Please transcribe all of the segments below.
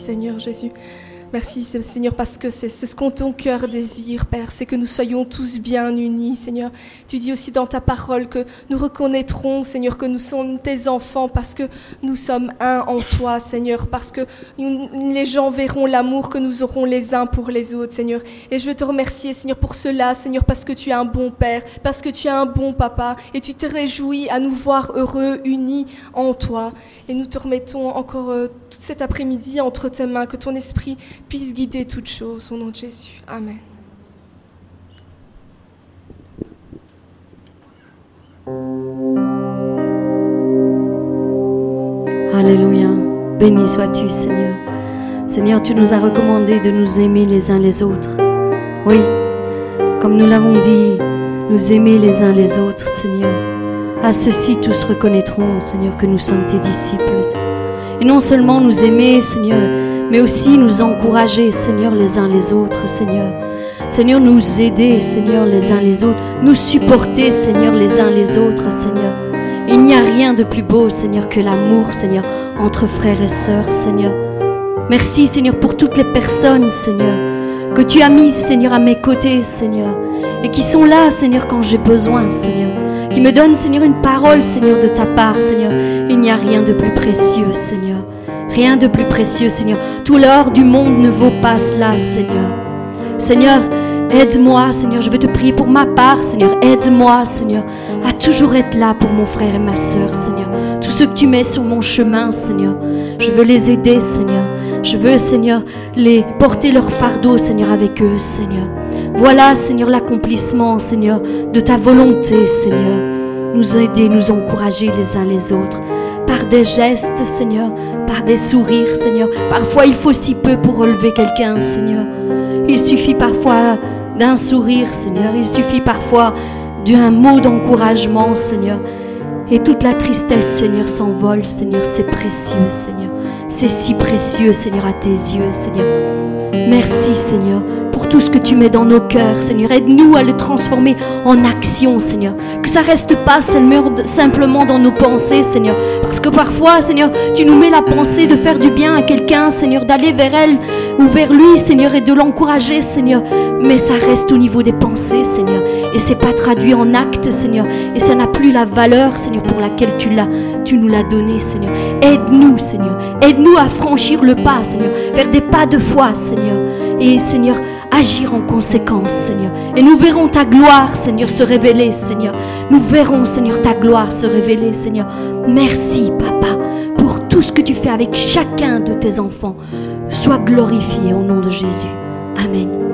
Seigneur Jésus. Merci Seigneur parce que c'est ce qu'on ton cœur désire, Père, c'est que nous soyons tous bien unis, Seigneur. Tu dis aussi dans ta parole que nous reconnaîtrons, Seigneur, que nous sommes tes enfants parce que nous sommes un en toi, Seigneur, parce que les gens verront l'amour que nous aurons les uns pour les autres, Seigneur. Et je veux te remercier, Seigneur, pour cela, Seigneur, parce que tu es un bon Père, parce que tu es un bon Papa, et tu te réjouis à nous voir heureux, unis en toi. Et nous te remettons encore euh, tout cet après-midi entre tes mains, que ton esprit puisse guider toutes choses au nom de Jésus. Amen. Alléluia. Béni sois-tu, Seigneur. Seigneur, tu nous as recommandé de nous aimer les uns les autres. Oui, comme nous l'avons dit, nous aimer les uns les autres, Seigneur. À ceci, tous reconnaîtront, Seigneur, que nous sommes tes disciples. Et non seulement nous aimer, Seigneur, mais aussi nous encourager, Seigneur, les uns les autres, Seigneur. Seigneur, nous aider, Seigneur, les uns les autres, nous supporter, Seigneur, les uns les autres, Seigneur. Il n'y a rien de plus beau, Seigneur, que l'amour, Seigneur, entre frères et sœurs, Seigneur. Merci, Seigneur, pour toutes les personnes, Seigneur, que tu as mises, Seigneur, à mes côtés, Seigneur, et qui sont là, Seigneur, quand j'ai besoin, Seigneur. Qui me donnent, Seigneur, une parole, Seigneur, de ta part, Seigneur. Il n'y a rien de plus précieux, Seigneur. Rien de plus précieux, Seigneur. Tout l'or du monde ne vaut pas cela, Seigneur. Seigneur, aide-moi, Seigneur. Je veux te prier pour ma part, Seigneur. Aide-moi, Seigneur, à toujours être là pour mon frère et ma soeur, Seigneur. Tous ceux que tu mets sur mon chemin, Seigneur. Je veux les aider, Seigneur. Je veux, Seigneur, les porter leur fardeau, Seigneur, avec eux, Seigneur. Voilà, Seigneur, l'accomplissement, Seigneur, de ta volonté, Seigneur. Nous aider, nous encourager les uns les autres par des gestes, Seigneur, par des sourires, Seigneur. Parfois, il faut si peu pour relever quelqu'un, Seigneur. Il suffit parfois d'un sourire, Seigneur. Il suffit parfois d'un mot d'encouragement, Seigneur. Et toute la tristesse, Seigneur, s'envole, Seigneur. C'est précieux, Seigneur. C'est si précieux, Seigneur, à tes yeux, Seigneur. Merci, Seigneur, pour tout ce que tu mets dans nos cœurs, Seigneur. Aide-nous à le transformer en action, Seigneur. Que ça reste pas simplement dans nos pensées, Seigneur. Parce que parfois, Seigneur, tu nous mets la pensée de faire du bien à quelqu'un, Seigneur, d'aller vers elle ou vers lui, Seigneur, et de l'encourager, Seigneur. Mais ça reste au niveau des pensées, Seigneur. Et c'est pas traduit en actes, Seigneur. Et ça n'a plus la valeur, Seigneur, pour laquelle tu l'as, tu nous l'as donné, Seigneur. Aide-nous, Seigneur. Aide-nous à franchir le pas, Seigneur. Faire des pas de foi, Seigneur. Et, Seigneur, agir en conséquence, Seigneur. Et nous verrons ta gloire, Seigneur, se révéler, Seigneur. Nous verrons, Seigneur, ta gloire se révéler, Seigneur. Merci, Papa, pour tout ce que tu fais avec chacun de tes enfants. Sois glorifié au nom de Jésus. Amen.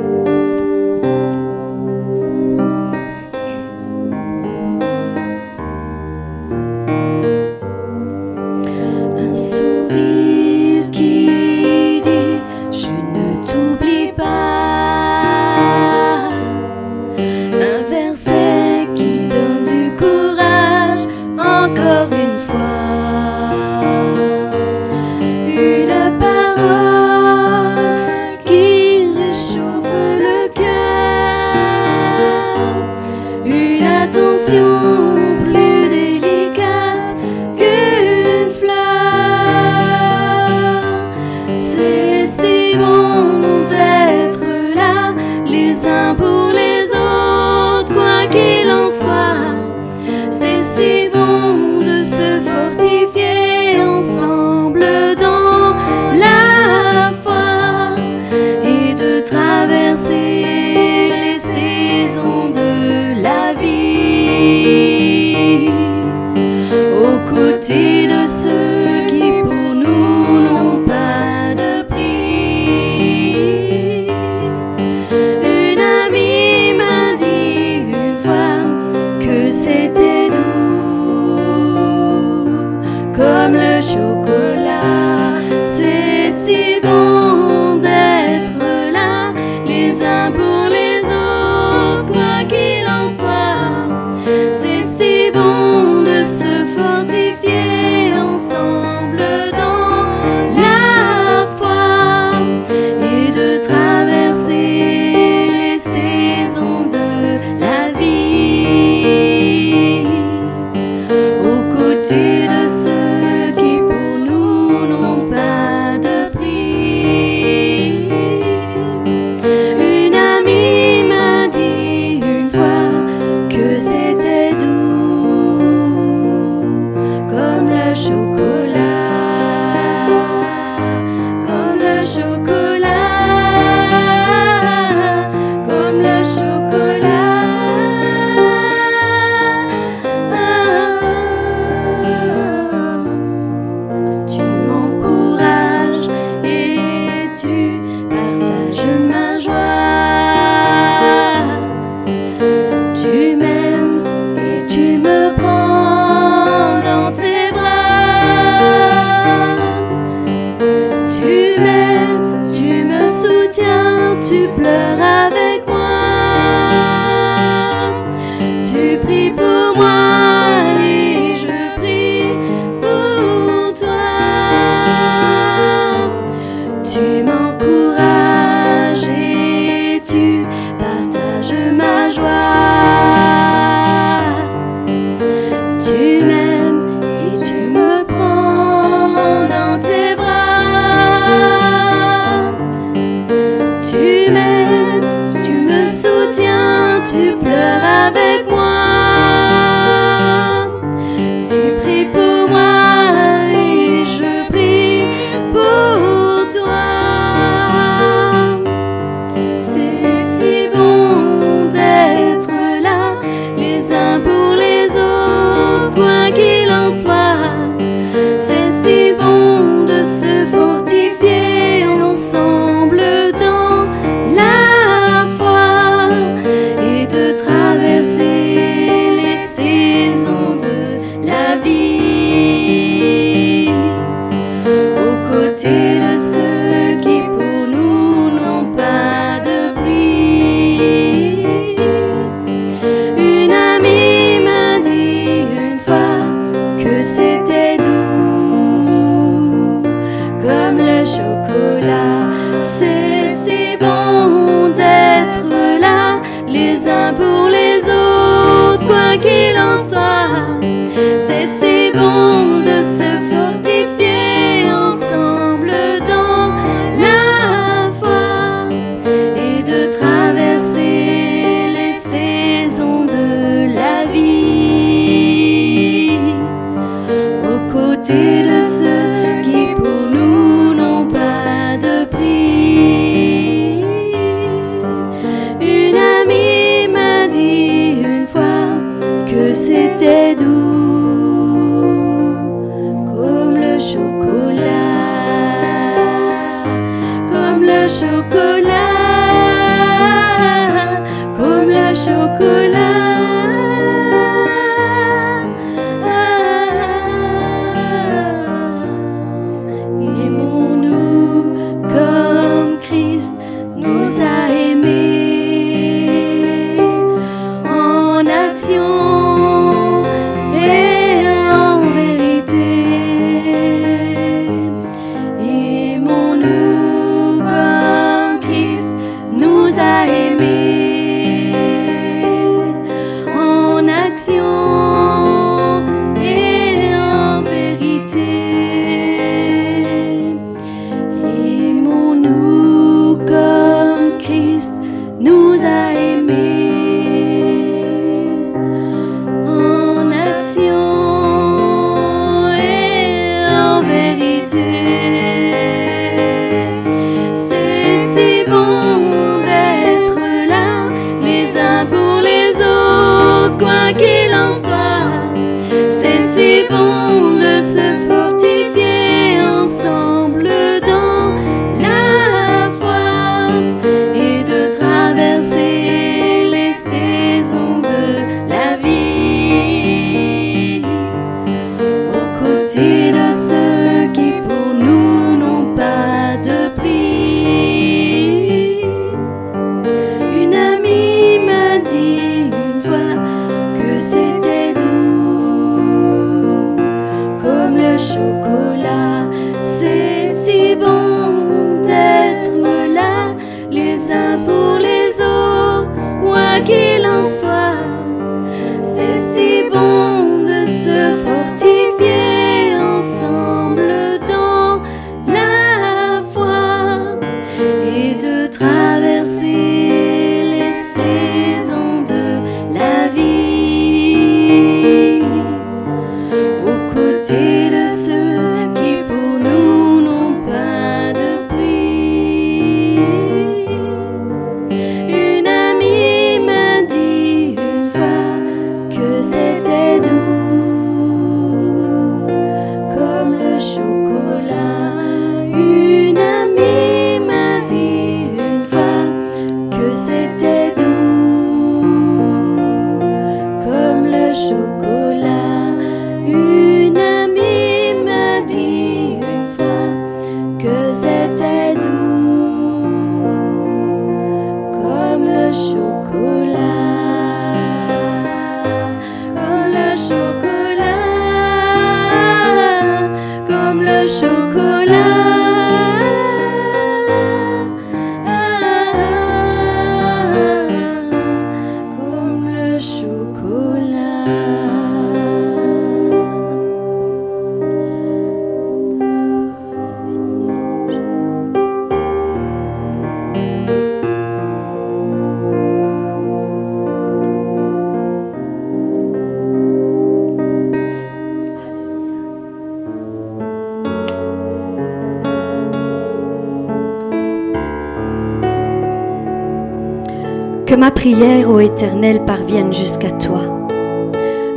Que ma prière, ô Éternel, parvienne jusqu'à toi.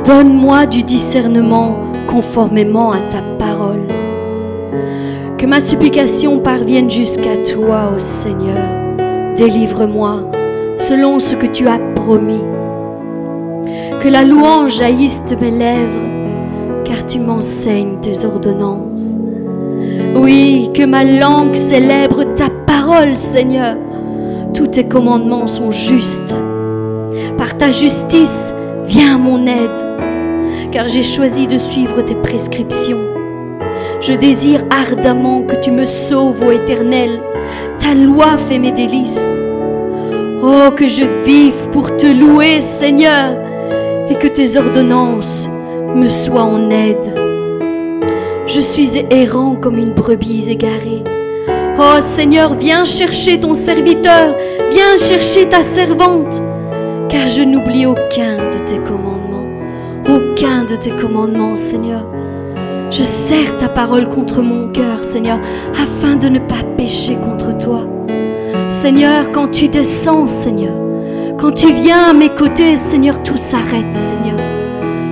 Donne-moi du discernement conformément à ta parole. Que ma supplication parvienne jusqu'à toi, ô Seigneur. Délivre-moi selon ce que tu as promis. Que la louange jaillisse de mes lèvres, car tu m'enseignes tes ordonnances. Oui, que ma langue célèbre ta parole, Seigneur. Tes commandements sont justes. Par ta justice, viens à mon aide, car j'ai choisi de suivre tes prescriptions. Je désire ardemment que tu me sauves, ô Éternel. Ta loi fait mes délices. Oh, que je vive pour te louer, Seigneur, et que tes ordonnances me soient en aide. Je suis errant comme une brebis égarée. Oh Seigneur, viens chercher ton serviteur, viens chercher ta servante, car je n'oublie aucun de tes commandements, aucun de tes commandements, Seigneur. Je serre ta parole contre mon cœur, Seigneur, afin de ne pas pécher contre toi. Seigneur, quand tu descends, Seigneur, quand tu viens à mes côtés, Seigneur, tout s'arrête, Seigneur.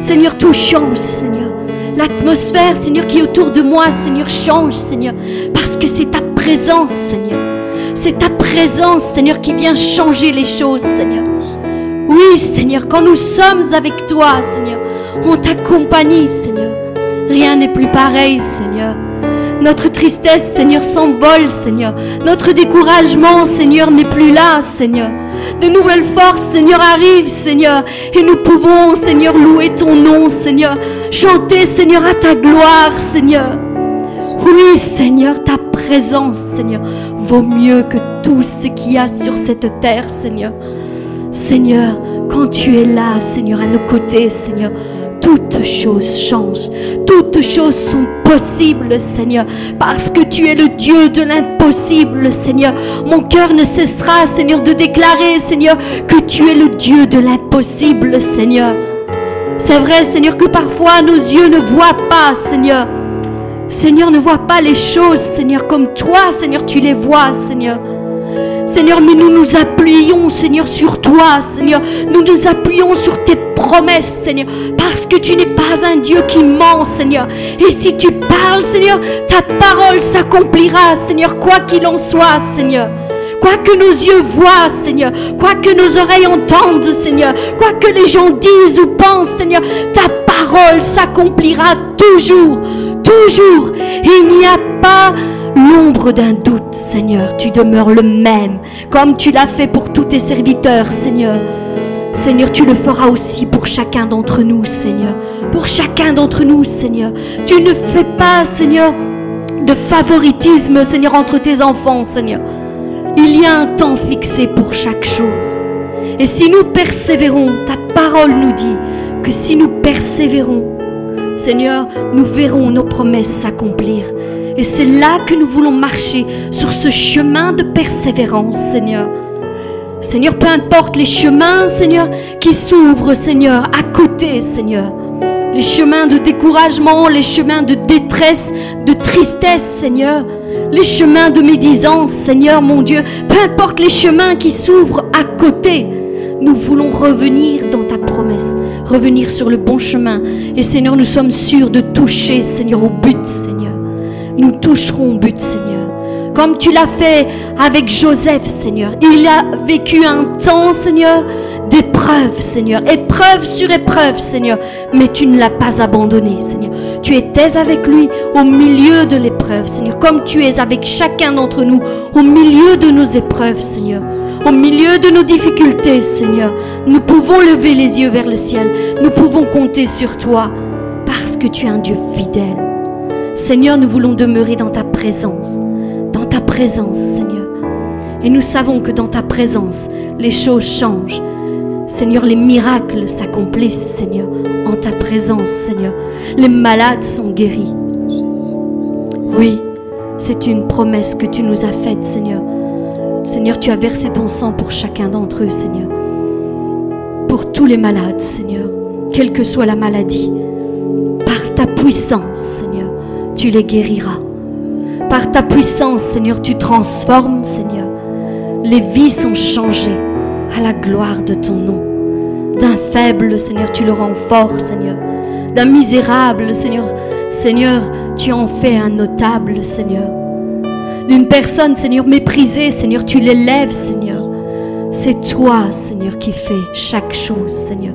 Seigneur, tout change, Seigneur. L'atmosphère, Seigneur, qui est autour de moi, Seigneur, change, Seigneur. Parce que c'est ta présence, Seigneur. C'est ta présence, Seigneur, qui vient changer les choses, Seigneur. Oui, Seigneur, quand nous sommes avec toi, Seigneur, on t'accompagne, Seigneur. Rien n'est plus pareil, Seigneur. Notre tristesse, Seigneur, s'envole, Seigneur. Notre découragement, Seigneur, n'est plus là, Seigneur. De nouvelles forces, Seigneur, arrivent, Seigneur. Et nous pouvons, Seigneur, louer ton nom, Seigneur. Chanter, Seigneur, à ta gloire, Seigneur. Oui, Seigneur, ta présence, Seigneur, vaut mieux que tout ce qu'il y a sur cette terre, Seigneur. Seigneur, quand tu es là, Seigneur, à nos côtés, Seigneur, toutes choses changent. Toutes choses sont possibles, Seigneur, parce que tu es le Dieu de l'impossible, Seigneur. Mon cœur ne cessera, Seigneur, de déclarer, Seigneur, que tu es le Dieu de l'impossible, Seigneur. C'est vrai, Seigneur, que parfois nos yeux ne voient pas, Seigneur. Seigneur, ne voit pas les choses, Seigneur, comme toi, Seigneur, tu les vois, Seigneur. Seigneur, mais nous nous appuyons, Seigneur, sur toi, Seigneur. Nous nous appuyons sur tes promesses, Seigneur, parce que tu n'es pas un Dieu qui ment, Seigneur. Et si tu parles, Seigneur, ta parole s'accomplira, Seigneur, quoi qu'il en soit, Seigneur. Quoi que nos yeux voient, Seigneur, quoi que nos oreilles entendent, Seigneur, quoi que les gens disent ou pensent, Seigneur, ta parole s'accomplira toujours, toujours. Il n'y a pas l'ombre d'un doute, Seigneur. Tu demeures le même, comme tu l'as fait pour tous tes serviteurs, Seigneur. Seigneur, tu le feras aussi pour chacun d'entre nous, Seigneur. Pour chacun d'entre nous, Seigneur. Tu ne fais pas, Seigneur, de favoritisme, Seigneur, entre tes enfants, Seigneur. Il y a un temps fixé pour chaque chose. Et si nous persévérons, ta parole nous dit que si nous persévérons, Seigneur, nous verrons nos promesses s'accomplir. Et c'est là que nous voulons marcher sur ce chemin de persévérance, Seigneur. Seigneur, peu importe les chemins, Seigneur, qui s'ouvrent, Seigneur, à côté, Seigneur. Les chemins de découragement, les chemins de détresse, de tristesse, Seigneur. Les chemins de médisance, Seigneur, mon Dieu. Peu importe les chemins qui s'ouvrent à côté. Nous voulons revenir dans ta revenir sur le bon chemin. Et Seigneur, nous sommes sûrs de toucher, Seigneur, au but, Seigneur nous toucherons au but, Seigneur. Comme tu l'as fait avec Joseph, Seigneur. Il a vécu un temps, Seigneur, d'épreuve, Seigneur. Épreuve sur épreuve, Seigneur. Mais tu ne l'as pas abandonné, Seigneur. Tu étais avec lui au milieu de l'épreuve, Seigneur. Comme tu es avec chacun d'entre nous au milieu de nos épreuves, Seigneur. Au milieu de nos difficultés, Seigneur. Nous pouvons lever les yeux vers le ciel. Nous pouvons compter sur toi parce que tu es un Dieu fidèle. Seigneur, nous voulons demeurer dans ta présence. Dans ta présence, Seigneur. Et nous savons que dans ta présence, les choses changent. Seigneur, les miracles s'accomplissent, Seigneur, en ta présence, Seigneur. Les malades sont guéris. Oui, c'est une promesse que tu nous as faite, Seigneur. Seigneur, tu as versé ton sang pour chacun d'entre eux, Seigneur. Pour tous les malades, Seigneur, quelle que soit la maladie, par ta puissance, Seigneur tu les guériras. Par ta puissance, Seigneur, tu transformes, Seigneur. Les vies sont changées. à la gloire de ton nom. D'un faible, Seigneur, tu le rends fort, Seigneur. D'un misérable, Seigneur, Seigneur, tu en fais un notable, Seigneur. D'une personne, Seigneur, méprisée, Seigneur, tu l'élèves, Seigneur. C'est toi, Seigneur, qui fais chaque chose, Seigneur.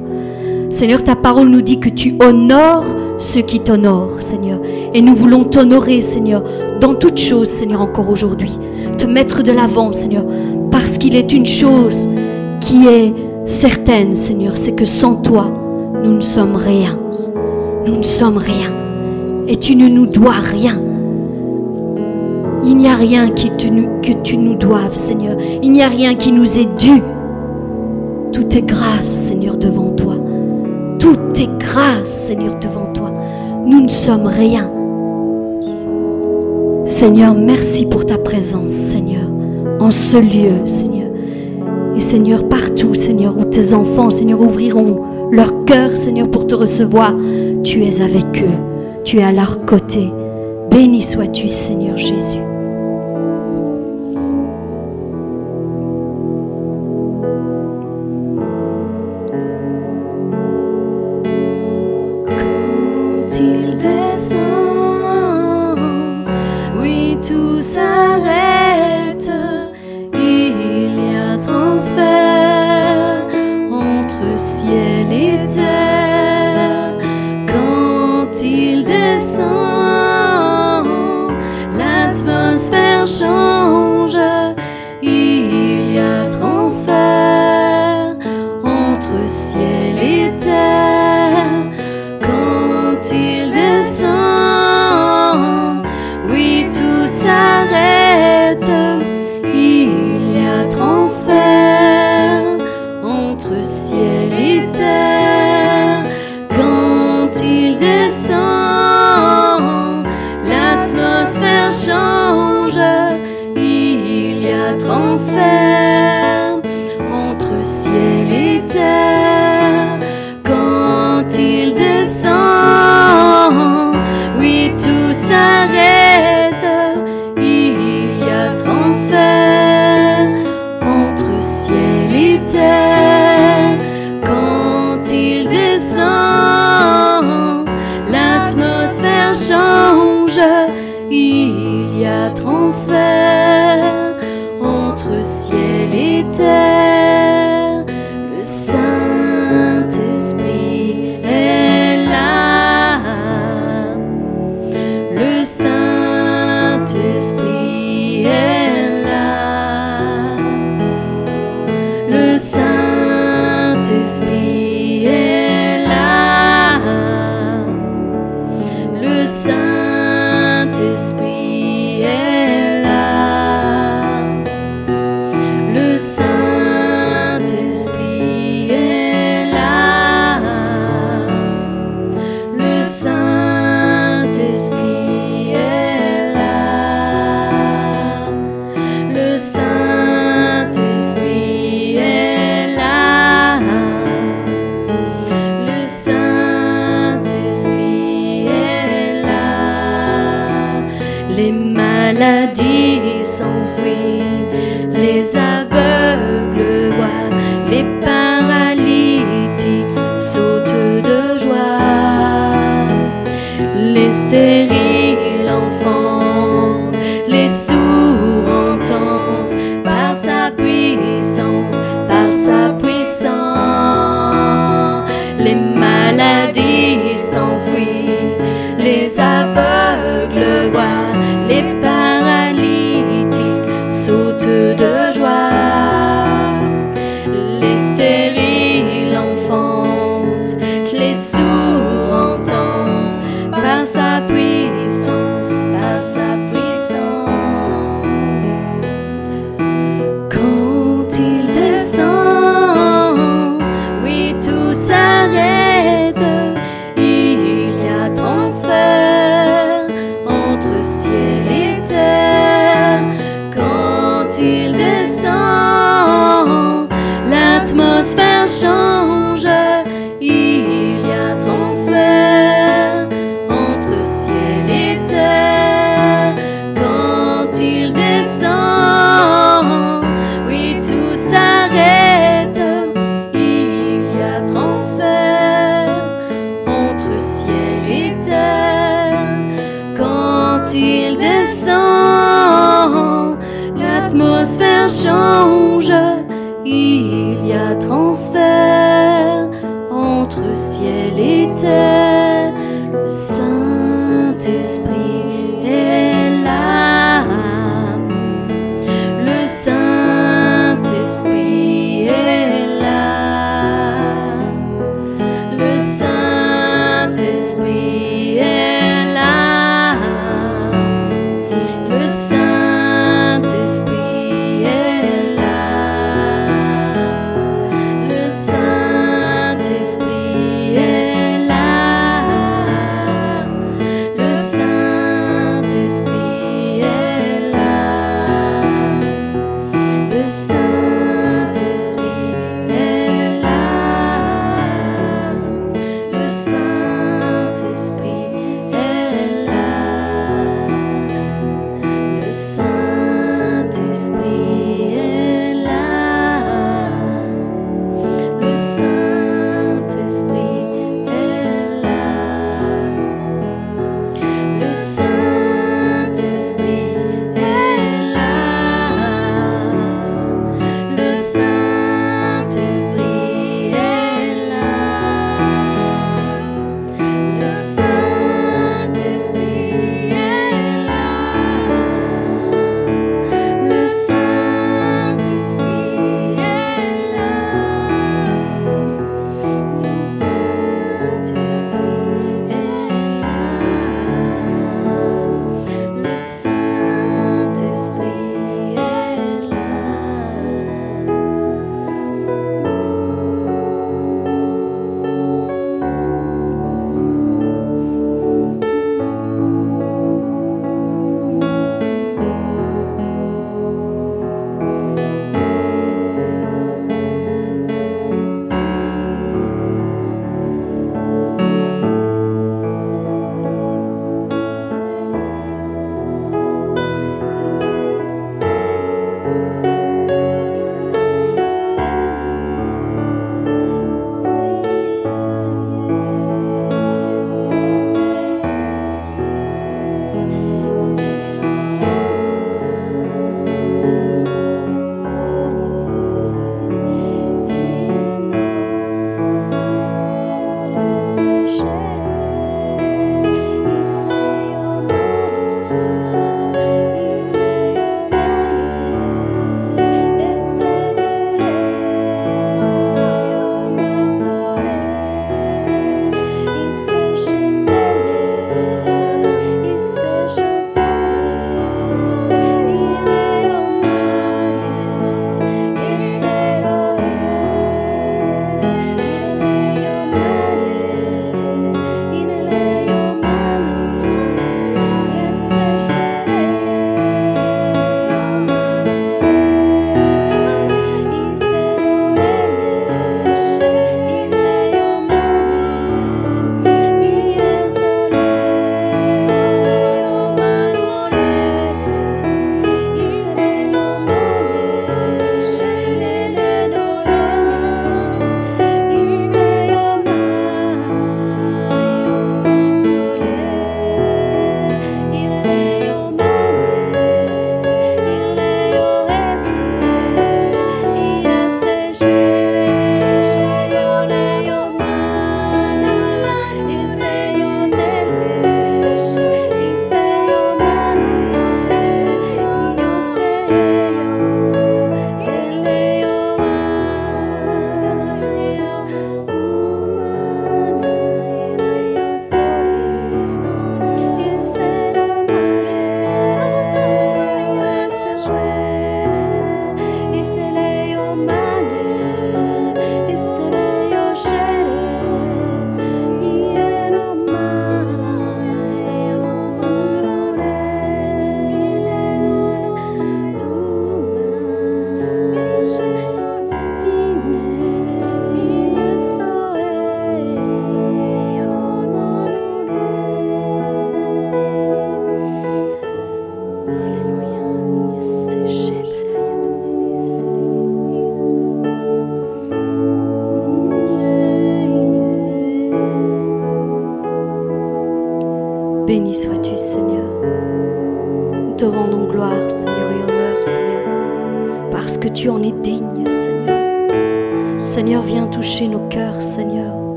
Seigneur, ta parole nous dit que tu honores ceux qui t'honorent, Seigneur. Et nous voulons t'honorer, Seigneur, dans toutes choses, Seigneur, encore aujourd'hui. Te mettre de l'avant, Seigneur, parce qu'il est une chose qui est certaine, Seigneur, c'est que sans toi, nous ne sommes rien. Nous ne sommes rien. Et tu ne nous dois rien. Il n'y a rien que tu nous doives, Seigneur. Il n'y a rien qui nous est dû. Tout est grâce, Seigneur, devant toi. Tout est grâce, Seigneur, devant toi. Nous ne sommes rien. Seigneur, merci pour ta présence, Seigneur, en ce lieu, Seigneur. Et Seigneur, partout, Seigneur, où tes enfants, Seigneur, ouvriront leur cœur, Seigneur, pour te recevoir, tu es avec eux, tu es à leur côté. Béni sois-tu, Seigneur Jésus.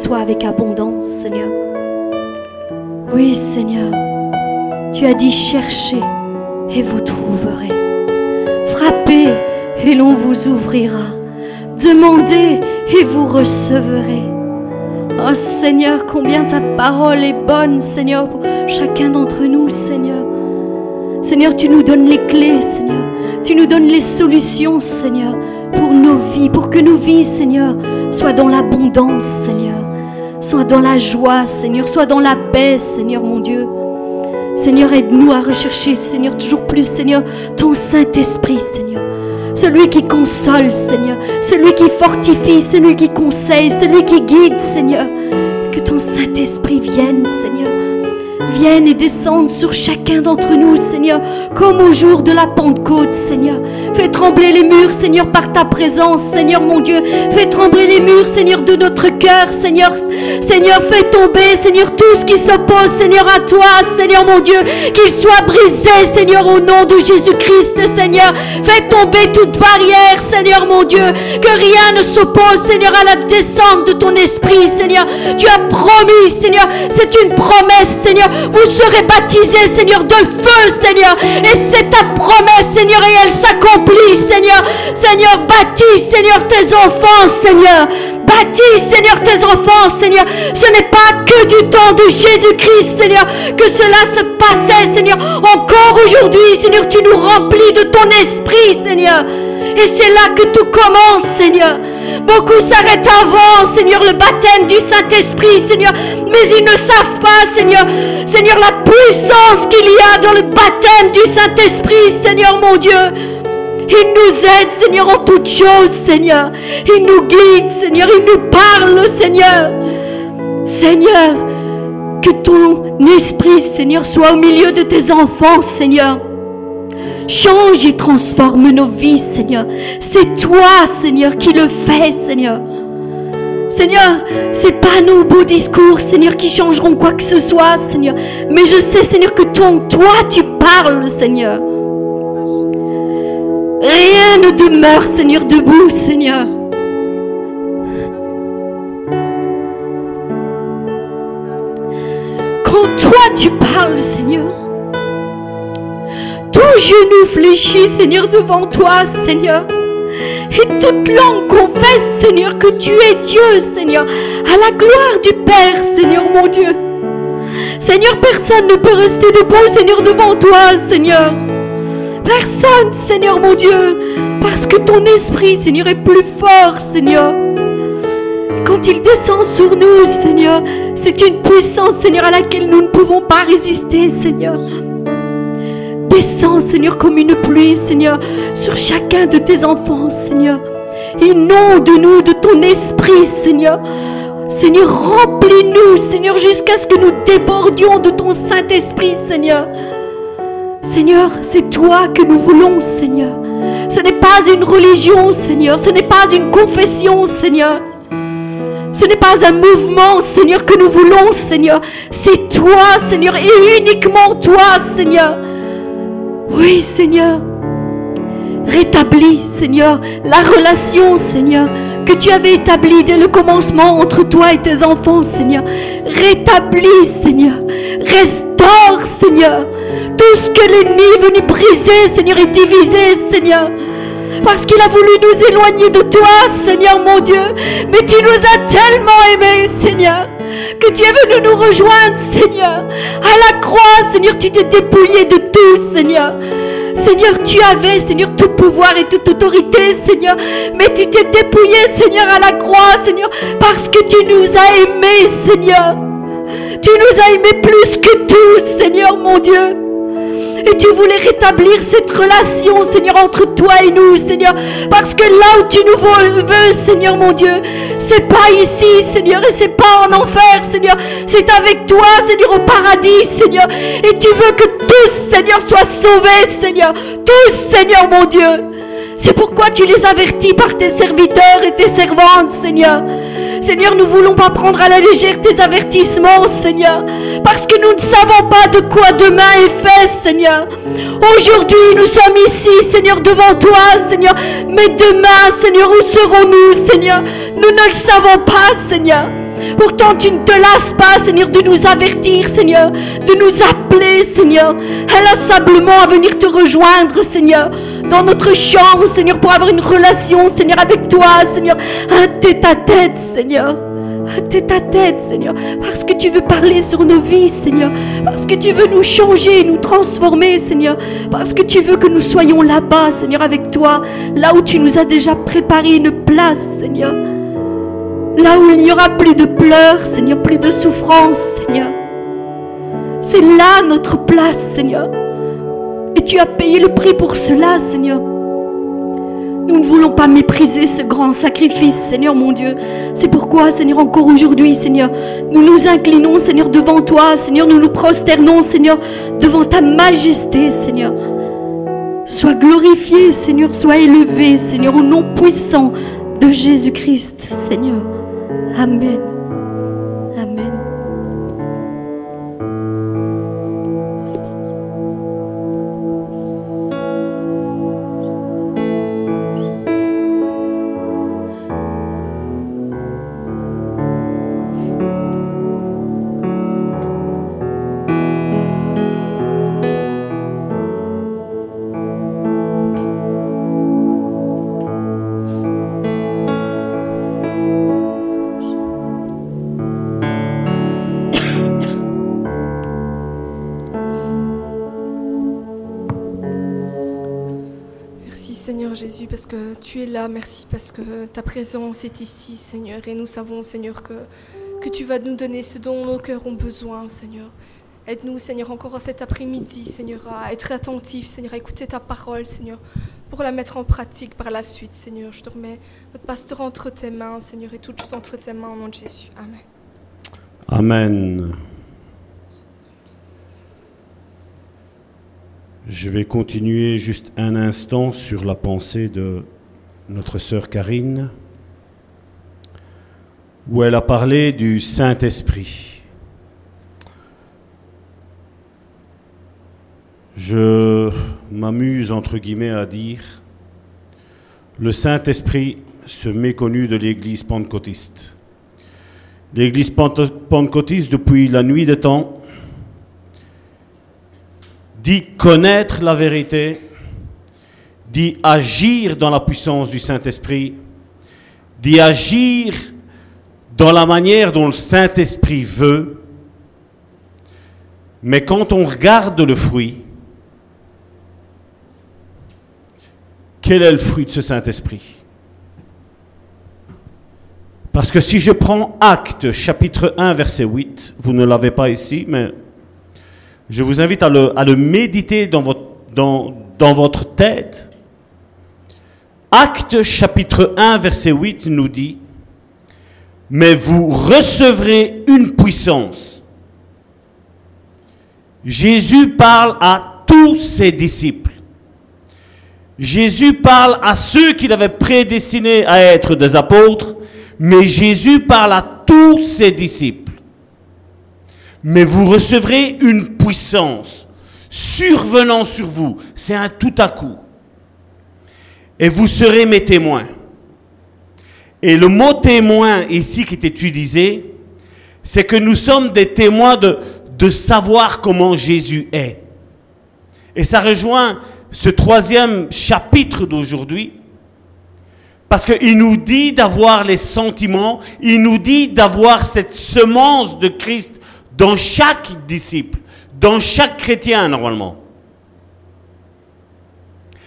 Soit avec abondance, Seigneur. Oui, Seigneur. Tu as dit cherchez et vous trouverez. Frappez et l'on vous ouvrira. Demandez et vous recevrez. Oh Seigneur, combien ta parole est bonne, Seigneur, pour chacun d'entre nous, Seigneur. Seigneur, tu nous donnes les clés, Seigneur. Tu nous donnes les solutions, Seigneur, pour nos vies, pour que nos vies, Seigneur, soient dans l'abondance, Seigneur. Soient dans la joie, Seigneur. Soient dans la paix, Seigneur, mon Dieu. Seigneur, aide-nous à rechercher, Seigneur, toujours plus, Seigneur, ton Saint-Esprit, Seigneur. Celui qui console, Seigneur. Celui qui fortifie, celui qui conseille, celui qui guide, Seigneur. Que ton Saint-Esprit vienne, Seigneur. Vienne et descende sur chacun d'entre nous, Seigneur, comme au jour de la Pentecôte, Seigneur. Fais trembler les murs, Seigneur, par ta présence, Seigneur mon Dieu. Fais trembler les murs, Seigneur, de notre cœur, Seigneur. Seigneur, fais tomber, Seigneur, tout ce qui s'oppose, Seigneur, à toi, Seigneur mon Dieu. Qu'il soit brisé, Seigneur, au nom de Jésus-Christ, Seigneur. Fais tomber toute barrière, Seigneur mon Dieu. Que rien ne s'oppose, Seigneur, à la descente de ton esprit, Seigneur. Tu as promis, Seigneur. C'est une promesse, Seigneur. Vous serez baptisés, Seigneur, de feu, Seigneur. Et c'est ta promesse, Seigneur, et elle s'accomplit, Seigneur. Seigneur, baptise, Seigneur, tes enfants, Seigneur. Baptise, Seigneur, tes enfants, Seigneur. Ce n'est pas que du temps de Jésus-Christ, Seigneur, que cela se passait, Seigneur. Encore aujourd'hui, Seigneur, tu nous remplis de ton esprit, Seigneur. Et c'est là que tout commence, Seigneur. Beaucoup s'arrêtent avant, Seigneur, le baptême du Saint-Esprit, Seigneur. Mais ils ne savent pas, Seigneur, Seigneur, la puissance qu'il y a dans le baptême du Saint-Esprit, Seigneur mon Dieu. Il nous aide, Seigneur, en toutes choses, Seigneur. Il nous guide, Seigneur. Il nous parle, Seigneur. Seigneur, que ton esprit, Seigneur, soit au milieu de tes enfants, Seigneur. Change et transforme nos vies, Seigneur. C'est toi, Seigneur, qui le fais, Seigneur. Seigneur, c'est pas nos beaux discours, Seigneur, qui changeront quoi que ce soit, Seigneur. Mais je sais, Seigneur, que toi, toi, tu parles, Seigneur. Rien ne demeure, Seigneur, debout, Seigneur. Quand toi, tu parles, Seigneur, tout genou fléchit, Seigneur, devant toi, Seigneur. Et toute langue confesse, Seigneur, que tu es Dieu, Seigneur, à la gloire du Père, Seigneur mon Dieu. Seigneur, personne ne peut rester debout, Seigneur, devant toi, Seigneur. Personne, Seigneur mon Dieu, parce que ton esprit, Seigneur, est plus fort, Seigneur. Quand il descend sur nous, Seigneur, c'est une puissance, Seigneur, à laquelle nous ne pouvons pas résister, Seigneur. Descends, Seigneur, comme une pluie, Seigneur, sur chacun de tes enfants, Seigneur. Inonde-nous de ton esprit, Seigneur. Seigneur, remplis-nous, Seigneur, jusqu'à ce que nous débordions de ton Saint-Esprit, Seigneur. Seigneur, c'est toi que nous voulons, Seigneur. Ce n'est pas une religion, Seigneur. Ce n'est pas une confession, Seigneur. Ce n'est pas un mouvement, Seigneur, que nous voulons, Seigneur. C'est toi, Seigneur, et uniquement toi, Seigneur. Oui, Seigneur. Rétablis, Seigneur, la relation, Seigneur, que tu avais établie dès le commencement entre toi et tes enfants, Seigneur. Rétablis, Seigneur. Seigneur. Tout ce que l'ennemi est venu briser, Seigneur, et diviser, Seigneur. Parce qu'il a voulu nous éloigner de toi, Seigneur mon Dieu. Mais tu nous as tellement aimés, Seigneur, que tu es venu nous rejoindre, Seigneur. À la croix, Seigneur, tu t'es dépouillé de tout, Seigneur. Seigneur, tu avais, Seigneur, tout pouvoir et toute autorité, Seigneur. Mais tu t'es dépouillé, Seigneur, à la croix, Seigneur, parce que tu nous as aimés, Seigneur. Tu nous as aimés plus que tout, Seigneur, mon Dieu. Et tu voulais rétablir cette relation, Seigneur, entre toi et nous, Seigneur. Parce que là où tu nous veux, Seigneur mon Dieu, c'est pas ici, Seigneur, et c'est pas en enfer, Seigneur. C'est avec toi, Seigneur, au paradis, Seigneur. Et tu veux que tous, Seigneur, soient sauvés, Seigneur. Tous, Seigneur mon Dieu. C'est pourquoi tu les avertis par tes serviteurs et tes servantes, Seigneur. Seigneur, nous voulons pas prendre à la légère tes avertissements, Seigneur, parce que nous ne savons pas de quoi demain est fait, Seigneur. Aujourd'hui, nous sommes ici, Seigneur, devant toi, Seigneur. Mais demain, Seigneur, où serons-nous, Seigneur? Nous ne le savons pas, Seigneur. Pourtant, tu ne te lasses pas, Seigneur, de nous avertir, Seigneur, de nous appeler, Seigneur, inlassablement à venir te rejoindre, Seigneur, dans notre chambre, Seigneur, pour avoir une relation, Seigneur, avec toi, Seigneur, un tête à tête, Seigneur. Tête à tête, Seigneur, parce que tu veux parler sur nos vies, Seigneur, parce que tu veux nous changer, nous transformer, Seigneur, parce que tu veux que nous soyons là-bas, Seigneur, avec toi, là où tu nous as déjà préparé une place, Seigneur. Là où il n'y aura plus de pleurs, Seigneur, plus de souffrance, Seigneur. C'est là notre place, Seigneur. Et tu as payé le prix pour cela, Seigneur. Nous ne voulons pas mépriser ce grand sacrifice, Seigneur mon Dieu. C'est pourquoi, Seigneur, encore aujourd'hui, Seigneur, nous nous inclinons, Seigneur, devant toi, Seigneur, nous nous prosternons, Seigneur, devant ta majesté, Seigneur. Sois glorifié, Seigneur, sois élevé, Seigneur, au nom puissant de Jésus-Christ, Seigneur. Amen. Amen. Tu es là. Merci parce que ta présence est ici Seigneur. Et nous savons Seigneur que, que tu vas nous donner ce dont nos cœurs ont besoin Seigneur. Aide-nous Seigneur encore cet après-midi Seigneur à être attentifs Seigneur, à écouter ta parole Seigneur pour la mettre en pratique par la suite Seigneur. Je te remets notre pasteur entre tes mains Seigneur et toutes choses entre tes mains au nom de Jésus. Amen. Amen. Je vais continuer juste un instant sur la pensée de notre sœur Karine, où elle a parlé du Saint-Esprit. Je m'amuse, entre guillemets, à dire, le Saint-Esprit, ce méconnu de l'Église pentecôtiste. L'Église pente- pentecôtiste, depuis la nuit des temps, dit connaître la vérité, dit agir dans la puissance du Saint-Esprit, dit agir dans la manière dont le Saint-Esprit veut. Mais quand on regarde le fruit, quel est le fruit de ce Saint-Esprit? Parce que si je prends Acte chapitre 1 verset 8, vous ne l'avez pas ici, mais je vous invite à le, méditer dans votre tête. Acte chapitre 1 verset 8 nous dit, mais vous recevrez une puissance. Jésus parle à tous ses disciples. Jésus parle à ceux qu'il avait prédestinés à être des apôtres, mais Jésus parle à tous ses disciples. Mais vous recevrez une puissance survenant sur vous. C'est un tout à coup. Et vous serez mes témoins. Et le mot témoin ici qui est utilisé, c'est que nous sommes des témoins de, de savoir comment Jésus est. Et ça rejoint ce troisième chapitre d'aujourd'hui, parce qu'il nous dit d'avoir les sentiments, il nous dit d'avoir cette semence de Christ dans chaque disciple, dans chaque chrétien normalement.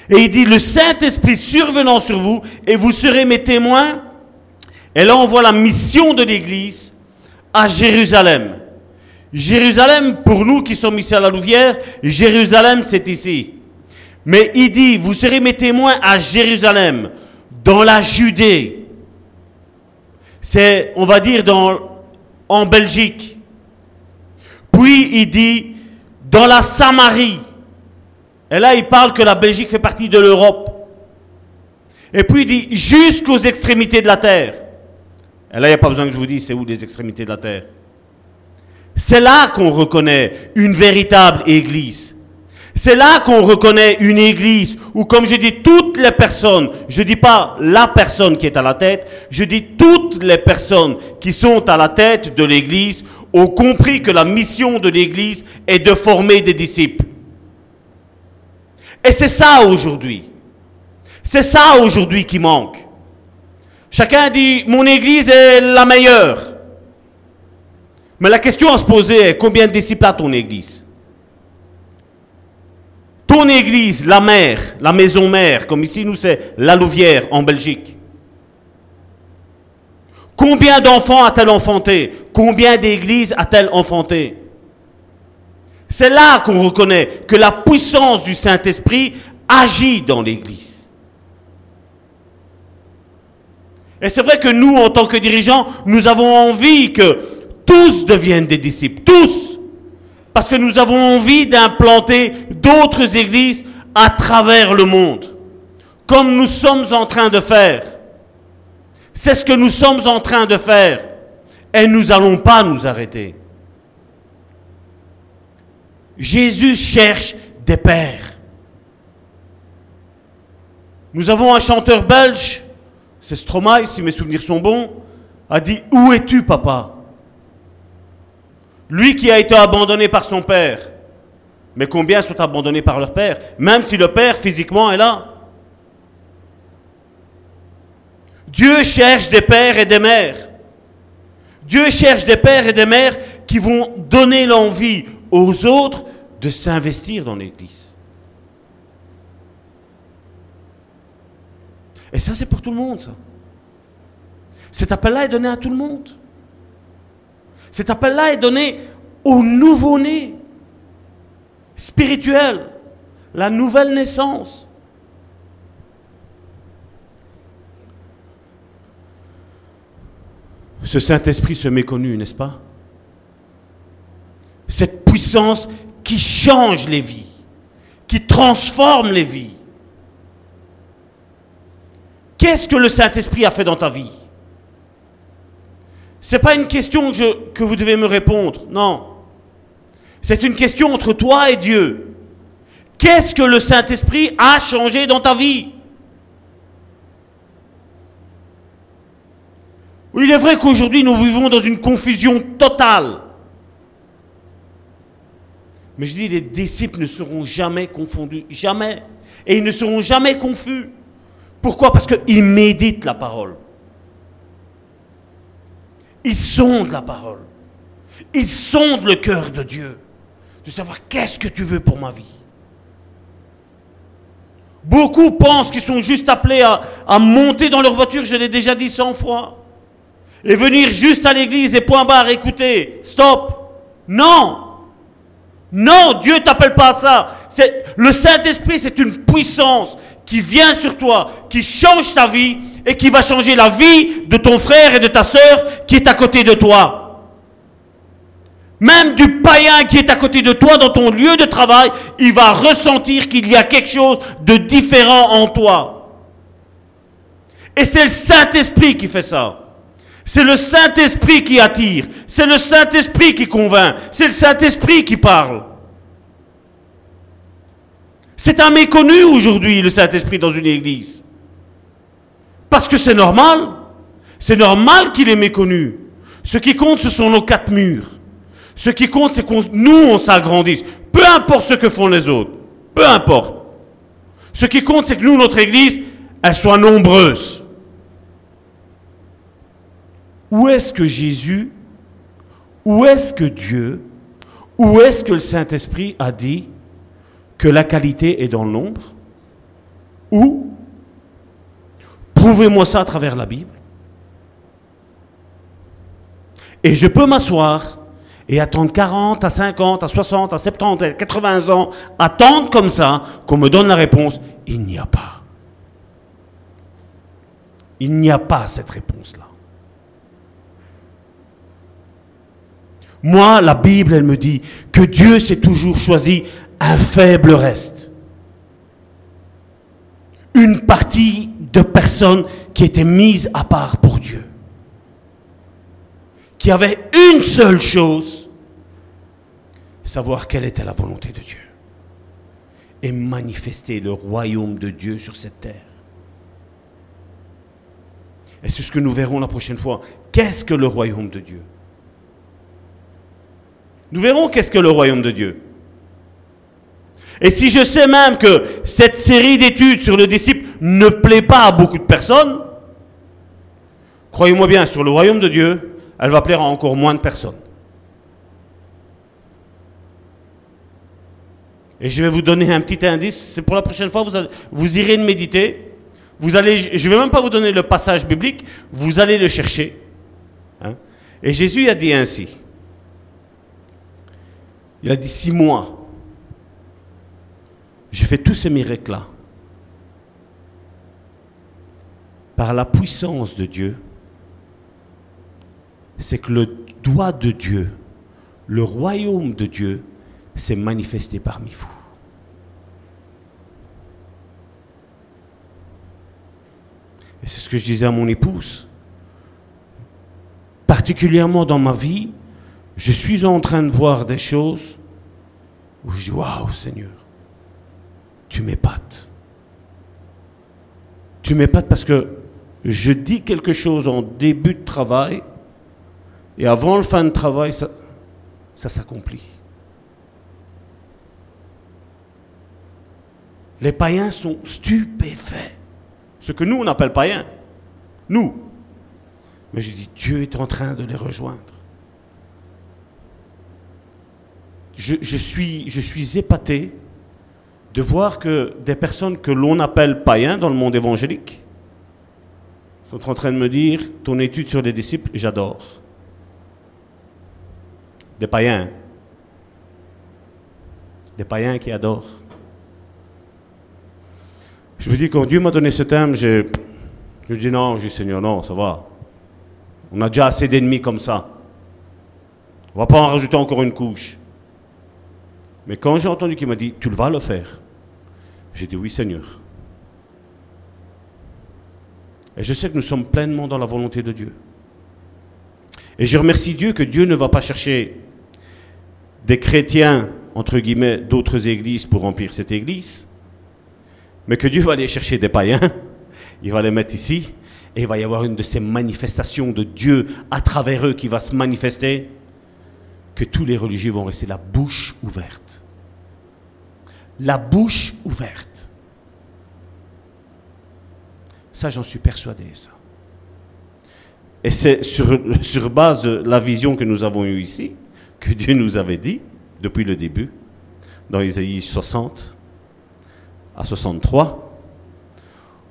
Et il dit, le Saint-Esprit survenant sur vous, et vous serez mes témoins. Et là, on voit la mission de l'Église à Jérusalem. Jérusalem, pour nous qui sommes ici à la Louvière, Jérusalem, c'est ici. Mais il dit, vous serez mes témoins à Jérusalem, dans la Judée. C'est, on va dire, en Belgique. Puis il dit, dans la Samarie. Et là, il parle que la Belgique fait partie de l'Europe. Et puis il dit, jusqu'aux extrémités de la terre. Et là, il n'y a pas besoin que je vous dise c'est où les extrémités de la terre. C'est là qu'on reconnaît une véritable église. C'est là qu'on reconnaît une église où, comme je dis, toutes les personnes, je dis pas la personne qui est à la tête, je dis toutes les personnes qui sont à la tête de l'église ont compris que la mission de l'église est de former des disciples. Et c'est ça aujourd'hui. C'est ça aujourd'hui qui manque. Chacun dit, mon église est la meilleure. Mais la question à se poser est, combien de disciples a ton église? Ton église, la mère, la maison mère, comme ici nous c'est la Louvière en Belgique. Combien d'enfants a-t-elle enfanté? Combien d'églises a-t-elle enfanté? C'est là qu'on reconnaît que la puissance du Saint-Esprit agit dans l'église. Et c'est vrai que nous, en tant que dirigeants, nous avons envie que tous deviennent des disciples, tous. Parce que nous avons envie d'implanter d'autres églises à travers le monde, comme nous sommes en train de faire. C'est ce que nous sommes en train de faire. Et nous n'allons pas nous arrêter. Jésus cherche des pères. Nous avons un chanteur belge, c'est Stromae, si mes souvenirs sont bons, a dit Où es-tu, papa? Lui qui a été abandonné par son père. Mais combien sont abandonnés par leur père Même si le père physiquement est là? Dieu cherche des pères et des mères. Dieu cherche des pères et des mères qui vont donner l'envie aux autres de s'investir dans l'Église. Et ça, c'est pour tout le monde, ça. Cet appel-là est donné à tout le monde. Cet appel-là est donné au nouveau-né spirituel, la nouvelle naissance. ce Saint-Esprit se méconnu, n'est-ce pas? Cette puissance qui change les vies, qui transforme les vies. Qu'est-ce que le Saint-Esprit a fait dans ta vie? Ce n'est pas une question que, que vous devez me répondre, non. C'est une question entre toi et Dieu. Qu'est-ce que le Saint-Esprit a changé dans ta vie? Il est vrai qu'aujourd'hui nous vivons dans une confusion totale. Mais je dis, les disciples ne seront jamais confondus, jamais. Et ils ne seront jamais confus. Pourquoi? Parce qu'ils méditent la parole. Ils sondent la parole. Ils sondent le cœur de Dieu. De savoir qu'est-ce que tu veux pour ma vie. Beaucoup pensent qu'ils sont juste appelés à, monter dans leur voiture, je l'ai déjà dit cent fois et venir juste à l'église et point barre, écouter, stop. Non. Non, Dieu t'appelle pas à ça. Le Saint-Esprit, c'est une puissance qui vient sur toi, qui change ta vie et qui va changer la vie de ton frère et de ta sœur qui est à côté de toi. Même du païen qui est à côté de toi dans ton lieu de travail, il va ressentir qu'il y a quelque chose de différent en toi. Et c'est le Saint-Esprit qui fait ça. C'est le Saint-Esprit qui attire. C'est le Saint-Esprit qui convainc. C'est le Saint-Esprit qui parle. C'est un méconnu aujourd'hui, le Saint-Esprit, dans une église. Parce que c'est normal. C'est normal qu'il est méconnu. Ce qui compte, ce sont nos quatre murs. Ce qui compte, c'est que nous, on s'agrandisse. Peu importe ce que font les autres. Peu importe. Ce qui compte, c'est que nous, notre église, elle soit nombreuse. Où est-ce que Jésus, où est-ce que Dieu, où est-ce que le Saint-Esprit a dit que la qualité est dans le nombre Où? Prouvez-moi ça à travers la Bible. Et je peux m'asseoir et attendre 40 à 50 à 60 à 70 à 80 ans, attendre comme ça qu'on me donne la réponse. Il n'y a pas. Il n'y a pas cette réponse-là. Moi, la Bible, elle me dit que Dieu s'est toujours choisi un faible reste. Une partie de personnes qui étaient mises à part pour Dieu. qui avait une seule chose, savoir quelle était la volonté de Dieu et manifester le royaume de Dieu sur cette terre. Et c'est ce que nous verrons la prochaine fois. Qu'est-ce que le royaume de Dieu? Nous verrons qu'est-ce que le royaume de Dieu. Et si je sais même que cette série d'études sur le disciple ne plaît pas à beaucoup de personnes, croyez-moi bien, sur le royaume de Dieu, elle va plaire à encore moins de personnes. Et je vais vous donner un petit indice, c'est pour la prochaine fois, vous, vous irez méditer. Je ne vais même pas vous donner le passage biblique, vous allez le chercher. Hein. Et Jésus a dit ainsi. Il a dit six mois. Je fais tous ces miracles-là. Par la puissance de Dieu, c'est que le doigt de Dieu, le royaume de Dieu, s'est manifesté parmi vous. Et c'est ce que je disais à mon épouse. Particulièrement dans ma vie, je suis en train de voir des choses où je dis Waouh, Seigneur, tu m'épates. Tu m'épates parce que je dis quelque chose en début de travail et avant le fin de travail, ça, ça s'accomplit. Les païens sont stupéfaits. Ce que nous, on appelle païens. Nous. Mais je dis, Dieu est en train de les rejoindre. Je, suis, je suis épaté de voir que des personnes que l'on appelle païens dans le monde évangélique sont en train de me dire, ton étude sur les disciples, j'adore. Des païens. Des païens qui adorent. Je me dis, quand Dieu m'a donné ce thème, je, je dis non, je dis Seigneur, non, ça va. On a déjà assez d'ennemis comme ça. On va pas en rajouter encore une couche. Mais quand j'ai entendu qu'il m'a dit, tu le vas le faire, j'ai dit oui Seigneur. Et je sais que nous sommes pleinement dans la volonté de Dieu. Et je remercie Dieu que Dieu ne va pas chercher des chrétiens, entre guillemets, d'autres églises pour remplir cette église, mais que Dieu va aller chercher des païens, il va les mettre ici, et il va y avoir une de ces manifestations de Dieu à travers eux qui va se manifester, que tous les religieux vont rester la bouche ouverte. La bouche ouverte. Ça, j'en suis persuadé, ça. Et c'est sur, base de la vision que nous avons eue ici, que Dieu nous avait dit, depuis le début, dans Isaïe 60, à 63,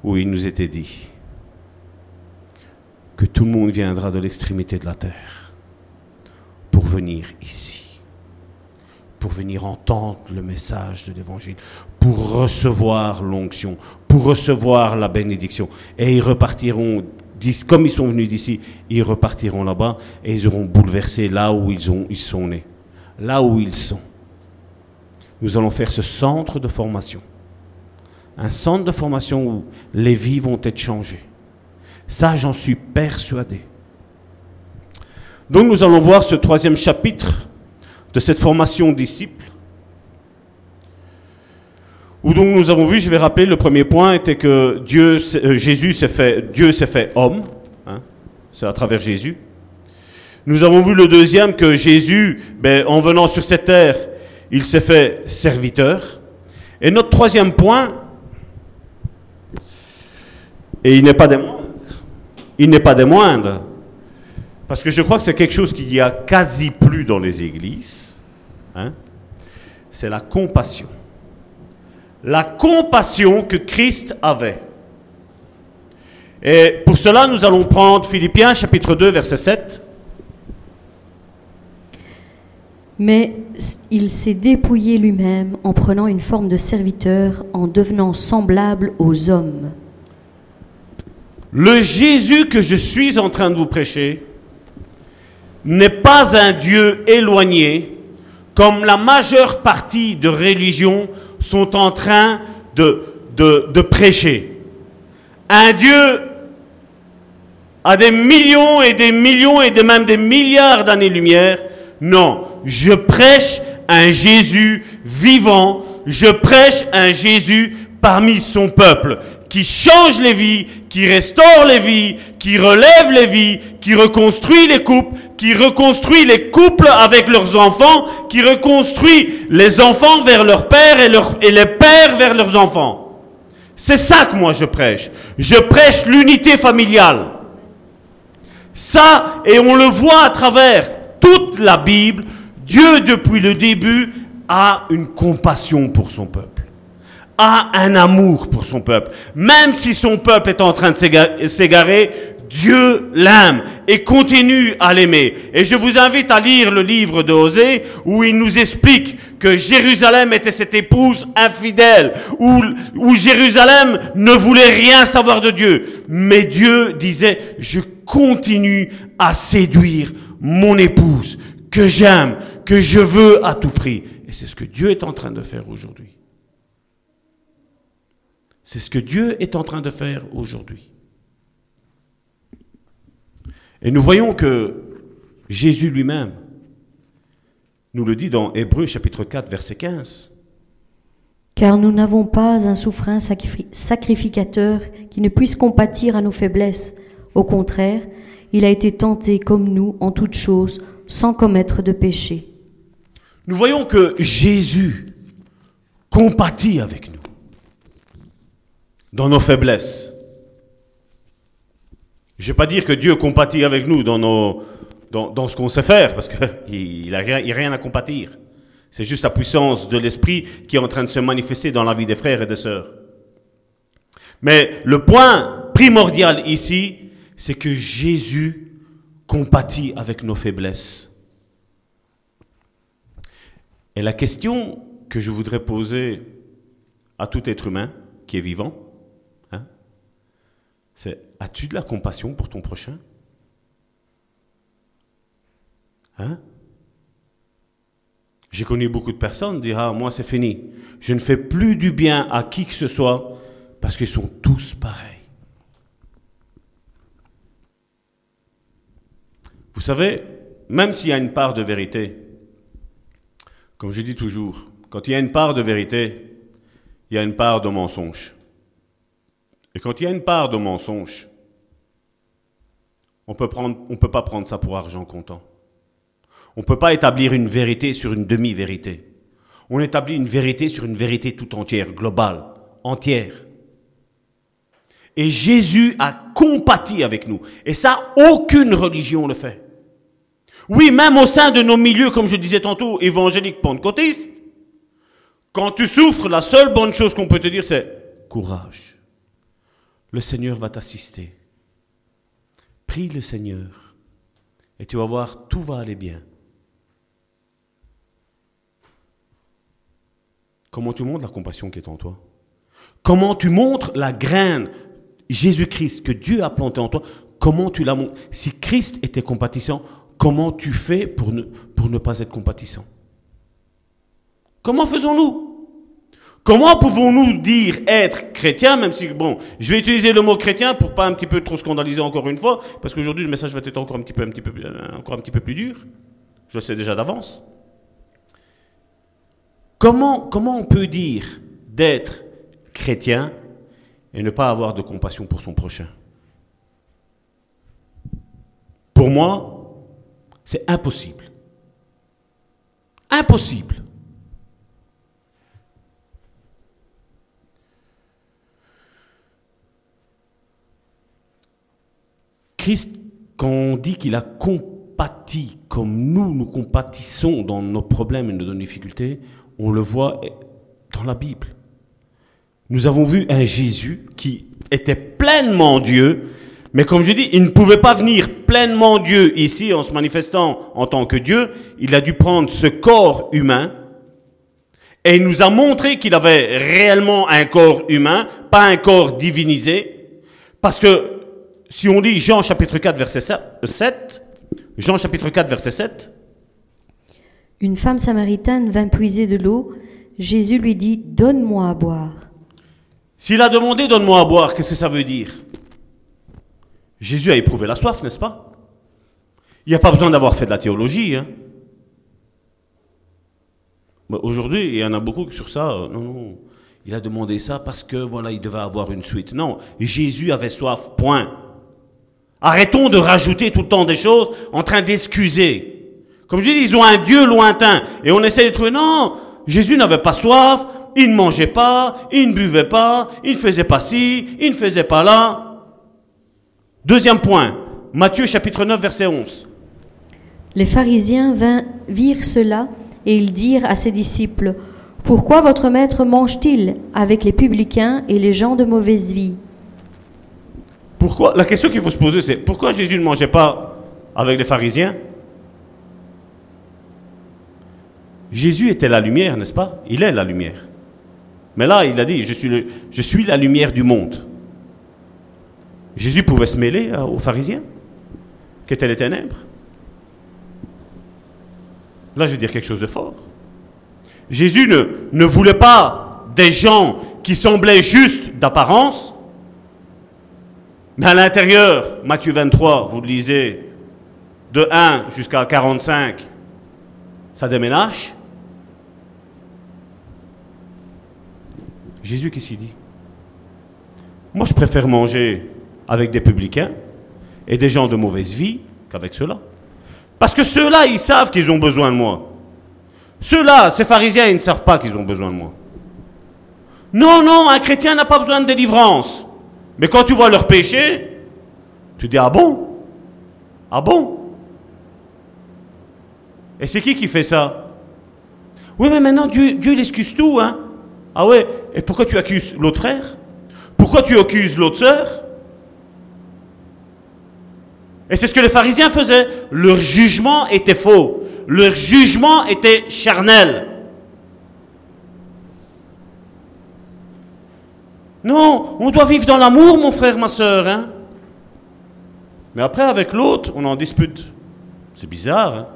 où il nous était dit que tout le monde viendra de l'extrémité de la terre venir ici, pour venir entendre le message de l'Évangile, pour recevoir l'onction, pour recevoir la bénédiction. Et ils repartiront, comme ils sont venus d'ici, ils repartiront là-bas et ils auront bouleversé là où ils, ont, ils sont nés, là où ils sont. Nous allons faire ce centre de formation un centre de formation où les vies vont être changées. Ça, j'en suis persuadé. Donc nous allons voir ce troisième chapitre de cette formation disciple. Où donc nous avons vu, je vais rappeler, le premier point était que Dieu, euh, s'est fait homme. Hein, c'est à travers Jésus. Nous avons vu le deuxième que Jésus, ben, en venant sur cette terre, il s'est fait serviteur. Et notre troisième point, et il n'est pas des moindres. Il n'est pas des moindres. Parce que je crois que c'est quelque chose qu'il n'y a quasi plus dans les églises. Hein. C'est la compassion. La compassion que Christ avait. Et pour cela, nous allons prendre Philippiens chapitre 2, verset 7. Mais il s'est dépouillé lui-même en prenant une forme de serviteur, en devenant semblable aux hommes. Le Jésus que je suis en train de vous prêcher n'est pas un Dieu éloigné, comme la majeure partie de religions sont en train de, prêcher. Un Dieu à des millions et des millions et même des milliards d'années-lumière. Non, je prêche un Jésus vivant, je prêche un Jésus parmi son peuple, qui change les vies, qui restaure les vies, qui relève les vies, qui reconstruit les couples, qui reconstruit les couples avec leurs enfants, qui reconstruit les enfants vers leurs pères et, les pères vers leurs enfants. C'est ça que moi je prêche. Je prêche l'unité familiale. Ça, et on le voit à travers toute la Bible, Dieu depuis le début a une compassion pour son peuple, a un amour pour son peuple. Même si son peuple est en train de s'égarer, Dieu l'aime et continue à l'aimer. Et je vous invite à lire le livre de Osée où il nous explique que Jérusalem était cette épouse infidèle, où, où Jérusalem ne voulait rien savoir de Dieu. Mais Dieu disait, je continue à séduire mon épouse que j'aime, que je veux à tout prix. Et c'est ce que Dieu est en train de faire aujourd'hui. C'est ce que Dieu est en train de faire aujourd'hui. Et nous voyons que Jésus lui-même nous le dit dans Hébreu chapitre 4 verset 15. Car nous n'avons pas un souffrant sacrificateur qui ne puisse compatir à nos faiblesses. Au contraire, il a été tenté comme nous en toutes choses, sans commettre de péché. Nous voyons que Jésus compatit avec nous dans nos faiblesses. Je ne vais pas dire que Dieu compatit avec nous dans, ce qu'on sait faire, parce qu'il n'a rien, rien à compatir. C'est juste la puissance de l'Esprit qui est en train de se manifester dans la vie des frères et des sœurs. Mais le point primordial ici, c'est que Jésus compatit avec nos faiblesses. Et la question que je voudrais poser à tout être humain qui est vivant, c'est as-tu de la compassion pour ton prochain? Hein? J'ai connu beaucoup de personnes dire Ah, moi c'est fini. Je ne fais plus du bien à qui que ce soit parce qu'ils sont tous pareils. Vous savez, même s'il y a une part de vérité, comme je dis toujours, quand il y a une part de vérité, il y a une part de mensonge. Et quand il y a une part de mensonge, on ne peut pas prendre ça pour argent comptant. On ne peut pas établir une vérité sur une demi-vérité. On établit une vérité sur une vérité tout entière, globale, entière. Et Jésus a compati avec nous. Et ça, aucune religion le fait. Oui, même au sein de nos milieux, comme je disais tantôt, évangéliques pentecôtistes, quand tu souffres, la seule bonne chose qu'on peut te dire, c'est courage le Seigneur va t'assister. Prie le Seigneur et tu vas voir, tout va aller bien. Comment tu montres la compassion qui est en toi? Comment tu montres la graine Jésus-Christ que Dieu a planté en toi? Comment tu la montres? Si Christ était compatissant, comment tu fais pour ne, pour ne pas être compatissant? Comment faisons-nous? Comment pouvons-nous dire être chrétien, même si, bon, je vais utiliser le mot chrétien pour pas un petit peu trop scandaliser encore une fois, parce qu'aujourd'hui le message va être encore un petit peu, peu, encore un petit peu plus dur. Je le sais déjà d'avance. Comment on peut dire d'être chrétien et ne pas avoir de compassion pour son prochain? Pour moi, c'est impossible. Impossible. Christ, quand on dit qu'il a compati comme nous, nous compatissons dans nos problèmes et nos difficultés, on le voit dans la Bible. Nous avons vu un Jésus qui était pleinement Dieu, mais comme je dis, il ne pouvait pas venir pleinement Dieu ici en se manifestant en tant que Dieu. Il a dû prendre ce corps humain et il nous a montré qu'il avait réellement un corps humain, pas un corps divinisé, parce que si on lit Jean chapitre 4 verset 7, Jean chapitre 4 verset 7. Une femme samaritaine vint puiser de l'eau. Jésus lui dit, Donne-moi à boire. S'il a demandé Donne-moi à boire, qu'est-ce que ça veut dire? Jésus a éprouvé la soif, n'est-ce pas? Il n'y a pas besoin d'avoir fait de la théologie. Hein. Aujourd'hui, il y en a beaucoup sur ça. Euh, non, non, il a demandé ça parce que voilà, il devait avoir une suite. Non, Jésus avait soif. Point. Arrêtons de rajouter tout le temps des choses en train d'excuser. Comme je dis, ils ont un Dieu lointain et on essaie de trouver. Non, Jésus n'avait pas soif, il ne mangeait pas, il ne buvait pas, il ne faisait pas ci, il ne faisait pas là. Deuxième point, Matthieu chapitre 9 verset 11. Les pharisiens virent cela et ils dirent à ses disciples, Pourquoi votre maître mange-t-il avec les publicains et les gens de mauvaise vie? Pourquoi? La question qu'il faut se poser, c'est pourquoi Jésus ne mangeait pas avec les pharisiens? Jésus était la lumière, n'est-ce pas? Il est la lumière. Mais là, il a dit, je suis, la lumière du monde. Jésus pouvait se mêler euh, aux pharisiens, qui étaient les ténèbres. Là, je vais dire quelque chose de fort. Jésus ne, ne voulait pas des gens qui semblaient justes d'apparence, mais à l'intérieur, Matthieu 23, vous le lisez, de 1 jusqu'à 45, ça déménage. Jésus, qu'est-ce qu'il dit? Moi, je préfère manger avec des publicains et des gens de mauvaise vie qu'avec ceux-là. Parce que ceux-là, ils savent qu'ils ont besoin de moi. Ceux-là, ces pharisiens, ils ne savent pas qu'ils ont besoin de moi. Non, non, un chrétien n'a pas besoin de délivrance. Mais quand tu vois leur péché, tu dis, ah bon? Ah bon? Et c'est qui qui fait ça? Oui, mais maintenant, Dieu, Dieu excuse tout, hein. Ah ouais, et pourquoi tu accuses l'autre frère? Pourquoi tu accuses l'autre sœur? Et c'est ce que les pharisiens faisaient. Leur jugement était faux. Leur jugement était charnel. Non, on doit vivre dans l'amour, mon frère, ma sœur. Hein? Mais après, avec l'autre, on en dispute. C'est bizarre. Hein?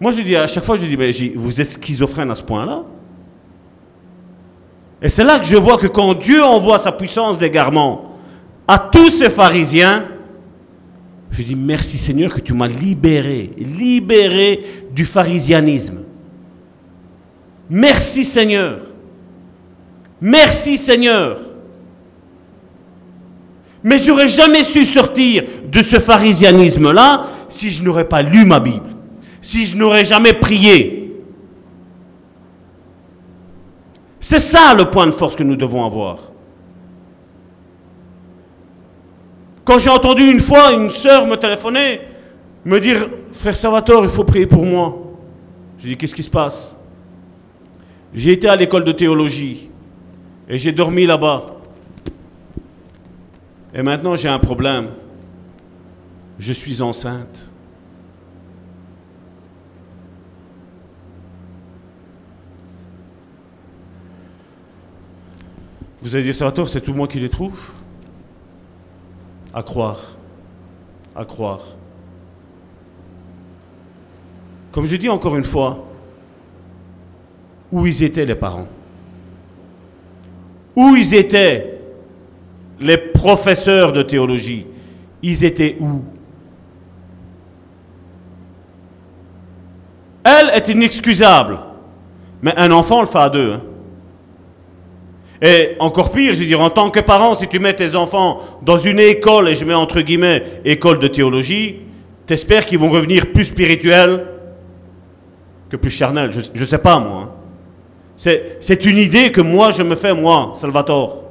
Moi, je dis à chaque fois, je dis, mais vous êtes schizophrène à ce point-là. Et c'est là que je vois que quand Dieu envoie sa puissance d'égarement à tous ces pharisiens, je dis merci Seigneur que tu m'as libéré, libéré du pharisianisme. Merci Seigneur. Merci Seigneur. Mais j'aurais jamais su sortir de ce pharisianisme-là si je n'aurais pas lu ma Bible si je n'aurais jamais prié C'est ça le point de force que nous devons avoir. Quand j'ai entendu une fois une sœur me téléphoner, me dire Frère Salvatore, il faut prier pour moi. Je dis Qu'est-ce qui se passe? J'ai été à l'école de théologie et j'ai dormi là-bas. Et maintenant j'ai un problème. Je suis enceinte. Vous allez dire, Salvatore, c'est tout moi qui les trouve? À croire. À croire. Comme je dis encore une fois, où ils étaient les parents? Où ils étaient les professeurs de théologie Ils étaient où? Elle est inexcusable. Mais un enfant le fait à deux. Hein. Et encore pire, je veux dire, en tant que parent, si tu mets tes enfants dans une école, et je mets entre guillemets école de théologie, t'espères qu'ils vont revenir plus spirituels que plus charnels. Je ne sais pas, moi. C'est une idée que moi, je me fais, moi, Salvatore.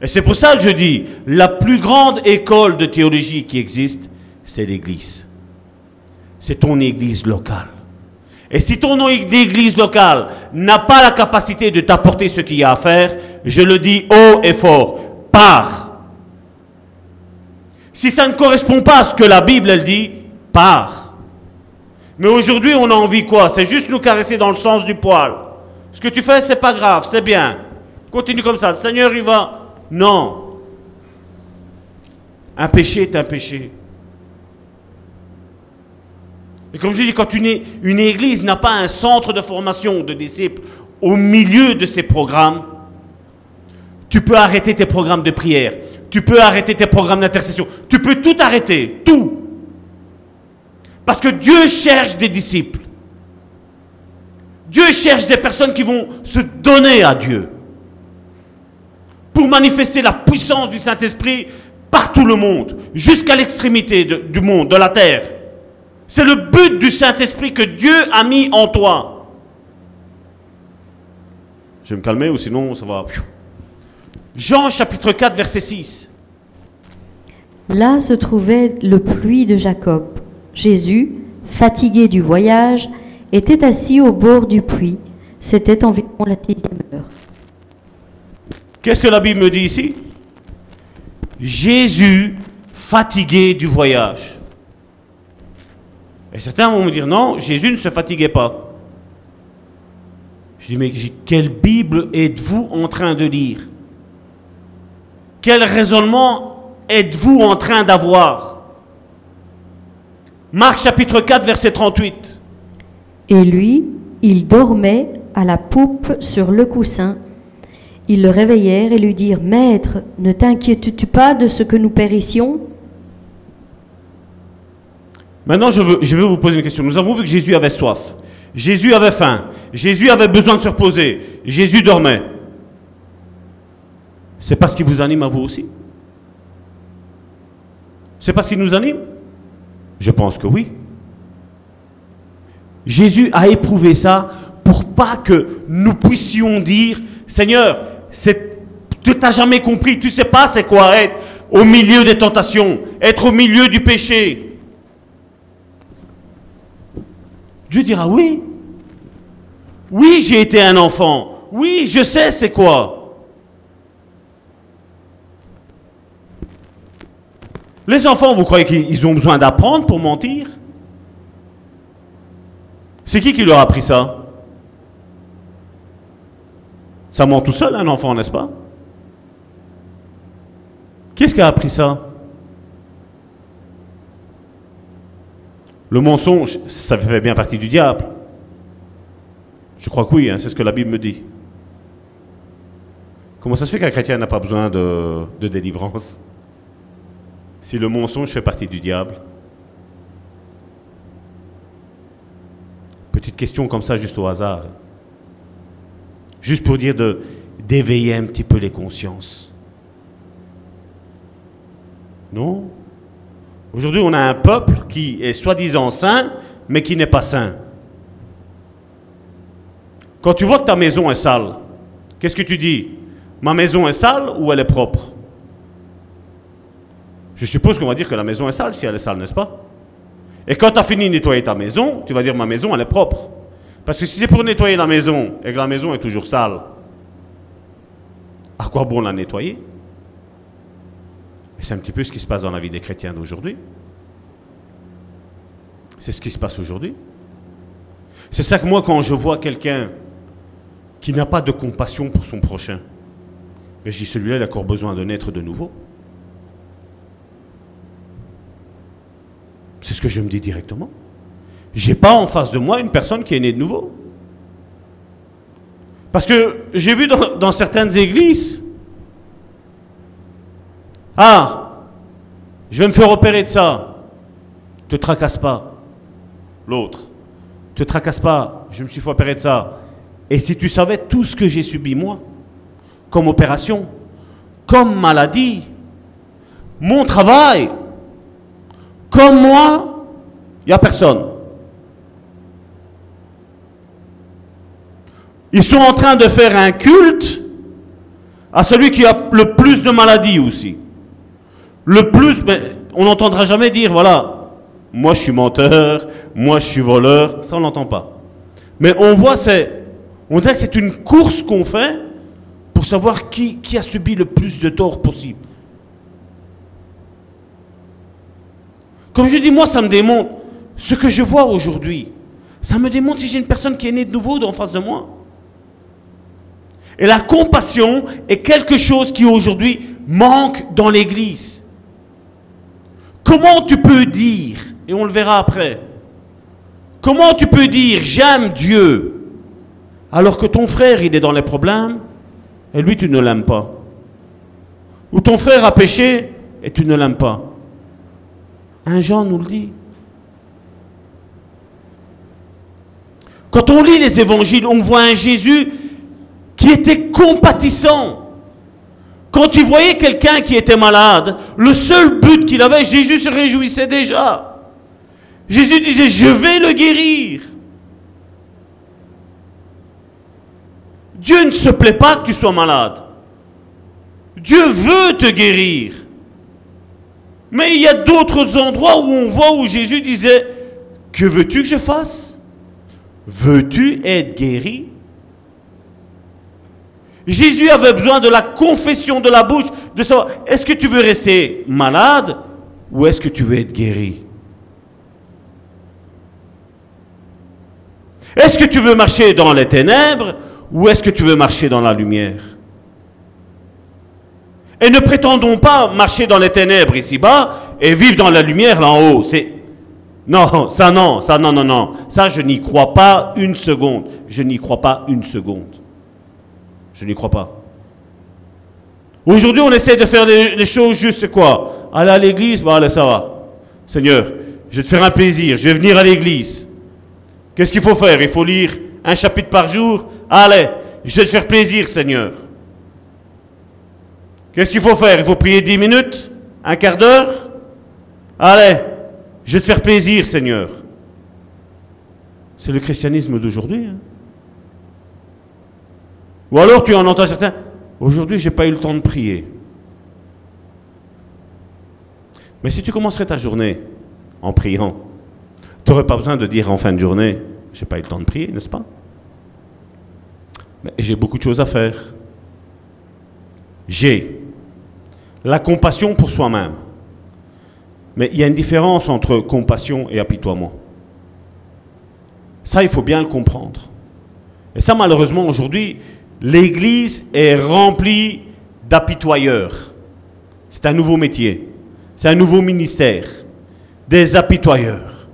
Et c'est pour ça que je dis, la plus grande école de théologie qui existe, c'est l'Église. C'est ton Église locale. Et si ton église locale n'a pas la capacité de t'apporter ce qu'il y a à faire, je le dis haut et fort, pars. Si ça ne correspond pas à ce que la Bible elle dit, pars. Mais aujourd'hui, on a envie quoi? C'est juste nous caresser dans le sens du poil. Ce que tu fais, c'est pas grave, c'est bien. Continue comme ça. Le Seigneur, il va. Non. Un péché est un péché. Et comme je dis, quand une, une église n'a pas un centre de formation de disciples au milieu de ses programmes, tu peux arrêter tes programmes de prière, tu peux arrêter tes programmes d'intercession, tu peux tout arrêter, tout. Parce que Dieu cherche des disciples. Dieu cherche des personnes qui vont se donner à Dieu pour manifester la puissance du Saint-Esprit partout le monde, jusqu'à l'extrémité du monde, de la terre. C'est le but du Saint-Esprit que Dieu a mis en toi. Je vais me calmer ou sinon ça va. Jean chapitre 4 verset 6. Là se trouvait le puits de Jacob. Jésus, fatigué du voyage, était assis au bord du puits. C'était environ la sixième heure. Qu'est-ce que la Bible me dit ici? Jésus, fatigué du voyage. Et certains vont me dire, non, Jésus ne se fatiguait pas. Je dis, mais quelle Bible êtes-vous en train de lire? Quel raisonnement êtes-vous en train d'avoir? Marc chapitre 4, verset 38. Et lui, il dormait à la poupe sur le coussin. Ils le réveillèrent et lui dirent, Maître, ne t'inquiètes-tu pas de ce que nous périssions? Maintenant, je, veux, je vais vous poser une question. Nous avons vu que Jésus avait soif. Jésus avait faim. Jésus avait besoin de se reposer. Jésus dormait. C'est parce qu'il vous anime à vous aussi? C'est parce qu'il nous anime? Je pense que oui. Jésus a éprouvé ça pour pas que nous puissions dire, Seigneur, tu n'as jamais compris, tu sais pas c'est quoi être au milieu des tentations, être au milieu du péché. Dieu dira oui. Oui, j'ai été un enfant. Oui, je sais c'est quoi. Les enfants, vous croyez qu'ils ont besoin d'apprendre pour mentir? C'est qui qui leur a appris ça? Ça ment tout seul, un enfant, n'est-ce pas? Qui est-ce qui a appris ça? Le mensonge, ça fait bien partie du diable. Je crois que oui, hein, c'est ce que la Bible me dit. Comment ça se fait qu'un chrétien n'a pas besoin de, de délivrance? Si le mensonge fait partie du diable Petite question comme ça, juste au hasard. Juste pour dire de d'éveiller un petit peu les consciences. Non? Aujourd'hui, on a un peuple qui est soi-disant saint, mais qui n'est pas saint. Quand tu vois que ta maison est sale, qu'est-ce que tu dis? Ma maison est sale ou elle est propre? Je suppose qu'on va dire que la maison est sale si elle est sale, n'est-ce pas? Et quand tu as fini de nettoyer ta maison, tu vas dire ma maison, elle est propre. Parce que si c'est pour nettoyer la maison et que la maison est toujours sale, à quoi bon la nettoyer? Et c'est un petit peu ce qui se passe dans la vie des chrétiens d'aujourd'hui. C'est ce qui se passe aujourd'hui. C'est ça que moi, quand je vois quelqu'un qui n'a pas de compassion pour son prochain, je dis celui-là, il a encore besoin de naître de nouveau. C'est ce que je me dis directement. J'ai pas en face de moi une personne qui est née de nouveau. Parce que j'ai vu dans, certaines églises, ah, je vais me faire opérer de ça. Te tracasse pas. L'autre. Te tracasse pas. Je me suis fait opérer de ça. Et si tu savais tout ce que j'ai subi moi, comme opération, comme maladie, mon travail, comme moi, il n'y a personne. Ils sont en train de faire un culte à celui qui a le plus de maladies aussi. Le plus, mais on n'entendra jamais dire, voilà, moi je suis menteur, moi je suis voleur, ça on n'entend pas. Mais on voit, c'est, on dirait que c'est une course qu'on fait pour savoir qui, a subi le plus de tort possible. Comme je dis, moi, ça me démontre ce que je vois aujourd'hui. Ça me démontre si j'ai une personne qui est née de nouveau en face de moi. Et la compassion est quelque chose qui aujourd'hui manque dans l'Église. Comment tu peux dire, et on le verra après, comment tu peux dire j'aime Dieu alors que ton frère il est dans les problèmes et lui tu ne l'aimes pas? Ou ton frère a péché et tu ne l'aimes pas? Un Jean nous le dit. Quand on lit les évangiles, on voit un Jésus qui était compatissant. Quand tu voyais quelqu'un qui était malade, le seul but qu'il avait, Jésus se réjouissait déjà. Jésus disait, je vais le guérir. Dieu ne se plaît pas que tu sois malade. Dieu veut te guérir. Mais il y a d'autres endroits où on voit où Jésus disait, que veux-tu que je fasse? Veux-tu être guéri? Jésus avait besoin de la confession de la bouche, de savoir, est-ce que tu veux rester malade ou est-ce que tu veux être guéri? Est-ce que tu veux marcher dans les ténèbres ou est-ce que tu veux marcher dans la lumière? Et ne prétendons pas marcher dans les ténèbres ici-bas et vivre dans la lumière là en haut. C'est non, ça non, ça non, non, non. Ça, je n'y crois pas une seconde. Je n'y crois pas une seconde. Je n'y crois pas. Aujourd'hui, on essaie de faire les, choses juste, quoi? Aller à l'église, bon allez, ça va. Seigneur, je vais te faire un plaisir, je vais venir à l'église. Qu'est-ce qu'il faut faire? Il faut lire un chapitre par jour? Allez, je vais te faire plaisir, Seigneur. Qu'est-ce qu'il faut faire? Il faut prier dix minutes? Un quart d'heure? Allez, je vais te faire plaisir, Seigneur. C'est le christianisme d'aujourd'hui. Hein. Ou alors tu en entends certains, aujourd'hui j'ai pas eu le temps de prier. Mais si tu commencerais ta journée en priant, tu n'aurais pas besoin de dire en fin de journée, j'ai pas eu le temps de prier, n'est-ce pas? Mais j'ai beaucoup de choses à faire. J'ai la compassion pour soi-même. Mais il y a une différence entre compassion et apitoiement. Ça, il faut bien le comprendre. Et ça, malheureusement, aujourd'hui, l'Église est remplie d'apitoyeurs. C'est un nouveau métier. C'est un nouveau ministère. Des apitoyeurs.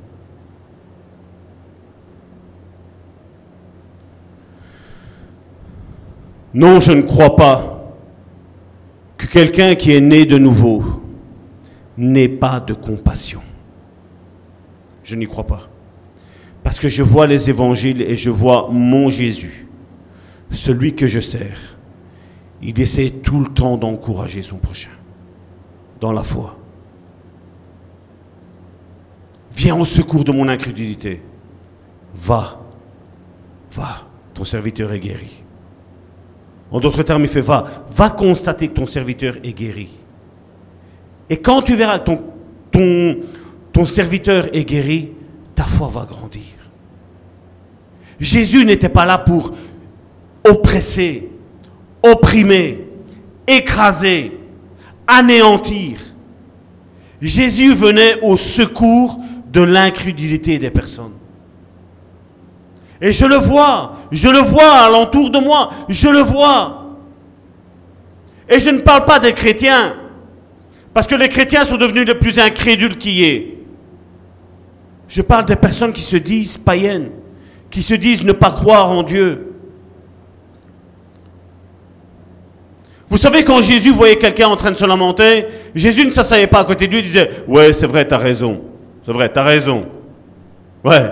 Non, je ne crois pas que quelqu'un qui est né de nouveau n'ait pas de compassion. Je n'y crois pas. Parce que je vois les évangiles et je vois mon Jésus, celui que je sers. Il essaie tout le temps d'encourager son prochain dans la foi. Viens au secours de mon incrédulité. Va, va, ton serviteur est guéri. En d'autres termes, il fait va, constater que ton serviteur est guéri. Et quand tu verras que ton, ton, ton serviteur est guéri, ta foi va grandir. Jésus n'était pas là pour oppresser, opprimer, écraser, anéantir. Jésus venait au secours de l'incrédulité des personnes. Et je le vois, je le vois alentour de moi, je le vois. Et je ne parle pas des chrétiens, parce que les chrétiens sont devenus les plus incrédules qui est. Je parle des personnes qui se disent païennes, qui se disent ne pas croire en Dieu. Vous savez, quand Jésus voyait quelqu'un en train de se lamenter, Jésus ne s'asseyait pas à côté de lui, il disait Ouais, c'est vrai, t'as raison. C'est vrai, t'as raison. Ouais,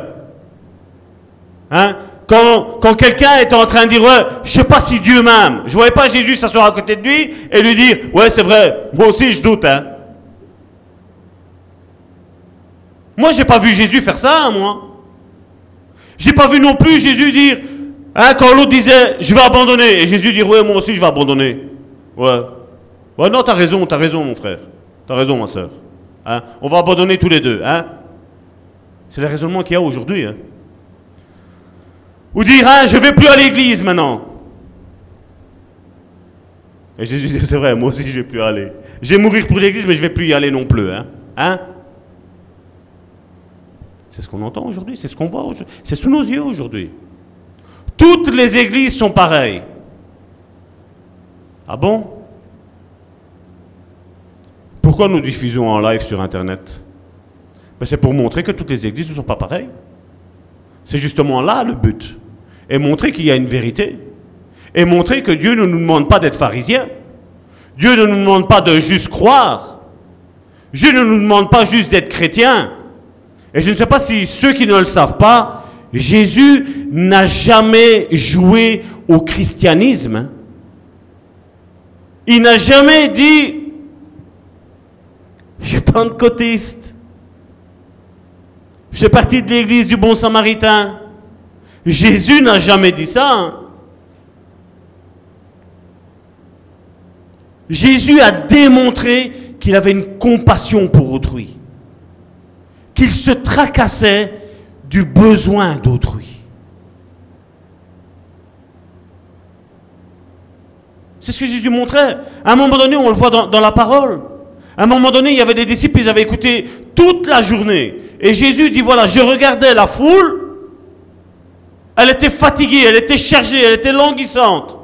Hein? Quand, quelqu'un est en train de dire, ouais, je sais pas si Dieu m'aime, je voyais pas Jésus s'asseoir à côté de lui et lui dire, ouais, c'est vrai, moi aussi je doute, hein. Moi, j'ai pas vu Jésus faire ça, moi. J'ai pas vu non plus Jésus dire, hein, quand l'autre disait, je vais abandonner, et Jésus dire, ouais, moi aussi je vais abandonner. Ouais. Ouais, non, t'as raison, t'as raison, mon frère. T'as raison, ma soeur. Hein? On va abandonner tous les deux, hein. C'est le raisonnement qu'il y a aujourd'hui, hein. Ou dire, hein, je vais plus à l'église maintenant. Et Jésus dit, c'est vrai, moi aussi je vais plus aller. Je vais mourir pour l'église, mais je vais plus y aller non plus. Hein? hein? C'est ce qu'on entend aujourd'hui, c'est ce qu'on voit aujourd'hui. C'est sous nos yeux aujourd'hui. Toutes les églises sont pareilles. Ah bon? Pourquoi nous diffusons en live sur Internet? Ben, C'est pour montrer que toutes les églises ne sont pas pareilles. C'est justement là le but et montrer qu'il y a une vérité. Et montrer que Dieu ne nous demande pas d'être pharisiens. Dieu ne nous demande pas de juste croire. Dieu ne nous demande pas juste d'être chrétien. Et je ne sais pas si ceux qui ne le savent pas, Jésus n'a jamais joué au christianisme. Il n'a jamais dit, je suis pentecôtiste, je fais partie de l'église du bon samaritain. Jésus n'a jamais dit ça. hein. Jésus a démontré qu'il avait une compassion pour autrui, qu'il se tracassait du besoin d'autrui. C'est ce que Jésus montrait. À un moment donné, on le voit dans, dans la parole. À un moment donné, il y avait des disciples, ils avaient écouté toute la journée. Et Jésus dit, voilà, je regardais la foule. Elle était fatiguée, elle était chargée, elle était languissante.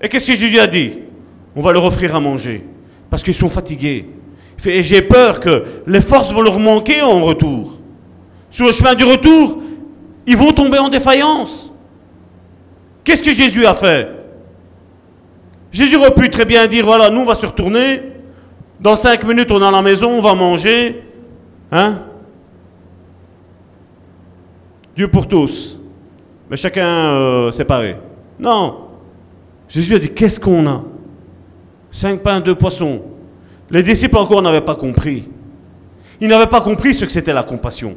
Et qu'est-ce que Jésus a dit? On va leur offrir à manger. Parce qu'ils sont fatigués. Et j'ai peur que les forces vont leur manquer en retour. Sur le chemin du retour, ils vont tomber en défaillance. Qu'est-ce que Jésus a fait? Jésus aurait pu très bien dire, voilà, nous on va se retourner. Dans cinq minutes, on est à la maison, on va manger. Hein? Dieu pour tous. Mais chacun euh, séparé. Non. Jésus a dit, qu'est-ce qu'on a? Cinq pains, deux poissons. Les disciples encore n'avaient pas compris. Ils n'avaient pas compris ce que c'était la compassion.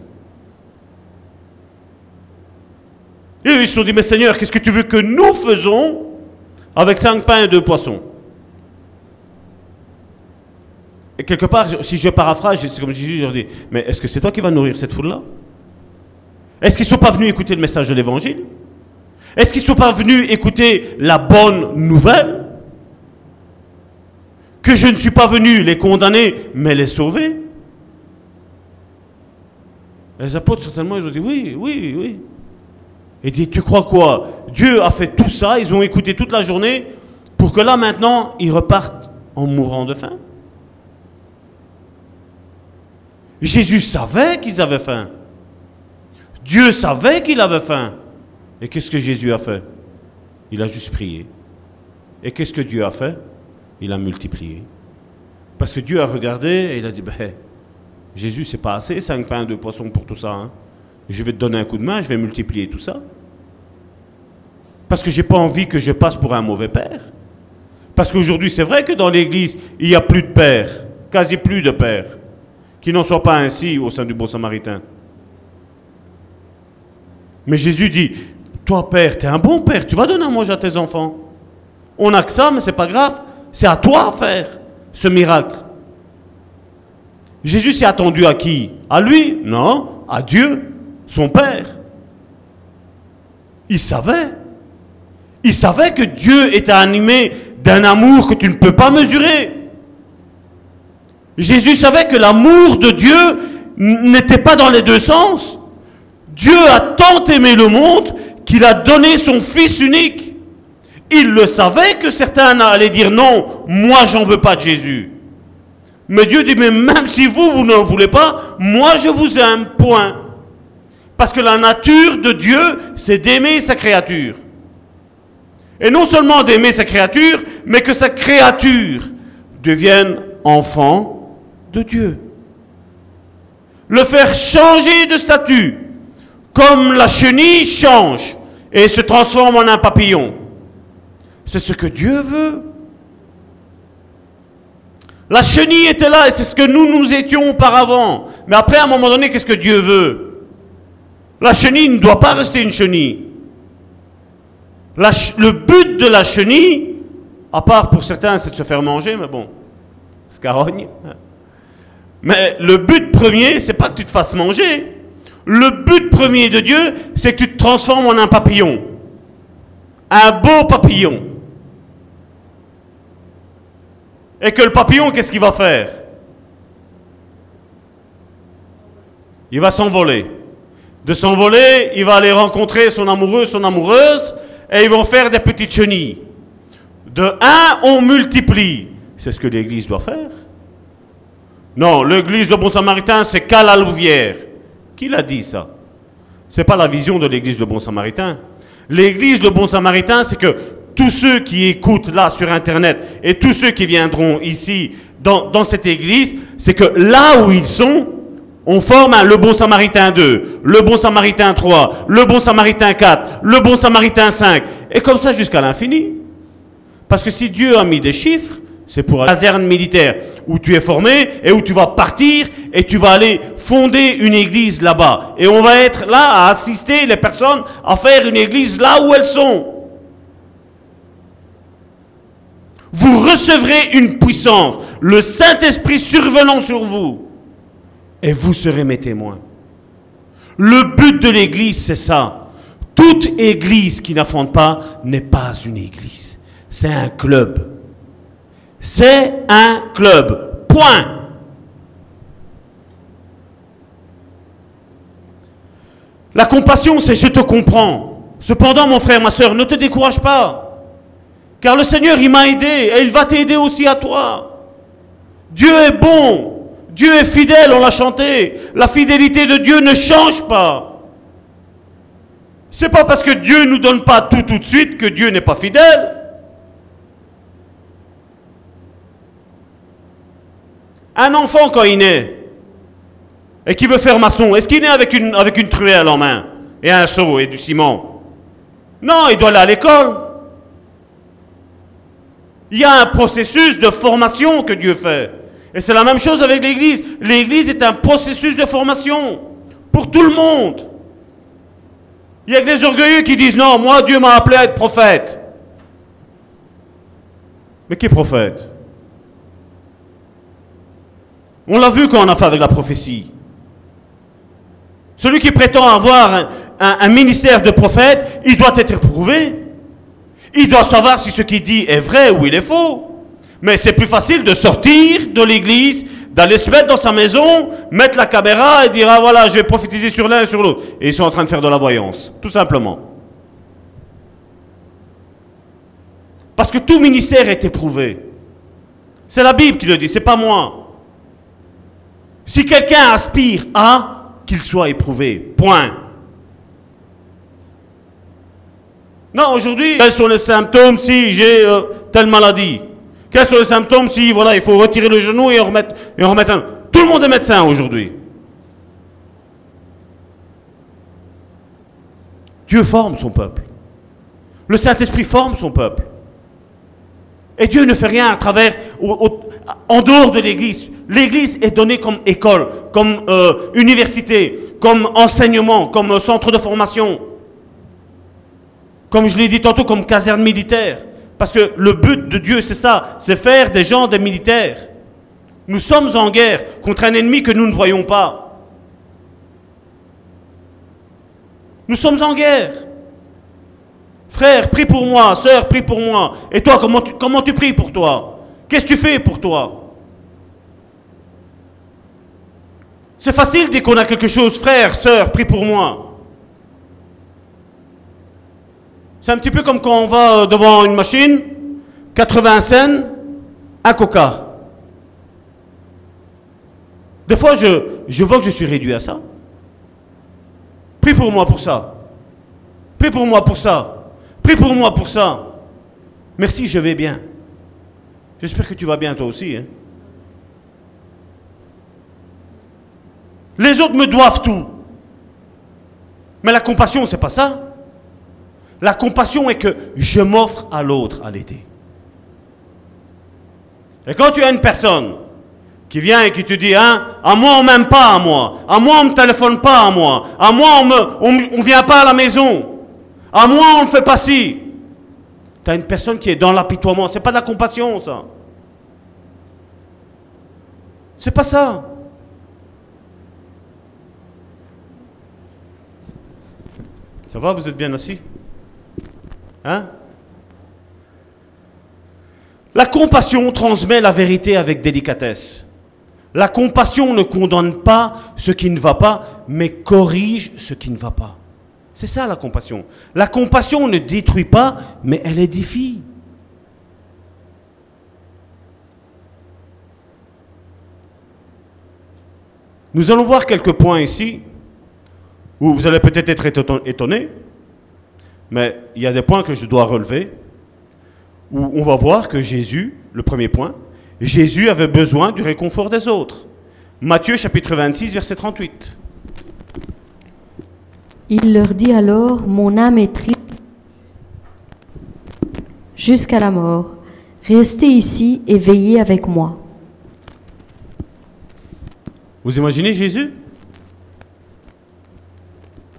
Et ils se sont dit, mais Seigneur, qu'est-ce que tu veux que nous faisons avec cinq pains et deux poissons? Et quelque part, si je paraphrase, c'est comme Jésus leur dit, mais est-ce que c'est toi qui vas nourrir cette foule-là? Est-ce qu'ils ne sont pas venus écouter le message de l'Évangile? Est-ce qu'ils ne sont pas venus écouter la bonne nouvelle? Que je ne suis pas venu les condamner, mais les sauver? Les apôtres, certainement, ils ont dit, oui, oui, oui. Et dit, tu crois quoi? Dieu a fait tout ça, ils ont écouté toute la journée, pour que là maintenant, ils repartent en mourant de faim? Jésus savait qu'ils avaient faim. Dieu savait qu'il avait faim. Et qu'est-ce que Jésus a fait? Il a juste prié. Et qu'est-ce que Dieu a fait? Il a multiplié. Parce que Dieu a regardé et il a dit, ben, Jésus, c'est pas assez, cinq pains, deux poissons pour tout ça. hein. Je vais te donner un coup de main, je vais multiplier tout ça. Parce que j'ai pas envie que je passe pour un mauvais père. Parce qu'aujourd'hui, c'est vrai que dans l'église, il n'y a plus de père, quasi plus de père, qui n'en soit pas ainsi au sein du bon samaritain. Mais Jésus dit, toi père, tu es un bon père, tu vas donner à manger à tes enfants. On n'a que ça, mais c'est pas grave, c'est à toi à faire ce miracle. Jésus s'est attendu à qui? À lui? Non, à Dieu, son Père. Il savait. Il savait que Dieu était animé d'un amour que tu ne peux pas mesurer. Jésus savait que l'amour de Dieu n'était pas dans les deux sens. Dieu a tant aimé le monde qu'il a donné son Fils unique. Il le savait que certains allaient dire non, moi j'en veux pas de Jésus. Mais Dieu dit, mais même si vous, vous n'en voulez pas, moi je vous aime, point. Parce que la nature de Dieu, c'est d'aimer sa créature. Et non seulement d'aimer sa créature, mais que sa créature devienne enfant de Dieu. Le faire changer de statut, comme la chenille change et se transforme en un papillon. C'est ce que Dieu veut. La chenille était là et c'est ce que nous nous étions auparavant. Mais après, à un moment donné, qu'est-ce que Dieu veut? La chenille ne doit pas rester une chenille. Le but de la chenille, à part pour certains, c'est de se faire manger, mais bon, scarogne. Mais le but premier, c'est pas que tu te fasses manger. Le but premier de Dieu, c'est que tu te transformes en un papillon. Un beau papillon. Et que le papillon, qu'est-ce qu'il va faire? Il va s'envoler. De s'envoler, il va aller rencontrer son amoureux, son amoureuse, et ils vont faire des petites chenilles. De un, on multiplie. C'est ce que l'Église doit faire. Non, l'Église de Bon Samaritain, c'est qu'à la Louvière. Qui l'a dit ça? C'est pas la vision de l'Église de Bon Samaritain. L'Église de Bon Samaritain, c'est que tous ceux qui écoutent là sur Internet et tous ceux qui viendront ici dans, dans cette église, c'est que là où ils sont, on forme un le bon samaritain 2, le bon samaritain 3, le bon samaritain 4, le bon samaritain 5, et comme ça jusqu'à l'infini. Parce que si Dieu a mis des chiffres, c'est pour la caserne militaire où tu es formé et où tu vas partir et tu vas aller fonder une église là-bas. Et on va être là à assister les personnes à faire une église là où elles sont. Vous recevrez une puissance, le Saint-Esprit survenant sur vous, et vous serez mes témoins. Le but de l'église, c'est ça. Toute église qui n'affronte pas n'est pas une église. C'est un club. C'est un club. Point. La compassion, c'est je te comprends. Cependant, mon frère, ma soeur, ne te décourage pas. Car le Seigneur, il m'a aidé et il va t'aider aussi à toi. Dieu est bon. Dieu est fidèle, on l'a chanté. La fidélité de Dieu ne change pas. C'est pas parce que Dieu nous donne pas tout tout de suite que Dieu n'est pas fidèle. Un enfant, quand il naît, et qui veut faire maçon, est-ce qu'il naît avec une, avec une truelle en main, et un seau et du ciment? Non, il doit aller à l'école. Il y a un processus de formation que Dieu fait. Et c'est la même chose avec l'Église. L'Église est un processus de formation pour tout le monde. Il y a que les orgueilleux qui disent non, moi Dieu m'a appelé à être prophète. Mais qui est prophète? On l'a vu quand on a fait avec la prophétie. Celui qui prétend avoir un, ministère de prophète, il doit être éprouvé. Il doit savoir si ce qu'il dit est vrai ou il est faux. Mais c'est plus facile de sortir de l'église, d'aller se mettre dans sa maison, mettre la caméra et dire Ah voilà, je vais prophétiser sur l'un et sur l'autre. Et ils sont en train de faire de la voyance, tout simplement. Parce que tout ministère est éprouvé. C'est la Bible qui le dit, c'est pas moi. Si quelqu'un aspire à, qu'il soit éprouvé. Point. Non, aujourd'hui, quels sont les symptômes si j'ai euh, telle maladie? Quels sont les symptômes si, voilà, il faut retirer le genou et en remettre, et en remettre un... Tout le monde est médecin aujourd'hui. Dieu forme son peuple. Le Saint-Esprit forme son peuple. Et Dieu ne fait rien à travers, en dehors de l'Église. L'Église est donnée comme école, comme euh, université, comme enseignement, comme euh, centre de formation. Comme je l'ai dit tantôt, comme caserne militaire. Parce que le but de Dieu, c'est ça, c'est faire des gens des militaires. Nous sommes en guerre contre un ennemi que nous ne voyons pas. Nous sommes en guerre. Frère, prie pour moi. Sœur, prie pour moi. Et toi, comment tu, comment tu pries pour toi? Qu'est-ce que tu fais pour toi? C'est facile dès qu'on a quelque chose. Frère, sœur, prie pour moi. C'est un petit peu comme quand on va euh, devant une machine, 80 cents, un coca. Des fois, je, je vois que je suis réduit à ça. Prie pour moi pour ça. Prie pour moi pour ça. Prie pour moi pour ça. Merci, je vais bien. J'espère que tu vas bien toi aussi. Hein. Les autres me doivent tout. Mais la compassion, c'est pas ça. La compassion est que je m'offre à l'autre à l'aider. Et quand tu as une personne qui vient et qui te dit, hein, à moi on m'aime pas à moi, à moi on me téléphone pas à moi, à moi on me, on, vient pas à la maison, à moi, on ne fait pas si. Tu as une personne qui est dans l'apitoiement. C'est pas de la compassion, ça. C'est pas ça. Ça va, vous êtes bien assis? Hein? La compassion transmet la vérité avec délicatesse. La compassion ne condamne pas ce qui ne va pas, mais corrige ce qui ne va pas. C'est ça la compassion. La compassion ne détruit pas, mais elle édifie. Nous allons voir quelques points ici où vous allez peut-être être étonné, mais il y a des points que je dois relever. où on va voir que Jésus, le premier point, Jésus avait besoin du réconfort des autres. Matthieu chapitre 26, verset 38. Il leur dit alors, Mon âme est triste jusqu'à la mort. Restez ici et veillez avec moi. Vous imaginez Jésus?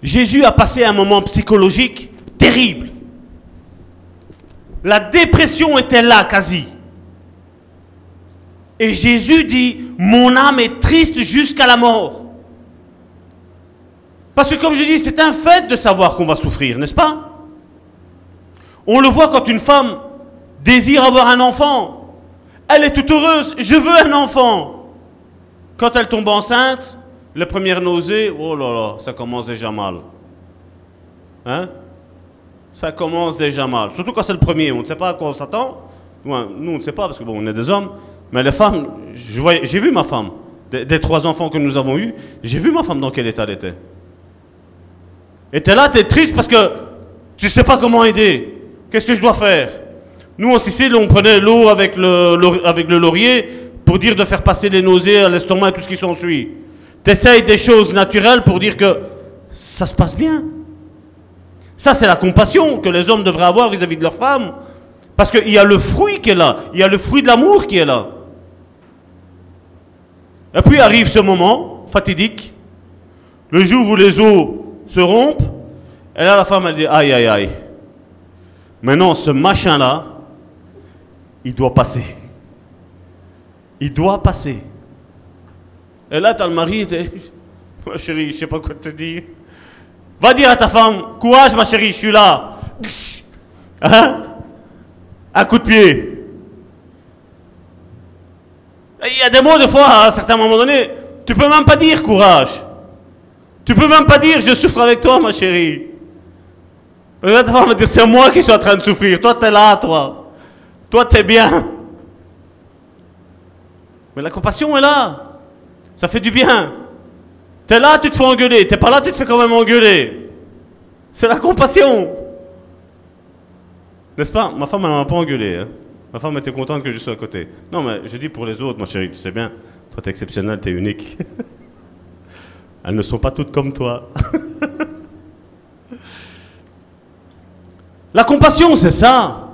Jésus a passé un moment psychologique terrible. La dépression était là quasi. Et Jésus dit, mon âme est triste jusqu'à la mort. Parce que comme je dis, c'est un fait de savoir qu'on va souffrir, n'est-ce pas? On le voit quand une femme désire avoir un enfant. Elle est toute heureuse, je veux un enfant. Quand elle tombe enceinte, les premières nausées, oh là là, ça commence déjà mal. Hein? Ça commence déjà mal. Surtout quand c'est le premier, on ne sait pas à quoi on s'attend. nous, on ne sait pas parce que bon, on est des hommes. Mais les femmes, j'ai vu ma femme. Des, trois enfants que nous avons eus, j'ai vu ma femme dans quel état elle était. Et t'es là, t'es triste parce que tu sais pas comment aider. Qu'est-ce que je dois faire? Nous, en Sicile, on prenait l'eau avec le, avec le laurier pour dire de faire passer les nausées l'estomac et tout ce qui s'ensuit. T'essayes des choses naturelles pour dire que ça se passe bien. Ça, c'est la compassion que les hommes devraient avoir vis-à-vis de leurs femmes. Parce qu'il y a le fruit qui est là. Il y a le fruit de l'amour qui est là. Et puis arrive ce moment fatidique, le jour où les os se rompent, et là la femme elle dit aïe aïe aïe. Maintenant ce machin là, il doit passer. Il doit passer. Et là t'as le mari, dit ma chérie, je sais pas quoi te dire. Va dire à ta femme, courage ma chérie, je suis là. Hein? Un coup de pied. Il y a des mots de fois, à un certain moment donné, tu peux même pas dire courage. Tu peux même pas dire je souffre avec toi, ma chérie. ta femme va dire c'est moi qui suis en train de souffrir. Toi, tu es là, toi. Toi, tu es bien. Mais la compassion est là. Ça fait du bien. Tu es là, tu te fais engueuler. Tu pas là, tu te fais quand même engueuler. C'est la compassion. N'est-ce pas? Ma femme, elle m'a pas engueulé. Hein. Ma femme était contente que je sois à côté. Non, mais je dis pour les autres, ma chérie, tu sais bien. Toi, tu es exceptionnel, tu es unique. Elles ne sont pas toutes comme toi. la compassion, c'est ça.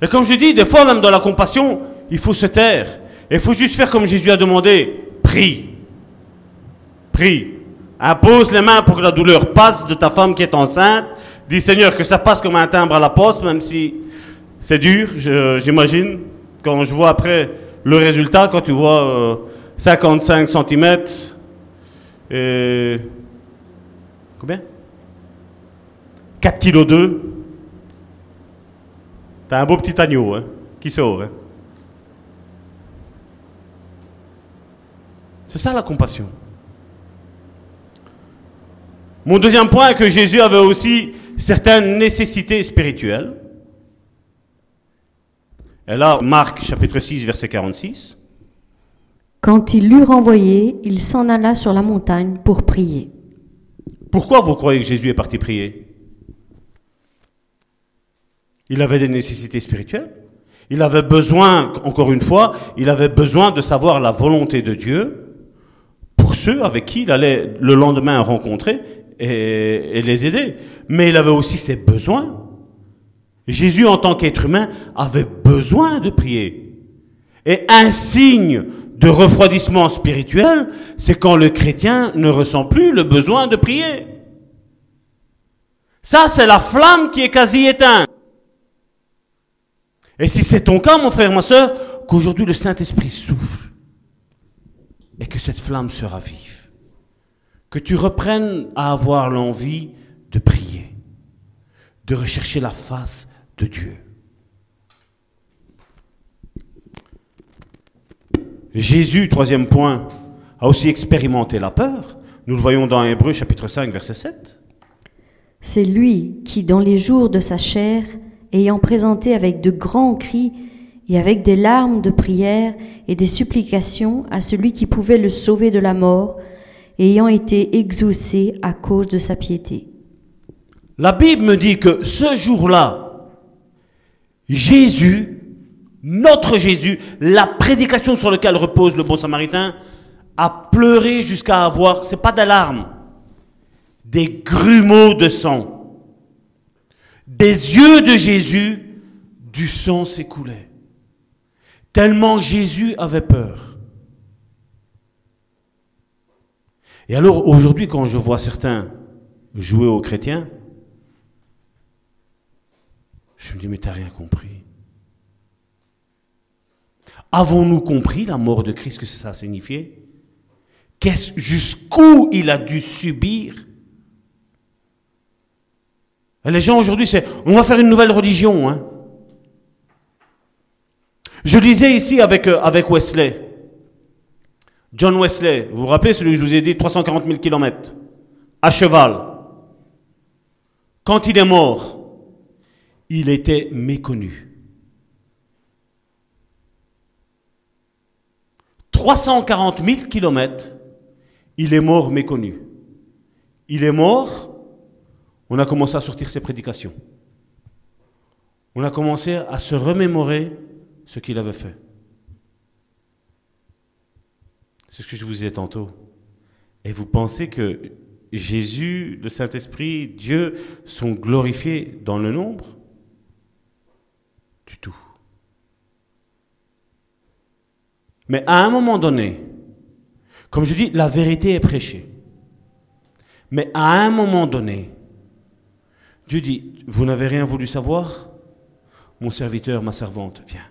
Et comme je dis, des fois, même dans la compassion, il faut se taire. Il faut juste faire comme Jésus a demandé. Prie. Prie. Impose les mains pour que la douleur passe de ta femme qui est enceinte. Dis Seigneur que ça passe comme un timbre à la poste, même si c'est dur, j'imagine. Quand je vois après le résultat, quand tu vois 55 euh, cm, et combien? 4 kg 2. T'as un beau petit agneau hein, qui sort. Hein. C'est ça la compassion. Mon deuxième point est que Jésus avait aussi certaines nécessités spirituelles. Et là, Marc chapitre 6, verset 46. Quand il l'eut renvoyé, il s'en alla sur la montagne pour prier. Pourquoi vous croyez que Jésus est parti prier? Il avait des nécessités spirituelles. Il avait besoin, encore une fois, il avait besoin de savoir la volonté de Dieu pour ceux avec qui il allait le lendemain rencontrer et, les aider. Mais il avait aussi ses besoins. Jésus, en tant qu'être humain, avait besoin de prier. Et un signe de refroidissement spirituel, c'est quand le chrétien ne ressent plus le besoin de prier. Ça, c'est la flamme qui est quasi éteinte. Et si c'est ton cas, mon frère, ma soeur, qu'aujourd'hui le Saint-Esprit souffle et que cette flamme se ravive, que tu reprennes à avoir l'envie de prier, de rechercher la face de Dieu. Jésus, troisième point, a aussi expérimenté la peur. Nous le voyons dans Hébreu chapitre 5, verset 7. C'est lui qui, dans les jours de sa chair, ayant présenté avec de grands cris et avec des larmes de prière et des supplications à celui qui pouvait le sauver de la mort, ayant été exaucé à cause de sa piété. La Bible me dit que ce jour-là, Jésus, notre Jésus, la prédication sur laquelle repose le bon samaritain, a pleuré jusqu'à avoir, c'est pas des larmes, des grumeaux de sang. Des yeux de Jésus, du sang s'écoulait. Tellement Jésus avait peur. Et alors aujourd'hui, quand je vois certains jouer aux chrétiens, je me dis, mais t'as rien compris. Avons-nous compris la mort de Christ, que ça signifiait Jusqu'où il a dû subir? Les gens aujourd'hui, c'est, on va faire une nouvelle religion. Hein. Je lisais ici avec, euh, avec Wesley. John Wesley, vous vous rappelez celui que je vous ai dit, 340 000 kilomètres, à cheval. Quand il est mort, il était méconnu. 340 000 kilomètres, il est mort méconnu. Il est mort, on a commencé à sortir ses prédications. On a commencé à se remémorer ce qu'il avait fait. C'est ce que je vous disais tantôt. Et vous pensez que Jésus, le Saint-Esprit, Dieu sont glorifiés dans le nombre? Du tout. Mais à un moment donné, comme je dis, la vérité est prêchée. Mais à un moment donné, Dieu dit, vous n'avez rien voulu savoir? Mon serviteur, ma servante, viens.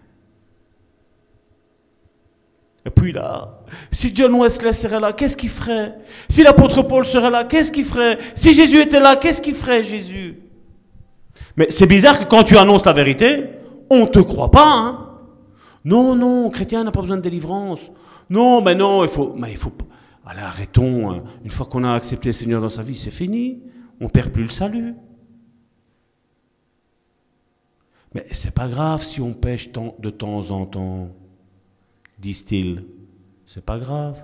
Et puis là, si John Wesley serait là, qu'est-ce qu'il ferait? Si l'apôtre Paul serait là, qu'est-ce qu'il ferait? Si Jésus était là, qu'est-ce qu'il ferait Jésus? Mais c'est bizarre que quand tu annonces la vérité, on ne te croit pas. Hein non, non, chrétien n'a pas besoin de délivrance. Non, mais non, il faut... Mais il faut allez, arrêtons. Hein. Une fois qu'on a accepté le Seigneur dans sa vie, c'est fini. On ne perd plus le salut. Mais c'est pas grave si on pêche de temps en temps disent-ils. C'est pas grave.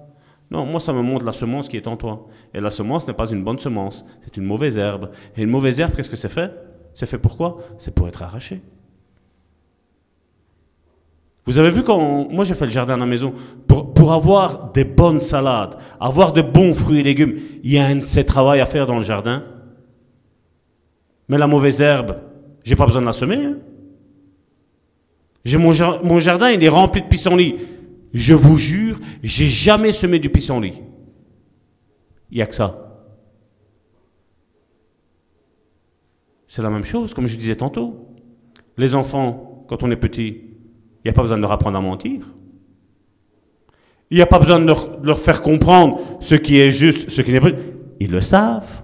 Non, moi ça me montre la semence qui est en toi. Et la semence n'est pas une bonne semence, c'est une mauvaise herbe. Et une mauvaise herbe, qu'est-ce que c'est fait? C'est fait pourquoi C'est pour être arraché. Vous avez vu quand moi j'ai fait le jardin à la maison, pour, avoir des bonnes salades, avoir de bons fruits et légumes, il y a un de ces travail à faire dans le jardin. Mais la mauvaise herbe, j'ai pas besoin de la semer. Hein. J'ai mon, mon jardin, il est rempli de pissenlits. Je vous jure, j'ai jamais semé du pissenlit. Il n'y a que ça. C'est la même chose, comme je disais tantôt. Les enfants, quand on est petit, il n'y a pas besoin de leur apprendre à mentir. Il n'y a pas besoin de leur, faire comprendre ce qui est juste, ce qui n'est pas. Ils le savent.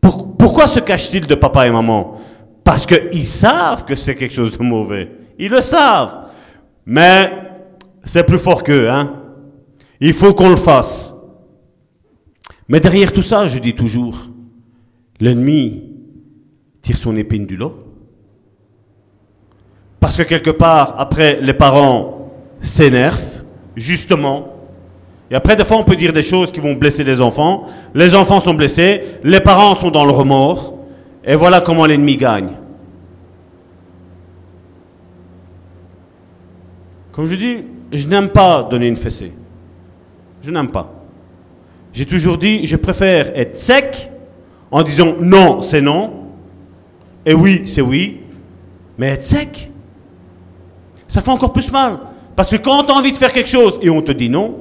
pourquoi se cachent-ils de papa et maman? Parce qu'ils savent que c'est quelque chose de mauvais. Ils le savent. Mais c'est plus fort qu'eux, hein. Il faut qu'on le fasse. Mais derrière tout ça, je dis toujours, l'ennemi tire son épine du lot. Parce que quelque part, après, les parents s'énervent, justement. Et après, des fois, on peut dire des choses qui vont blesser les enfants. Les enfants sont blessés, les parents sont dans le remords. Et voilà comment l'ennemi gagne. Comme je dis, je n'aime pas donner une fessée. Je n'aime pas. J'ai toujours dit, je préfère être sec en disant non, c'est non, et oui, c'est oui, mais être sec, ça fait encore plus mal. Parce que quand tu as envie de faire quelque chose et on te dit non,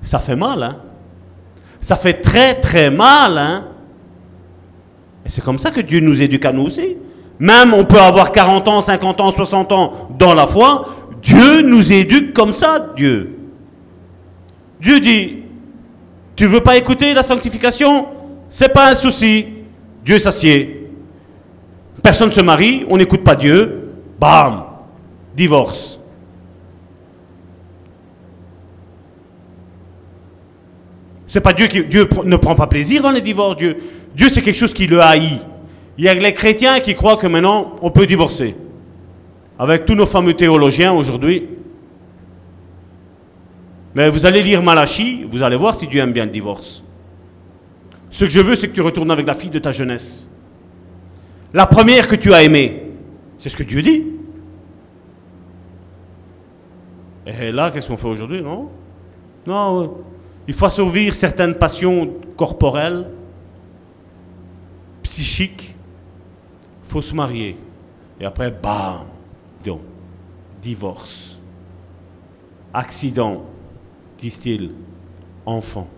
ça fait mal. Hein? Ça fait très très mal. Hein? Et c'est comme ça que Dieu nous éduque à nous aussi. Même on peut avoir 40 ans, 50 ans, 60 ans dans la foi, Dieu nous éduque comme ça, Dieu. Dieu dit, tu veux pas écouter la sanctification? C'est pas un souci. Dieu s'assied. Personne ne se marie, on n'écoute pas Dieu. Bam Divorce. C'est pas Dieu qui ne prend pas plaisir dans les divorces. Dieu, Dieu c'est quelque chose qui le haït. Il y a les chrétiens qui croient que maintenant on peut divorcer avec tous nos fameux théologiens aujourd'hui. Mais vous allez lire Malachie, vous allez voir si Dieu aime bien le divorce. Ce que je veux, c'est que tu retournes avec la fille de ta jeunesse. La première que tu as aimée. C'est ce que Dieu dit. Et là, qu'est-ce qu'on fait aujourd'hui, non? Non, il faut assouvir certaines passions corporelles, psychiques. Il faut se marier. Et après, bam, divorce. Accident, disent-ils, enfant.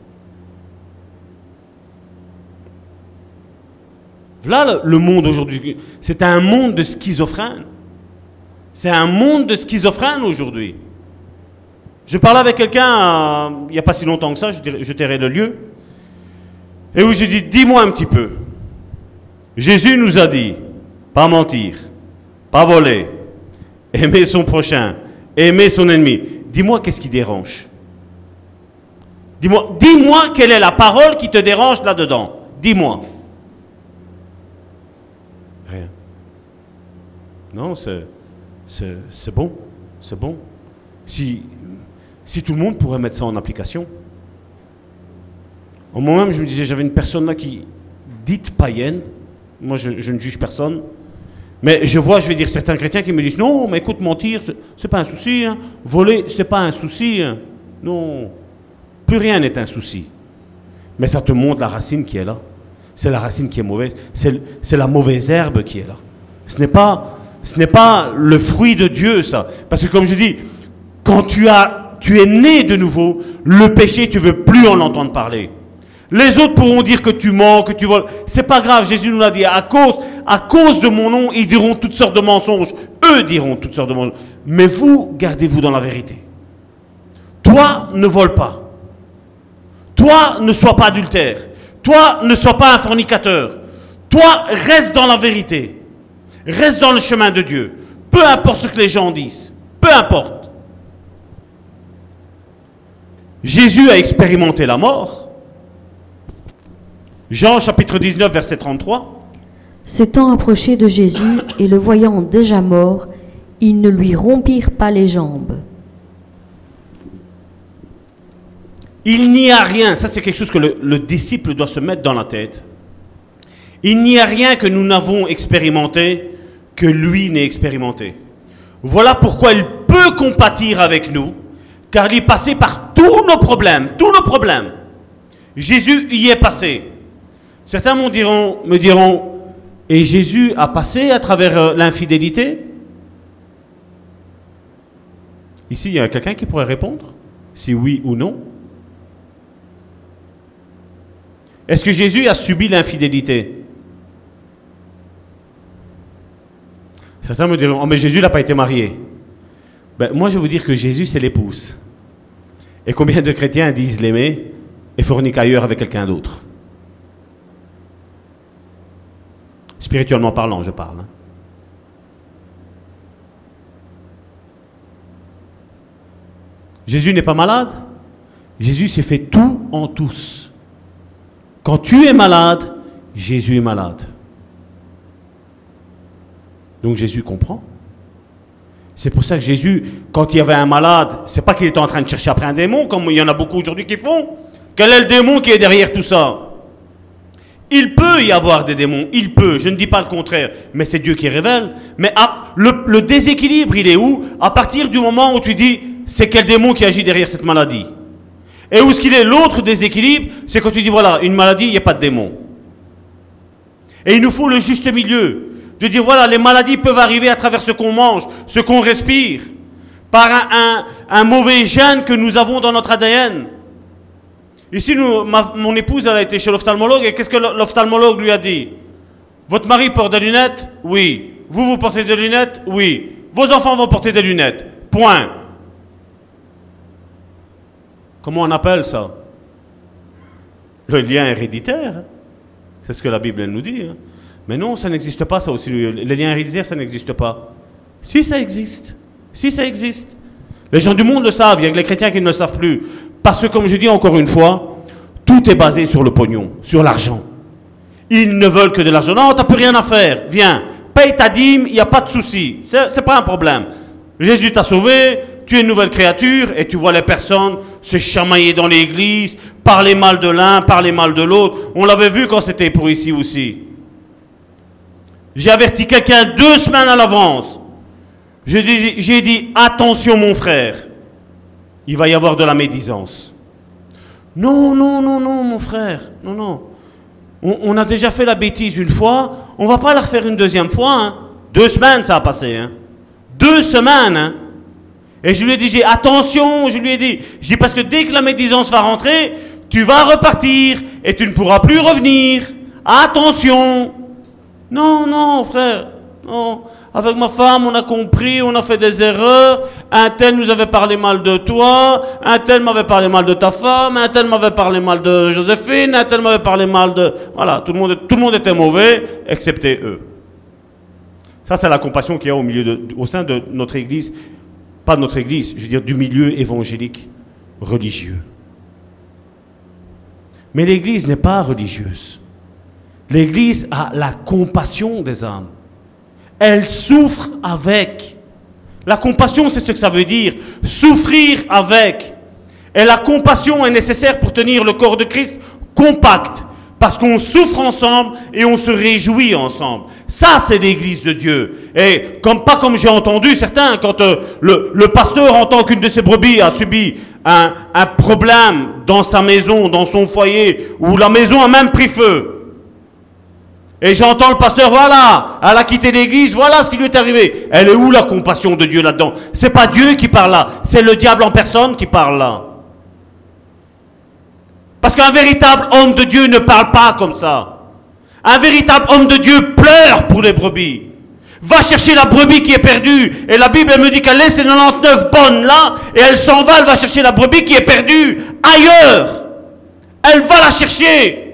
Voilà le monde aujourd'hui. C'est un monde de schizophrène. C'est un monde de schizophrène aujourd'hui. Je parlais avec quelqu'un euh, il n'y a pas si longtemps que ça, je, tairai le lieu, et où j'ai dit, dis-moi un petit peu. Jésus nous a dit, pas mentir, pas voler, aimer son prochain, aimer son ennemi. Dis-moi qu'est-ce qui dérange. Dis-moi, dis-moi quelle est la parole qui te dérange là-dedans. Dis-moi. Rien. Non, c'est, bon. C'est bon. Si, si tout le monde pourrait mettre ça en application. Au moment même, je me disais, j'avais une personne là qui, dite païenne, moi je, ne juge personne, mais je vois, je vais dire, certains chrétiens qui me disent, non, mais écoute, mentir, c'est pas un souci, hein. voler, c'est pas un souci, hein. non, plus rien n'est un souci. Mais ça te montre la racine qui est là. C'est la racine qui est mauvaise, c'est la mauvaise herbe qui est là. Ce n'est pas, ce n'est le fruit de Dieu, ça. Parce que comme je dis, quand tu es né de nouveau, le péché, tu veux plus en entendre parler. Les autres pourront dire que tu mens, que tu voles. C'est pas grave, Jésus nous l'a dit. À cause, à cause de mon nom, ils diront toutes sortes de mensonges. Eux diront toutes sortes de mensonges. Mais vous, gardez-vous dans la vérité. Toi, ne vole pas. Toi, ne sois pas adultère. Toi, ne sois pas un fornicateur. Toi, reste dans la vérité. Reste dans le chemin de Dieu. Peu importe ce que les gens disent. Peu importe. Jésus a expérimenté la mort. Jean chapitre 19 verset 33. S'étant approché de Jésus et le voyant déjà mort, ils ne lui rompirent pas les jambes. Il n'y a rien, ça c'est quelque chose que le, le, disciple doit se mettre dans la tête. Il n'y a rien que nous n'avons expérimenté que lui n'ait expérimenté. Voilà pourquoi il peut compatir avec nous car il est passé par tous nos problèmes, tous nos problèmes. Jésus y est passé. Certains me diront, et Jésus a passé à travers euh, l'infidélité? Ici, il y a quelqu'un qui pourrait répondre Si oui ou non Est-ce que Jésus a subi l'infidélité? Certains me diront, oh mais Jésus n'a pas été marié. Ben, moi, je vais vous dire que Jésus, c'est l'épouse. Et combien de chrétiens disent l'aimer et forniquent ailleurs avec quelqu'un d'autre? Spirituellement parlant, je parle. Hein. Jésus n'est pas malade. Jésus s'est fait tout en tous. Quand tu es malade, Jésus est malade. Donc Jésus comprend. C'est pour ça que Jésus, quand il y avait un malade, c'est pas qu'il était en train de chercher après un démon, comme il y en a beaucoup aujourd'hui qui font. Quel est le démon qui est derrière tout ça? Il peut y avoir des démons, il peut, je ne dis pas le contraire, mais c'est Dieu qui révèle. Mais le, déséquilibre, il est où? À partir du moment où tu dis, c'est quel démon qui agit derrière cette maladie? Et où est-ce qu'il est L'autre déséquilibre, c'est quand tu dis, voilà, une maladie, il n'y a pas de démon. Et il nous faut le juste milieu de dire voilà, les maladies peuvent arriver à travers ce qu'on mange, ce qu'on respire, par un, mauvais gène que nous avons dans notre ADN. Ici, mon épouse, elle a été chez l'ophtalmologue, et qu'est-ce que l'ophtalmologue lui a dit? Votre mari porte des lunettes? Oui. Vous, vous portez des lunettes? Oui. Vos enfants vont porter des lunettes. Point. Comment on appelle ça? Le lien héréditaire. C'est ce que la Bible nous dit. Hein. Mais non, ça n'existe pas, ça aussi. Les liens héréditaires, ça n'existe pas. Si, ça existe. Si, ça existe. Les gens du monde le savent, il y a que les chrétiens qui ne le savent plus. Parce que, comme je dis encore une fois, tout est basé sur le pognon, sur l'argent. Ils ne veulent que de l'argent. Non, tu n'as plus rien à faire. Viens, paye ta dîme, il n'y a pas de souci. Ce n'est pas un problème. Jésus t'a sauvé, tu es une nouvelle créature, et tu vois les personnes se chamailler dans l'église, parler mal de l'un, parler mal de l'autre. On l'avait vu quand c'était pour ici aussi. J'ai averti quelqu'un deux semaines à l'avance. J'ai dit, attention mon frère, il va y avoir de la médisance. Non, non, non, non, mon frère, non, non. On, a déjà fait la bêtise une fois, on va pas la refaire une deuxième fois. hein. Deux semaines ça a passé. Hein. Deux semaines. hein. Et je lui ai dit, j'ai attention, je lui ai dit, je dis parce que dès que la médisance va rentrer, tu vas repartir et tu ne pourras plus revenir. Attention. Non, non, frère, non. Avec ma femme, on a compris, on a fait des erreurs. Un tel nous avait parlé mal de toi, un tel m'avait parlé mal de ta femme, un tel m'avait parlé mal de Joséphine, un tel m'avait parlé mal de... Voilà, tout le monde, tout le monde était mauvais, excepté eux. Ça, c'est la compassion qu'il y a au, milieu de, au sein de notre église, pas de notre église, je veux dire du milieu évangélique religieux. Mais l'église n'est pas religieuse. L'église a la compassion des âmes. Elle souffre avec. La compassion, c'est ce que ça veut dire. Souffrir avec. Et la compassion est nécessaire pour tenir le corps de Christ compact. Parce qu'on souffre ensemble et on se réjouit ensemble. Ça, c'est l'église de Dieu. Et comme pas comme j'ai entendu certains, quand euh, le, le pasteur entend qu'une de ses brebis a subi un, problème dans sa maison, dans son foyer, où la maison a même pris feu. Et j'entends le pasteur, voilà, elle a quitté l'église, voilà ce qui lui est arrivé. Elle est où la compassion de Dieu là-dedans? C'est pas Dieu qui parle là, c'est le diable en personne qui parle là. Parce qu'un véritable homme de Dieu ne parle pas comme ça. Un véritable homme de Dieu pleure pour les brebis. Va chercher la brebis qui est perdue. Et la Bible me dit qu'elle laisse les 99 bonnes là, et elle s'en va, elle va chercher la brebis qui est perdue ailleurs. Elle va la chercher.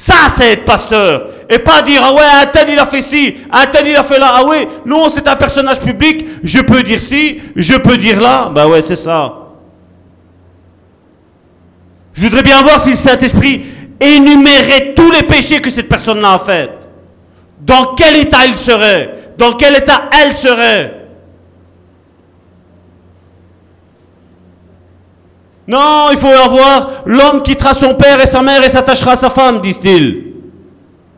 Ça, c'est être pasteur. Et pas dire, ah ouais, un tel il a fait ci, un tel il a fait là. Ah ouais, non, c'est un personnage public, je peux dire ci, je peux dire là. Bah ouais, c'est ça. Je voudrais bien voir si le Saint-Esprit énumérait tous les péchés que cette personne-là a fait. Dans quel état il serait? Dans quel état elle serait? Non, il faut avoir l'homme quittera son père et sa mère et s'attachera à sa femme, disent-ils.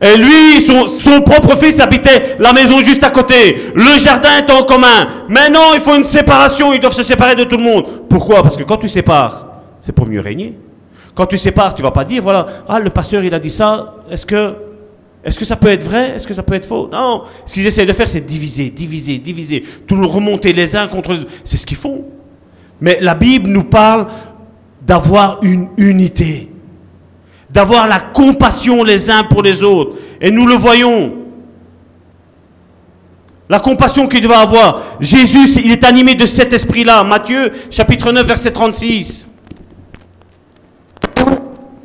Et lui, son, propre fils habitait la maison juste à côté. Le jardin est en commun. Mais non, il faut une séparation. Ils doivent se séparer de tout le monde. Pourquoi? Parce que quand tu sépares, c'est pour mieux régner. Quand tu sépares, tu vas pas dire, voilà, ah, le pasteur, il a dit ça. Est-ce que, est-ce que ça peut être vrai? Est-ce que ça peut être faux? Non. Ce qu'ils essaient de faire, c'est diviser, diviser, diviser. Tout le remonter les uns contre les autres. C'est ce qu'ils font. Mais la Bible nous parle d'avoir une unité, d'avoir la compassion les uns pour les autres. Et nous le voyons. La compassion qu'il doit avoir. Jésus, il est animé de cet esprit-là. Matthieu, chapitre 9, verset 36.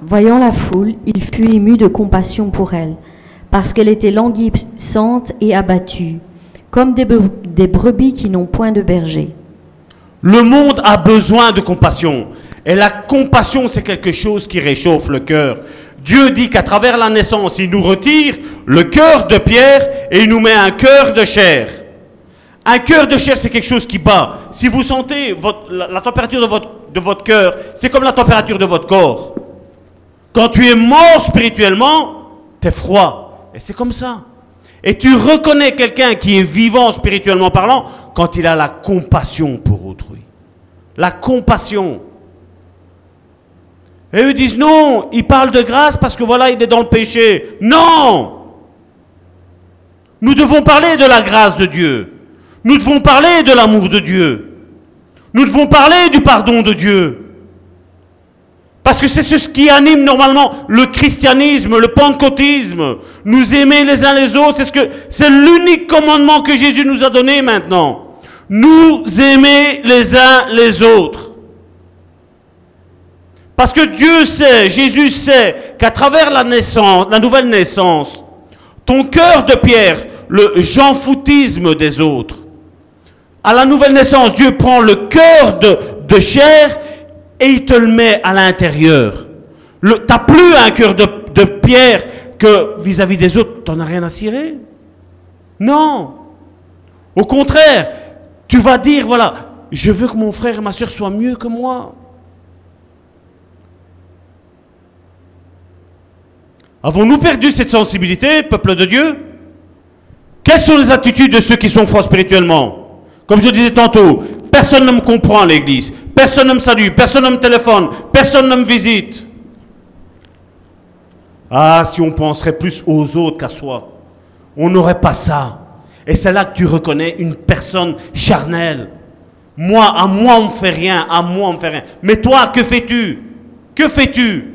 Voyant la foule, il fut ému de compassion pour elle, parce qu'elle était languissante et abattue, comme des, des brebis qui n'ont point de berger. Le monde a besoin de compassion. Et la compassion, c'est quelque chose qui réchauffe le cœur. Dieu dit qu'à travers la naissance, il nous retire le cœur de pierre et il nous met un cœur de chair. Un cœur de chair, c'est quelque chose qui bat. Si vous sentez la, température de votre, de votre cœur, c'est comme la température de votre corps. Quand tu es mort spirituellement, tu es froid. Et c'est comme ça. Et tu reconnais quelqu'un qui est vivant spirituellement parlant quand il a la compassion pour autrui. La compassion. Et eux disent non, il parle de grâce parce que voilà, il est dans le péché. Non Nous devons parler de la grâce de Dieu. Nous devons parler de l'amour de Dieu. Nous devons parler du pardon de Dieu. Parce que c'est ce qui anime normalement le christianisme, le pentecôtisme. Nous aimer les uns les autres, c'est ce que c'est l'unique commandement que Jésus nous a donné maintenant. Nous aimer les uns les autres. Parce que Dieu sait, Jésus sait qu'à travers la naissance, la nouvelle naissance, ton cœur de pierre, le jean-foutisme des autres, à la nouvelle naissance, Dieu prend le cœur de, chair et il te le met à l'intérieur. Tu n'as plus un cœur de, de pierre que vis-à-vis -vis des autres, tu n'en as rien à cirer. Non. Au contraire, tu vas dire, voilà, je veux que mon frère et ma soeur soient mieux que moi. Avons-nous perdu cette sensibilité, peuple de Dieu? Quelles sont les attitudes de ceux qui sont forts spirituellement? Comme je disais tantôt, personne ne me comprend à l'église, personne ne me salue, personne ne me téléphone, personne ne me visite. Ah, si on penserait plus aux autres qu'à soi, on n'aurait pas ça. Et c'est là que tu reconnais une personne charnelle. Moi, à moi, on ne fait rien, à moi, on ne fait rien. Mais toi, que fais-tu? Que fais-tu?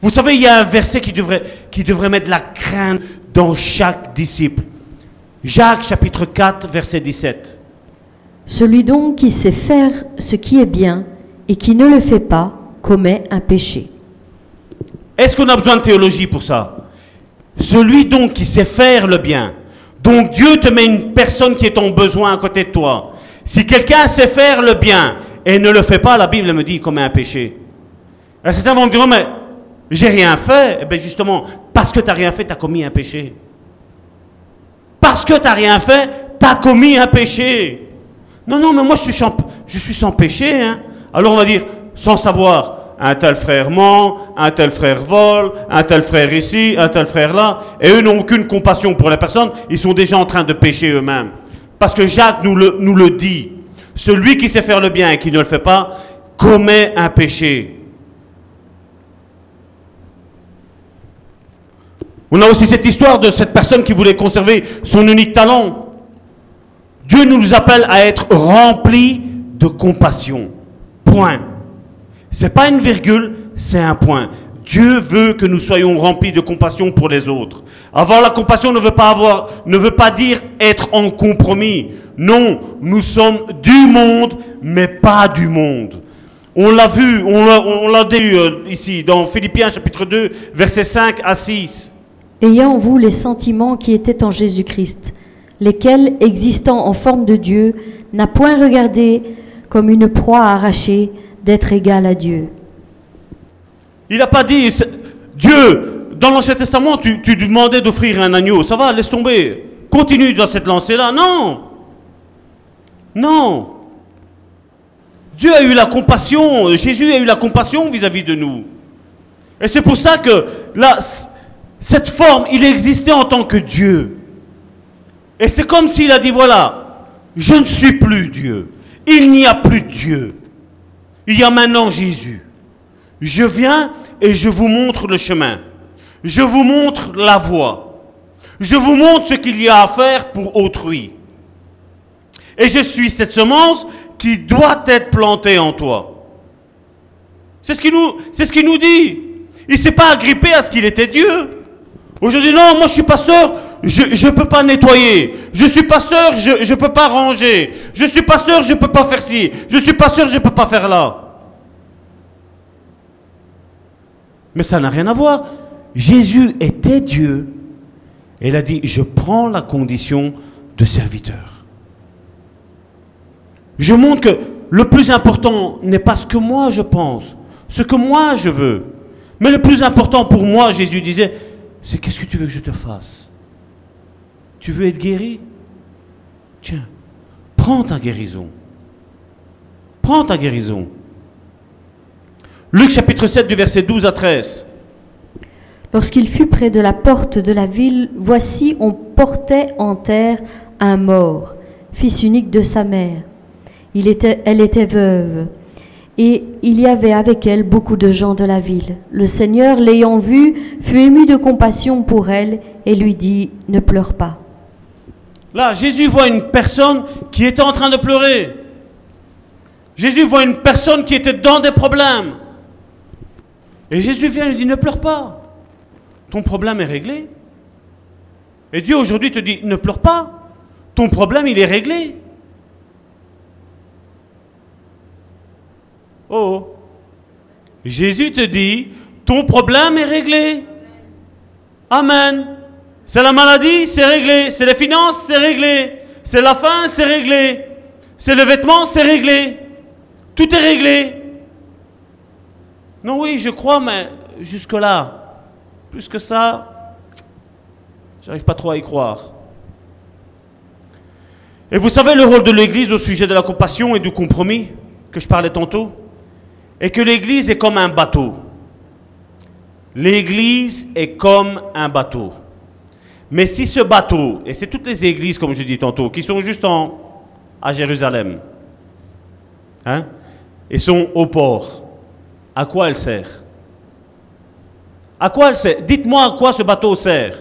Vous savez, il y a un verset qui devrait, qui devrait mettre la crainte dans chaque disciple. Jacques chapitre 4, verset 17. Celui donc qui sait faire ce qui est bien et qui ne le fait pas commet un péché. Est-ce qu'on a besoin de théologie pour ça? Celui donc qui sait faire le bien. Donc Dieu te met une personne qui est en besoin à côté de toi. Si quelqu'un sait faire le bien et ne le fait pas, la Bible me dit qu'il commet un péché. Et certains vont me dire, mais j'ai rien fait. Eh bien justement, parce que tu n'as rien fait, tu as commis un péché. Parce que tu n'as rien fait, tu as commis un péché. Non, non, mais moi je suis, sans, je suis sans péché. Hein. Alors on va dire, sans savoir, un tel frère ment, un tel frère vole, un tel frère ici, un tel frère là, et eux n'ont aucune compassion pour la personne, ils sont déjà en train de pécher eux-mêmes. Parce que Jacques nous le, nous le dit, celui qui sait faire le bien et qui ne le fait pas, commet un péché. On a aussi cette histoire de cette personne qui voulait conserver son unique talent. Dieu nous appelle à être remplis de compassion. Point. C'est pas une virgule, c'est un point. Dieu veut que nous soyons remplis de compassion pour les autres. Avoir la compassion ne veut pas avoir, ne veut pas dire être en compromis. Non, nous sommes du monde, mais pas du monde. On l'a vu, on l'a dit euh, ici dans Philippiens chapitre 2, versets 5 à 6. Ayant en vous les sentiments qui étaient en Jésus-Christ, lesquels, existant en forme de Dieu, n'a point regardé comme une proie arrachée, d'être égal à Dieu. Il n'a pas dit, Dieu, dans l'Ancien Testament, tu, tu demandais d'offrir un agneau. Ça va, laisse tomber. Continue dans cette lancée-là. Non. Non. Dieu a eu la compassion, Jésus a eu la compassion vis-à-vis de nous. Et c'est pour ça que là, cette forme, il existait en tant que Dieu. Et c'est comme s'il a dit, voilà, je ne suis plus Dieu. Il n'y a plus Dieu. Il y a maintenant Jésus. Je viens et je vous montre le chemin. Je vous montre la voie. Je vous montre ce qu'il y a à faire pour autrui. Et je suis cette semence qui doit être plantée en toi. C'est ce qu'il nous, ce qu'il nous dit. Il s'est pas agrippé à ce qu'il était Dieu. Aujourd'hui, non, moi je suis pasteur, je ne peux pas nettoyer. Je suis pasteur, je ne peux pas ranger. Je suis pasteur, je ne peux pas faire ci. Je suis pasteur, je ne peux pas faire là. Mais ça n'a rien à voir. Jésus était Dieu. Et il a dit, je prends la condition de serviteur. Je montre que le plus important n'est pas ce que moi je pense, ce que moi je veux. Mais le plus important pour moi, Jésus disait, c'est qu'est-ce que tu veux que je te fasse? Tu veux être guéri? Tiens, prends ta guérison. Prends ta guérison. Luc chapitre 7 du verset 12 à 13. Lorsqu'il fut près de la porte de la ville, voici on portait en terre un mort, fils unique de sa mère. Elle était veuve, et il y avait avec elle beaucoup de gens de la ville. Le Seigneur, l'ayant vue, fut ému de compassion pour elle et lui dit, ne pleure pas. Là, Jésus voit une personne qui était en train de pleurer. Jésus voit une personne qui était dans des problèmes. Et Jésus vient et lui dit, ne pleure pas. Ton problème est réglé. Et Dieu aujourd'hui te dit, ne pleure pas. Ton problème, il est réglé. Oh. Jésus te dit, ton problème est réglé. Amen. C'est la maladie, c'est réglé. C'est les finances, c'est réglé. C'est la faim, c'est réglé. C'est le vêtement, c'est réglé. Tout est réglé. Non, oui, je crois, mais jusque-là, plus que ça, j'arrive pas trop à y croire. Et vous savez le rôle de l'Église au sujet de la compassion et du compromis que je parlais tantôt? Et que l'Église est comme un bateau. L'Église est comme un bateau. Mais si ce bateau, et c'est toutes les églises, comme je dis tantôt, qui sont juste en, à Jérusalem, hein, et sont au port, à quoi elle sert? À quoi elle sert? Dites-moi à quoi ce bateau sert.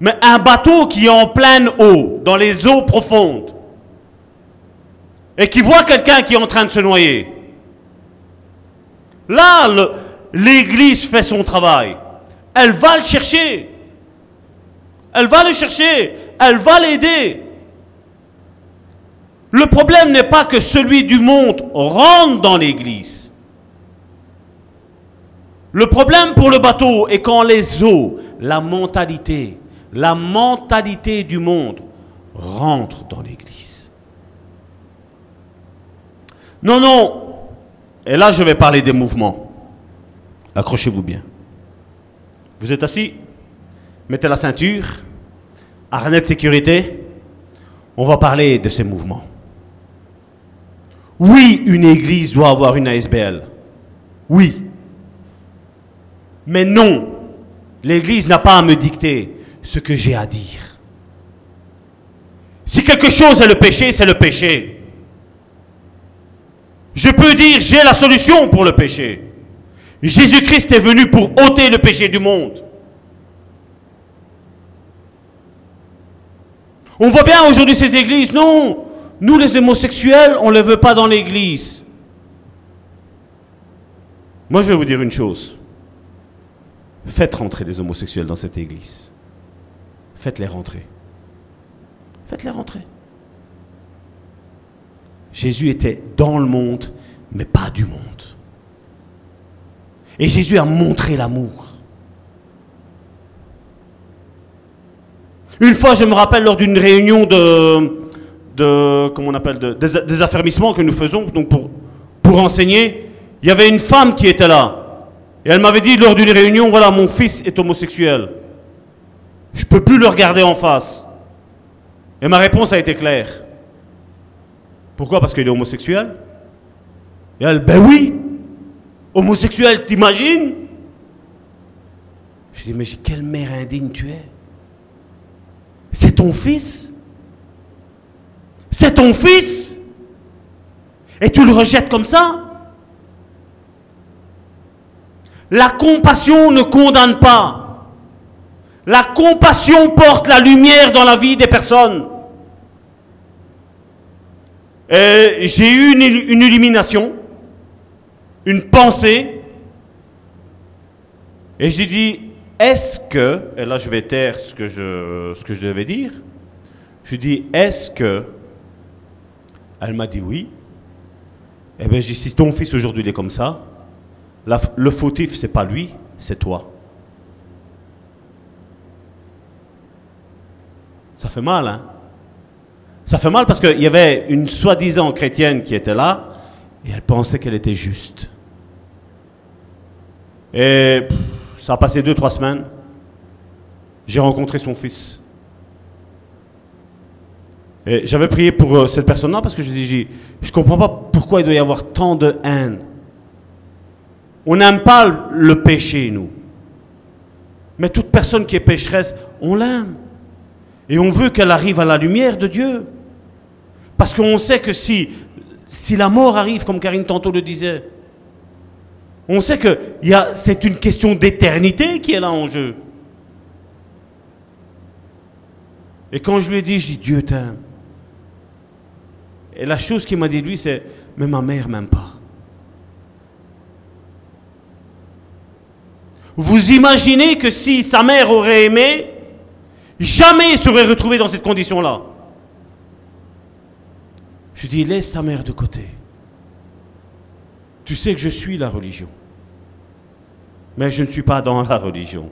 Mais un bateau qui est en pleine eau, dans les eaux profondes, et qui voit quelqu'un qui est en train de se noyer, là, l'église fait son travail. Elle va le chercher. Elle va le chercher. Elle va l'aider. Le problème n'est pas que celui du monde rentre dans l'église. Le problème pour le bateau est quand les eaux, la mentalité, la mentalité du monde rentre dans l'église. Non, non. Et là, je vais parler des mouvements. Accrochez-vous bien. Vous êtes assis, mettez la ceinture, harnais de sécurité. On va parler de ces mouvements. Oui, une église doit avoir une ASBL. Oui. Mais non, l'église n'a pas à me dicter ce que j'ai à dire. Si quelque chose est le péché, c'est le péché. Je peux dire j'ai la solution pour le péché. Jésus-Christ est venu pour ôter le péché du monde. On voit bien aujourd'hui ces églises, non, nous les homosexuels, on ne les veut pas dans l'église. Moi je vais vous dire une chose. Faites rentrer les homosexuels dans cette église. Faites-les rentrer. Faites-les rentrer. Jésus était dans le monde, mais pas du monde. Et Jésus a montré l'amour. Une fois, je me rappelle lors d'une réunion de, de, comment on appelle, de, des, affermissements que nous faisons, pour enseigner, il y avait une femme qui était là. Et elle m'avait dit lors d'une réunion, voilà, mon fils est homosexuel. Je ne peux plus le regarder en face. Et ma réponse a été claire. Pourquoi? Parce qu'il est homosexuel. Et elle, ben oui. Homosexuel, t'imagines? Je dis, mais quelle mère indigne tu es. C'est ton fils. C'est ton fils. Et tu le rejettes comme ça. La compassion ne condamne pas. La compassion porte la lumière dans la vie des personnes. J'ai eu une, une illumination une pensée. Et j'ai dit, est-ce que, et là je vais taire ce que je, ce que je devais dire, je dis, est-ce que, elle m'a dit oui. Eh bien, j'ai dit, si ton fils aujourd'hui il est comme ça, le fautif, c'est pas lui, c'est toi. Ça fait mal, hein Ça fait mal parce qu'il y avait une soi-disant chrétienne qui était là, et elle pensait qu'elle était juste. Et ça a passé deux, trois semaines. J'ai rencontré son fils. Et j'avais prié pour euh, cette personne-là parce que je dis, je ne comprends pas pourquoi il doit y avoir tant de haine. On n'aime pas le péché, nous. Mais toute personne qui est pécheresse, on l'aime. Et on veut qu'elle arrive à la lumière de Dieu. Parce qu'on sait que si, la mort arrive, comme Karine tantôt le disait, on sait que c'est une question d'éternité qui est là en jeu. Et quand je lui ai dit, je dis, Dieu t'aime. Et la chose qu'il m'a dit lui, c'est, mais ma mère m'aime pas. Vous imaginez que si sa mère aurait aimé, jamais il serait retrouvé dans cette condition-là. Je dis, laisse ta mère de côté. Tu sais que je suis la religion. Mais je ne suis pas dans la religion.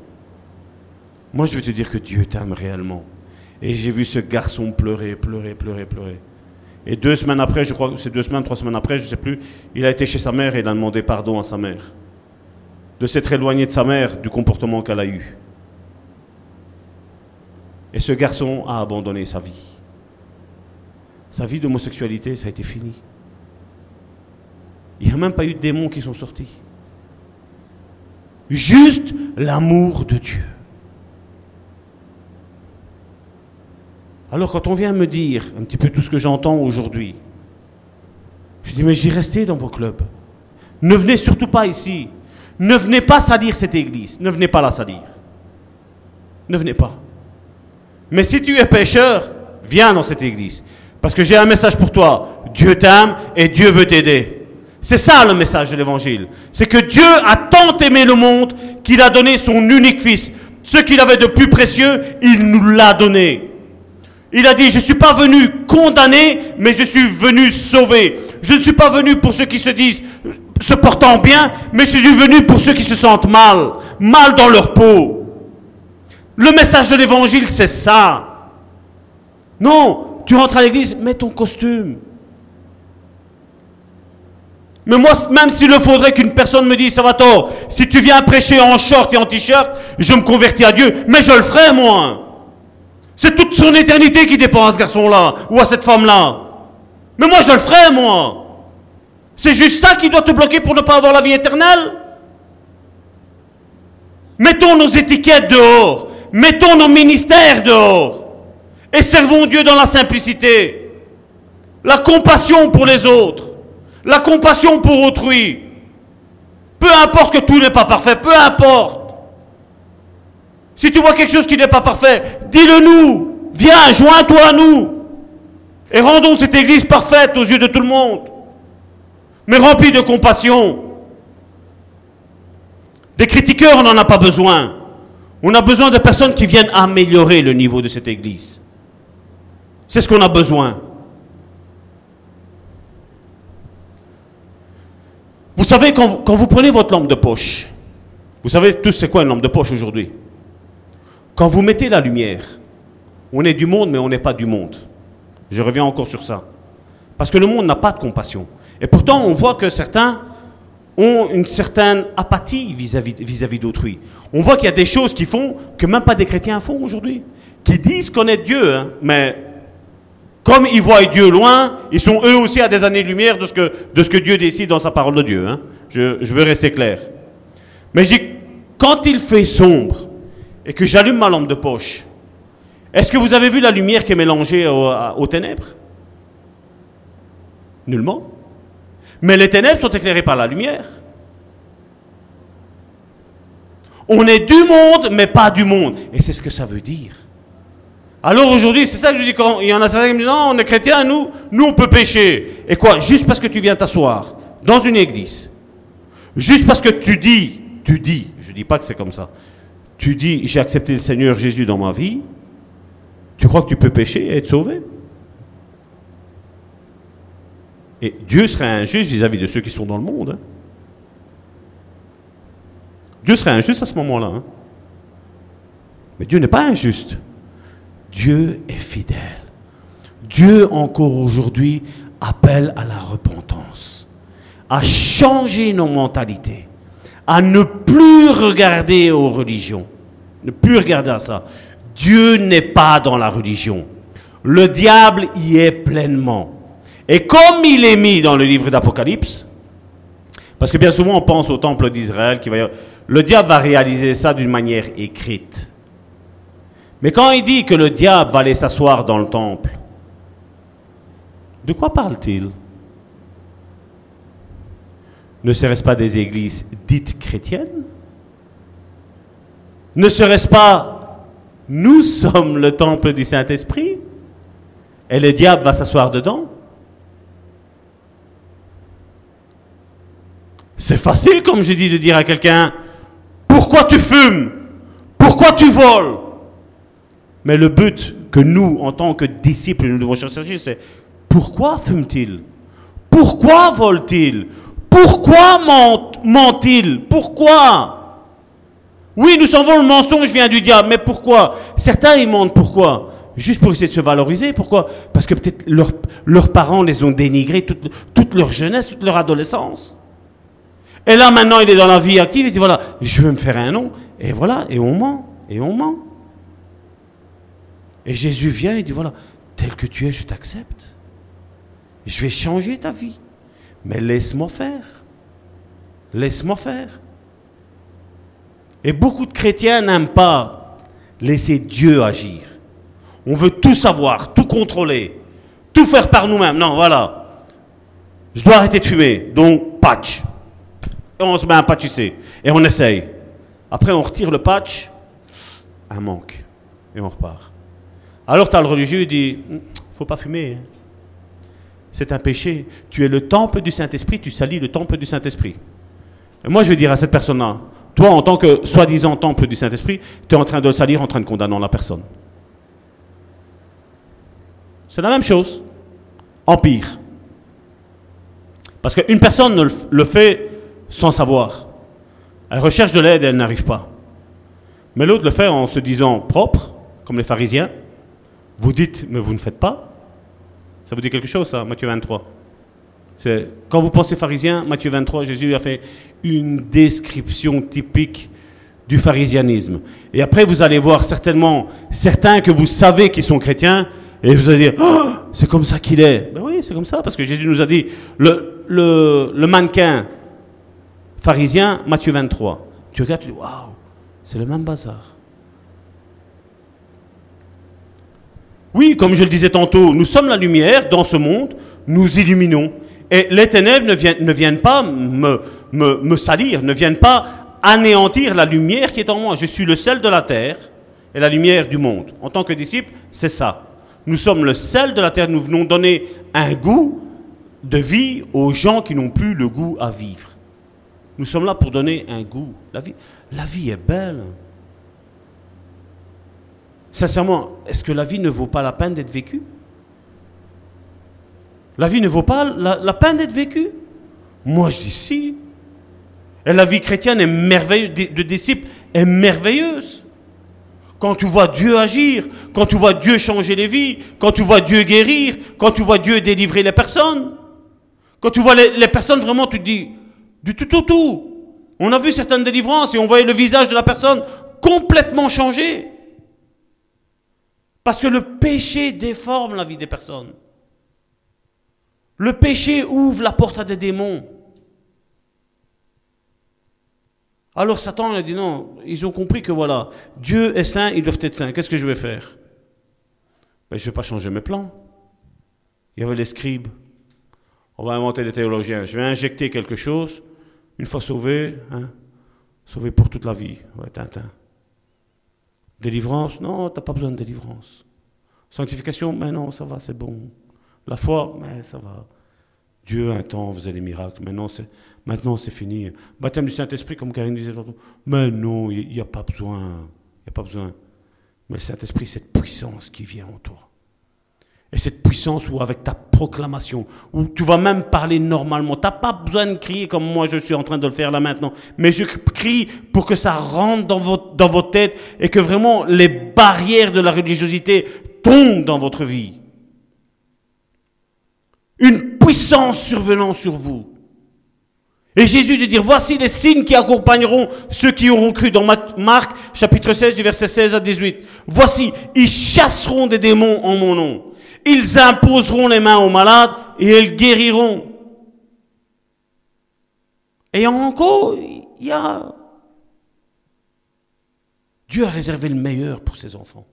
Moi, je veux te dire que Dieu t'aime réellement. Et j'ai vu ce garçon pleurer, pleurer, pleurer, pleurer. Et deux semaines après, je crois que c'est deux semaines, trois semaines après, je ne sais plus, il a été chez sa mère et il a demandé pardon à sa mère. De s'être éloigné de sa mère, du comportement qu'elle a eu. Et ce garçon a abandonné sa vie sa vie d'homosexualité, ça a été fini. Il n'y a même pas eu de démons qui sont sortis. Juste l'amour de Dieu. Alors quand on vient me dire un petit peu tout ce que j'entends aujourd'hui, je dis mais j'y restais dans vos clubs. Ne venez surtout pas ici. Ne venez pas salir cette église. Ne venez pas la salir. Ne venez pas. Mais si tu es pécheur, viens dans cette église. Parce que j'ai un message pour toi. Dieu t'aime et Dieu veut t'aider. C'est ça le message de l'évangile. C'est que Dieu a tant aimé le monde qu'il a donné son unique fils. Ce qu'il avait de plus précieux, il nous l'a donné. Il a dit, je ne suis pas venu condamner, mais je suis venu sauver. Je ne suis pas venu pour ceux qui se disent se portant bien, mais je suis venu pour ceux qui se sentent mal, mal dans leur peau. Le message de l'évangile, c'est ça. Non, tu rentres à l'église, mets ton costume. Mais moi, même s'il le faudrait qu'une personne me dise, Salvatore, si tu viens prêcher en short et en t-shirt, je me convertis à Dieu, mais je le ferai, moi. C'est toute son éternité qui dépend à ce garçon-là, ou à cette femme-là. Mais moi, je le ferai, moi. C'est juste ça qui doit te bloquer pour ne pas avoir la vie éternelle. Mettons nos étiquettes dehors. Mettons nos ministères dehors. Et servons Dieu dans la simplicité. La compassion pour les autres. La compassion pour autrui. Peu importe que tout n'est pas parfait, peu importe. Si tu vois quelque chose qui n'est pas parfait, dis-le nous. Viens, joins-toi à nous. Et rendons cette église parfaite aux yeux de tout le monde. Mais remplie de compassion. Des critiqueurs, on n'en a pas besoin. On a besoin de personnes qui viennent améliorer le niveau de cette église. C'est ce qu'on a besoin. Vous savez, quand, vous prenez votre lampe de poche, vous savez tous c'est quoi une lampe de poche aujourd'hui? Quand vous mettez la lumière, on est du monde, mais on n'est pas du monde. Je reviens encore sur ça. Parce que le monde n'a pas de compassion. Et pourtant, on voit que certains ont une certaine apathie vis-à-vis vis d'autrui. On voit qu'il y a des choses qui font que même pas des chrétiens font aujourd'hui. Qui disent connaître Dieu, hein, mais comme ils voient Dieu loin, ils sont eux aussi à des années-lumière de, ce de ce que Dieu décide dans sa parole de Dieu. Hein. Je, je, veux rester clair. Mais je dis, quand il fait sombre et que j'allume ma lampe de poche, est-ce que vous avez vu la lumière qui est mélangée aux ténèbres? Nullement. Mais les ténèbres sont éclairées par la lumière. On est du monde, mais pas du monde. Et c'est ce que ça veut dire. Alors aujourd'hui, c'est ça que je dis quand il y en a certains qui me disent non, on est chrétiens, nous, nous on peut pécher. Et quoi? Juste parce que tu viens t'asseoir dans une église, juste parce que tu dis, tu dis, je ne dis pas que c'est comme ça, tu dis j'ai accepté le Seigneur Jésus dans ma vie, tu crois que tu peux pécher et être sauvé? Et Dieu serait injuste vis-à-vis de ceux qui sont dans le monde. Hein. Dieu serait injuste à ce moment-là. Hein. Mais Dieu n'est pas injuste. Dieu est fidèle. Dieu encore aujourd'hui appelle à la repentance, à changer nos mentalités, à ne plus regarder aux religions, ne plus regarder à ça. Dieu n'est pas dans la religion. Le diable y est pleinement. Et comme il est mis dans le livre d'Apocalypse, parce que bien souvent on pense au temple d'Israël qui va... Le diable va réaliser ça d'une manière écrite. Mais quand il dit que le diable va aller s'asseoir dans le temple, de quoi parle-t-il? Ne serait-ce pas des églises dites chrétiennes? Ne serait-ce pas nous sommes le temple du Saint-Esprit? Et le diable va s'asseoir dedans? C'est facile, comme je dis, de dire à quelqu'un, pourquoi tu fumes? Pourquoi tu voles? Mais le but que nous, en tant que disciples, nous devons chercher, c'est pourquoi fume-t-il? Pourquoi vole-t-il? Pourquoi ment-il? Pourquoi? Oui, nous savons le mensonge vient du diable, mais pourquoi? Certains, ils mentent pourquoi? Juste pour essayer de se valoriser. Pourquoi? Parce que peut-être leurs parents les ont dénigrés toute, toute leur jeunesse, toute leur adolescence. Et là, maintenant, il est dans la vie active, il dit, voilà, je veux me faire un nom. Et voilà, et on ment, et on ment. Et Jésus vient et dit, voilà, tel que tu es, je t'accepte. Je vais changer ta vie. Mais laisse-moi faire. Laisse-moi faire. Et beaucoup de chrétiens n'aiment pas laisser Dieu agir. On veut tout savoir, tout contrôler, tout faire par nous-mêmes. Non, voilà. Je dois arrêter de fumer, donc patch. Et on se met à patchisser. Et on essaye. Après, on retire le patch, un manque. Et on repart. Alors, tu as le religieux, il dit faut pas fumer. hein. C'est un péché. Tu es le temple du Saint-Esprit, tu salis le temple du Saint-Esprit. Et moi, je vais dire à cette personne-là toi, en tant que soi-disant temple du Saint-Esprit, tu es en train de le salir, en train de condamner la personne. C'est la même chose, en pire. Parce qu'une personne le fait sans savoir. Elle recherche de l'aide et elle n'arrive pas. Mais l'autre le fait en se disant propre, comme les pharisiens. Vous dites, mais vous ne faites pas. Ça vous dit quelque chose, ça, Matthieu 23 C'est Quand vous pensez pharisien, Matthieu 23, Jésus a fait une description typique du pharisianisme. Et après, vous allez voir certainement certains que vous savez qui sont chrétiens, et vous allez dire, Ah, c'est comme ça qu'il est. Ben oui, c'est comme ça, parce que Jésus nous a dit, le, le, le mannequin pharisien, Matthieu 23. Tu regardes, tu dis, waouh, c'est le même bazar. Oui, comme je le disais tantôt, nous sommes la lumière dans ce monde, nous illuminons. Et les ténèbres ne viennent, ne viennent pas me salir, ne viennent pas anéantir la lumière qui est en moi. Je suis le sel de la terre et la lumière du monde. En tant que disciple, c'est ça. Nous sommes le sel de la terre, nous venons donner un goût de vie aux gens qui n'ont plus le goût à vivre. Nous sommes là pour donner un goût. La vie, la vie est belle. Sincèrement, est-ce que la vie ne vaut pas la peine d'être vécue? La vie ne vaut pas la, peine d'être vécue? Moi, je dis si. Et la vie chrétienne est merveilleuse, de disciple est merveilleuse. Quand tu vois Dieu agir, quand tu vois Dieu changer les vies, quand tu vois Dieu guérir, quand tu vois Dieu délivrer les personnes, quand tu vois les, personnes vraiment, tu te dis, du tout au tout. On a vu certaines délivrances et on voyait le visage de la personne complètement changé. Parce que le péché déforme la vie des personnes. Le péché ouvre la porte à des démons. Alors Satan a dit non, ils ont compris que voilà, Dieu est saint, ils doivent être saints. Qu'est-ce que je vais faire? Ben, Je ne vais pas changer mes plans. Il y avait les scribes. On va inventer des théologiens. Je vais injecter quelque chose. Une fois sauvé, hein, sauvé pour toute la vie. Ouais, Tintin. Délivrance Non, tu n'as pas besoin de délivrance. Sanctification Mais non, ça va, c'est bon. La foi Mais ça va. Dieu, un temps, faisait des miracles. Maintenant, c'est, maintenant, c'est fini. Baptême du Saint-Esprit, comme Karine disait tantôt. Mais non, il n'y a pas besoin. Il a pas besoin. Mais le Saint-Esprit, cette puissance qui vient en toi. Et cette puissance où avec ta proclamation, où tu vas même parler normalement, tu n'as pas besoin de crier comme moi je suis en train de le faire là maintenant, mais je crie pour que ça rentre dans votre, dans votre tête et que vraiment les barrières de la religiosité tombent dans votre vie. Une puissance survenant sur vous. Et Jésus de dire, voici les signes qui accompagneront ceux qui auront cru dans Marc chapitre 16 du verset 16 à 18. Voici, ils chasseront des démons en mon nom. Ils imposeront les mains aux malades et ils guériront. Et encore, il y a... Dieu a réservé le meilleur pour ses enfants.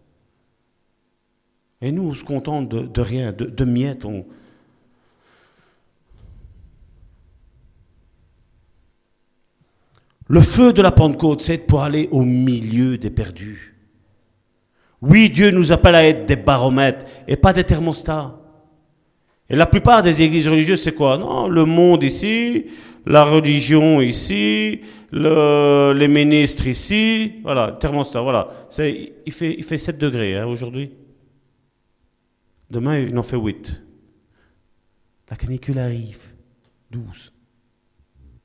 Et nous, on se contente de, rien, de, miettes. Le feu de la Pentecôte, c'est pour aller au milieu des perdus. Oui, Dieu nous appelle à être des baromètres et pas des thermostats. Et la plupart des églises religieuses, c'est quoi? Non, le monde ici, la religion ici, le, les ministres ici, voilà, thermostat, voilà. Il, fait, il fait 7 degrés hein, aujourd'hui. Demain, il en fait 8. La canicule arrive. 12.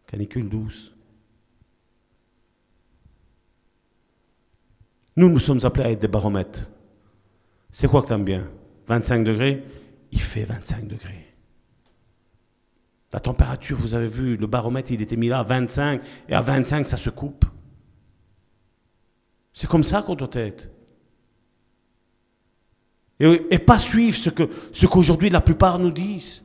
Canicule 12. Nous, nous sommes appelés à être des baromètres. C'est quoi que tu aimes bien? 25 degrés? Il fait 25 degrés. La température, vous avez vu, le baromètre, il était mis là à 25, et à 25, ça se coupe. C'est comme ça qu'on doit être. Et, et pas suivre ce, que, ce qu'aujourd'hui la plupart nous disent.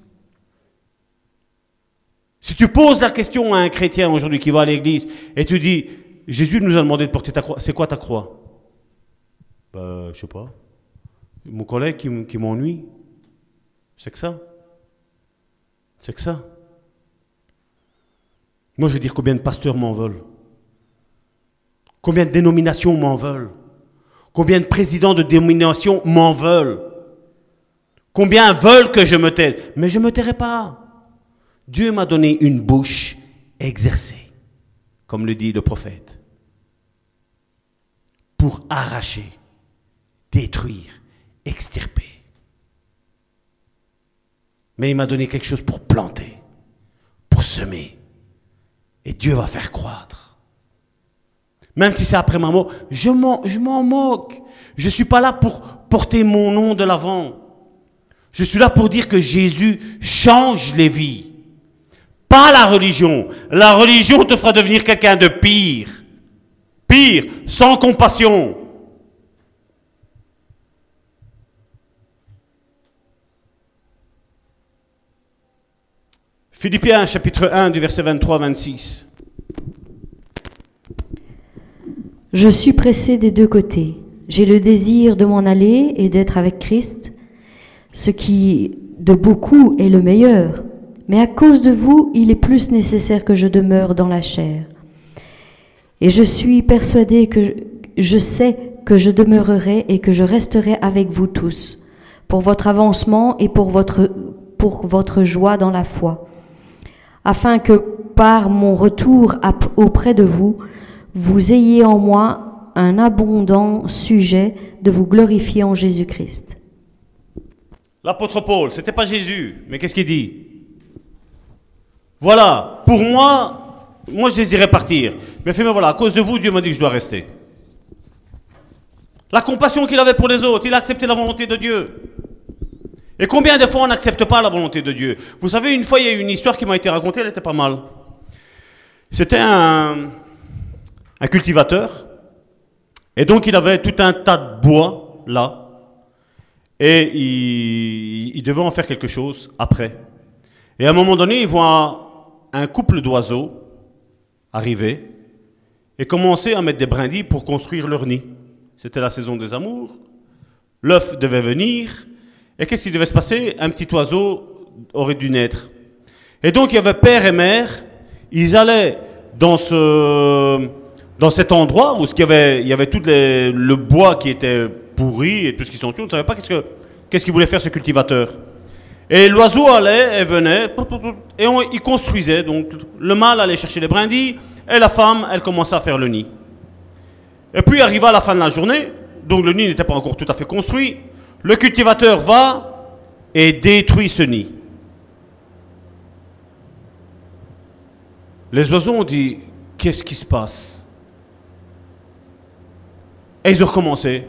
Si tu poses la question à un chrétien aujourd'hui qui va à l'église, et tu dis, Jésus nous a demandé de porter ta croix, c'est quoi ta croix? Ben, je sais pas. mon collègue qui, qui m'ennuie. C'est que ça. C'est que ça. Moi, je veux dire combien de pasteurs m'en veulent. Combien de dénominations m'en veulent. Combien de présidents de dénominations m'en veulent. Combien veulent que je me taise. Mais je ne me tairai pas. Dieu m'a donné une bouche exercée, comme le dit le prophète, pour arracher, détruire, extirper. Mais il m'a donné quelque chose pour planter, pour semer. Et Dieu va faire croître. Même si c'est après ma mort, je m'en, moque. Je ne suis pas là pour porter mon nom de l'avant. Je suis là pour dire que Jésus change les vies. Pas la religion. La religion te fera devenir quelqu'un de pire. Pire, sans compassion. Philippiens chapitre 1 du verset 23-26. Je suis pressé des deux côtés. J'ai le désir de m'en aller et d'être avec Christ, ce qui de beaucoup est le meilleur. Mais à cause de vous, il est plus nécessaire que je demeure dans la chair. Et je suis persuadé que je, sais que je demeurerai et que je resterai avec vous tous, pour votre avancement et pour votre joie dans la foi, afin que par mon retour auprès de vous, vous ayez en moi un abondant sujet de vous glorifier en Jésus-Christ. L'apôtre Paul, c'était pas Jésus, mais qu'est-ce qu'il dit? Voilà, pour moi, moi je désirais partir. Mais fait, mais voilà, à cause de vous, Dieu m'a dit que je dois rester. La compassion qu'il avait pour les autres, il a accepté la volonté de Dieu. Et combien de fois on n'accepte pas la volonté de Dieu? Vous savez, une fois, il y a eu une histoire qui m'a été racontée, elle était pas mal. C'était un, un cultivateur. Et donc, il avait tout un tas de bois, là. Et il, il devait en faire quelque chose après. Et à un moment donné, il voit un couple d'oiseaux arriver et commencer à mettre des brindilles pour construire leur nid. C'était la saison des amours. L'œuf devait venir. Et qu'est-ce qui devait se passer? Un petit oiseau aurait dû naître. Et donc il y avait père et mère. Ils allaient dans ce dans cet endroit où ce qu'il y avait, il y avait tout le bois qui était pourri et tout ce qui s'entoure. On ne savait pas qu'est-ce que qu'est-ce voulait faire ce cultivateur. Et l'oiseau allait et venait et on, il construisait. Donc le mâle allait chercher les brindilles et la femme, elle commençait à faire le nid. Et puis arriva la fin de la journée, donc le nid n'était pas encore tout à fait construit. Le cultivateur va et détruit ce nid. Les oiseaux ont dit Qu'est-ce qui se passe? Et ils ont recommencé.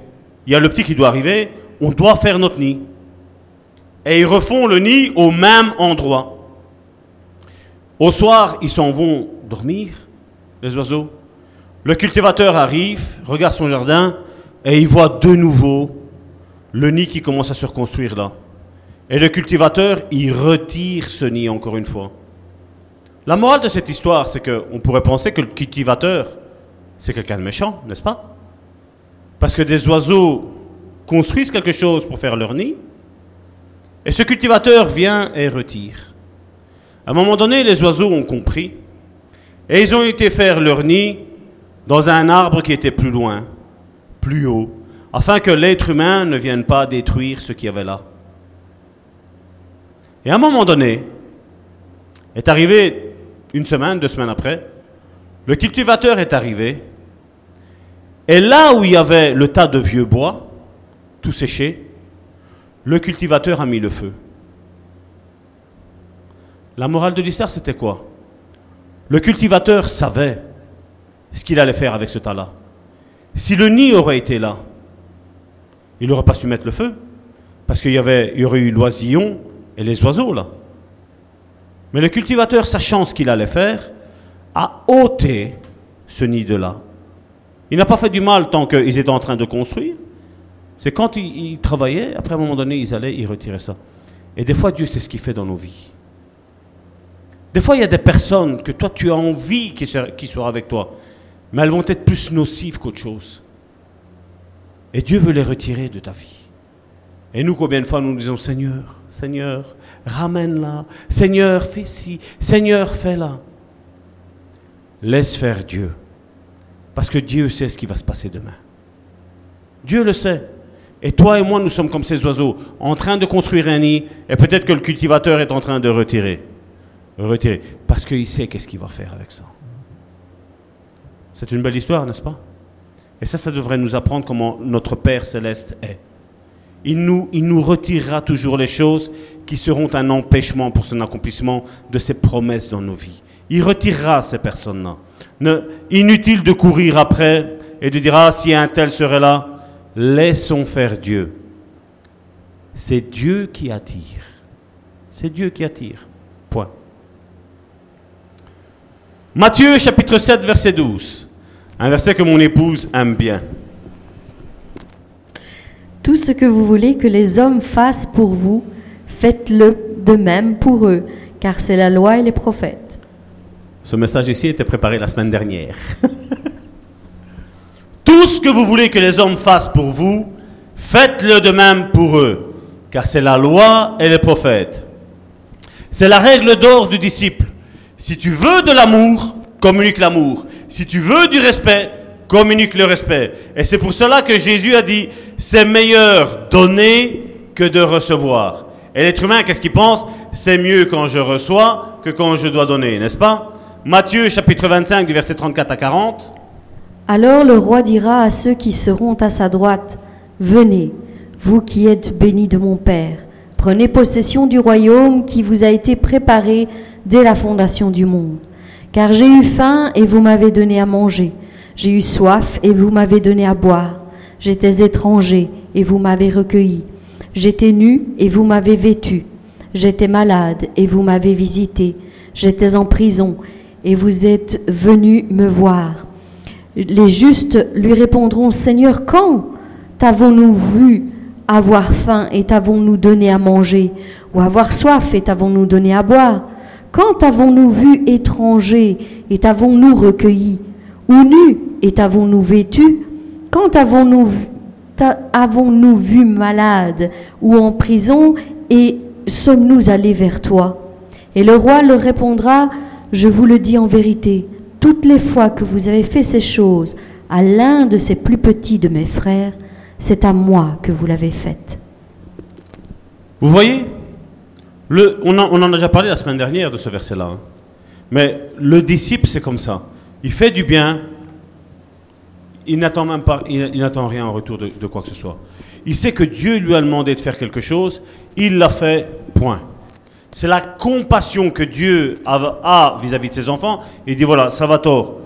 Il y a le petit qui doit arriver, on doit faire notre nid. Et ils refont le nid au même endroit. Au soir, ils s'en vont dormir, les oiseaux. Le cultivateur arrive, regarde son jardin, et il voit de nouveau le nid qui commence à se reconstruire là. Et le cultivateur, il retire ce nid encore une fois. La morale de cette histoire, c'est qu'on pourrait penser que le cultivateur, c'est quelqu'un de méchant, n'est-ce pas? Parce que des oiseaux construisent quelque chose pour faire leur nid, et ce cultivateur vient et retire. À un moment donné, les oiseaux ont compris, et ils ont été faire leur nid dans un arbre qui était plus loin, plus haut, afin que l'être humain ne vienne pas détruire ce qu'il y avait là. Et à un moment donné, est arrivé une semaine, deux semaines après, le cultivateur est arrivé, et là où il y avait le tas de vieux bois, tout séché, le cultivateur a mis le feu. La morale de l'histoire, c'était quoi? Le cultivateur savait ce qu'il allait faire avec ce tas-là. Si le nid aurait été là, il n'aurait pas su mettre le feu, parce qu'il y, y aurait eu l'oisillon et les oiseaux là. Mais le cultivateur, sachant ce qu'il allait faire, a ôté ce nid de là. Il n'a pas fait du mal tant qu'ils étaient en train de construire. C'est quand ils, travaillaient, après un moment donné, ils allaient, ils retiraient ça. Et des fois, Dieu, c'est ce qu'il fait dans nos vies. Des fois, il y a des personnes que toi, tu as envie qu'ils soient avec toi, mais elles vont être plus nocives qu'autre chose. Et Dieu veut les retirer de ta vie. Et nous, combien de fois nous disons, Seigneur, Seigneur, ramène-la, Seigneur, fais ci, Seigneur, fais-la. Laisse faire Dieu. Parce que Dieu sait ce qui va se passer demain. Dieu le sait. Et toi et moi, nous sommes comme ces oiseaux, en train de construire un nid, et peut-être que le cultivateur est en train de retirer. Retirer. Parce qu'il sait qu'est-ce qu'il va faire avec ça. C'est une belle histoire, n'est-ce pas? Et ça, ça devrait nous apprendre comment notre Père céleste est. Il nous, retirera toujours les choses qui seront un empêchement pour son accomplissement de ses promesses dans nos vies. Il retirera ces personnes-là. Inutile de courir après et de dire, ah, si un tel serait là, laissons faire Dieu. C'est Dieu qui attire. C'est Dieu qui attire. Point. Matthieu chapitre 7, verset 12. Un verset que mon épouse aime bien. Tout ce que vous voulez que les hommes fassent pour vous, faites-le de même pour eux, car c'est la loi et les prophètes. Ce message ici était préparé la semaine dernière. Tout ce que vous voulez que les hommes fassent pour vous, faites-le de même pour eux, car c'est la loi et les prophètes. C'est la règle d'or du disciple. Si tu veux de l'amour, communique l'amour. Si tu veux du respect, communique le respect. Et c'est pour cela que Jésus a dit, c'est meilleur donner que de recevoir. Et l'être humain, qu'est-ce qu'il pense? C'est mieux quand je reçois que quand je dois donner, n'est-ce pas? Matthieu chapitre 25 du verset 34 à 40. Alors le roi dira à ceux qui seront à sa droite, Venez, vous qui êtes bénis de mon Père, prenez possession du royaume qui vous a été préparé dès la fondation du monde. Car j'ai eu faim et vous m'avez donné à manger, j'ai eu soif et vous m'avez donné à boire, j'étais étranger et vous m'avez recueilli, j'étais nu et vous m'avez vêtu, j'étais malade et vous m'avez visité, j'étais en prison et vous êtes venu me voir. Les justes lui répondront, Seigneur, quand t'avons-nous vu avoir faim et t'avons-nous donné à manger, ou avoir soif et t'avons-nous donné à boire? Quand avons-nous vu étranger et t'avons-nous recueilli, ou nu et t'avons-nous vêtu Quand avons-nous avons-nous vu malade ou en prison et sommes-nous allés vers toi? Et le roi leur répondra, Je vous le dis en vérité, toutes les fois que vous avez fait ces choses à l'un de ces plus petits de mes frères, c'est à moi que vous l'avez faite. Vous voyez? On, en, a déjà parlé la semaine dernière de ce verset-là. Hein. Mais le disciple, c'est comme ça. Il fait du bien. Il n'attend même pas, il, n'attend rien en retour de, quoi que ce soit. Il sait que Dieu lui a demandé de faire quelque chose. Il l'a fait, point. C'est la compassion que Dieu a vis-à-vis de ses enfants. Il dit voilà, Salvatore,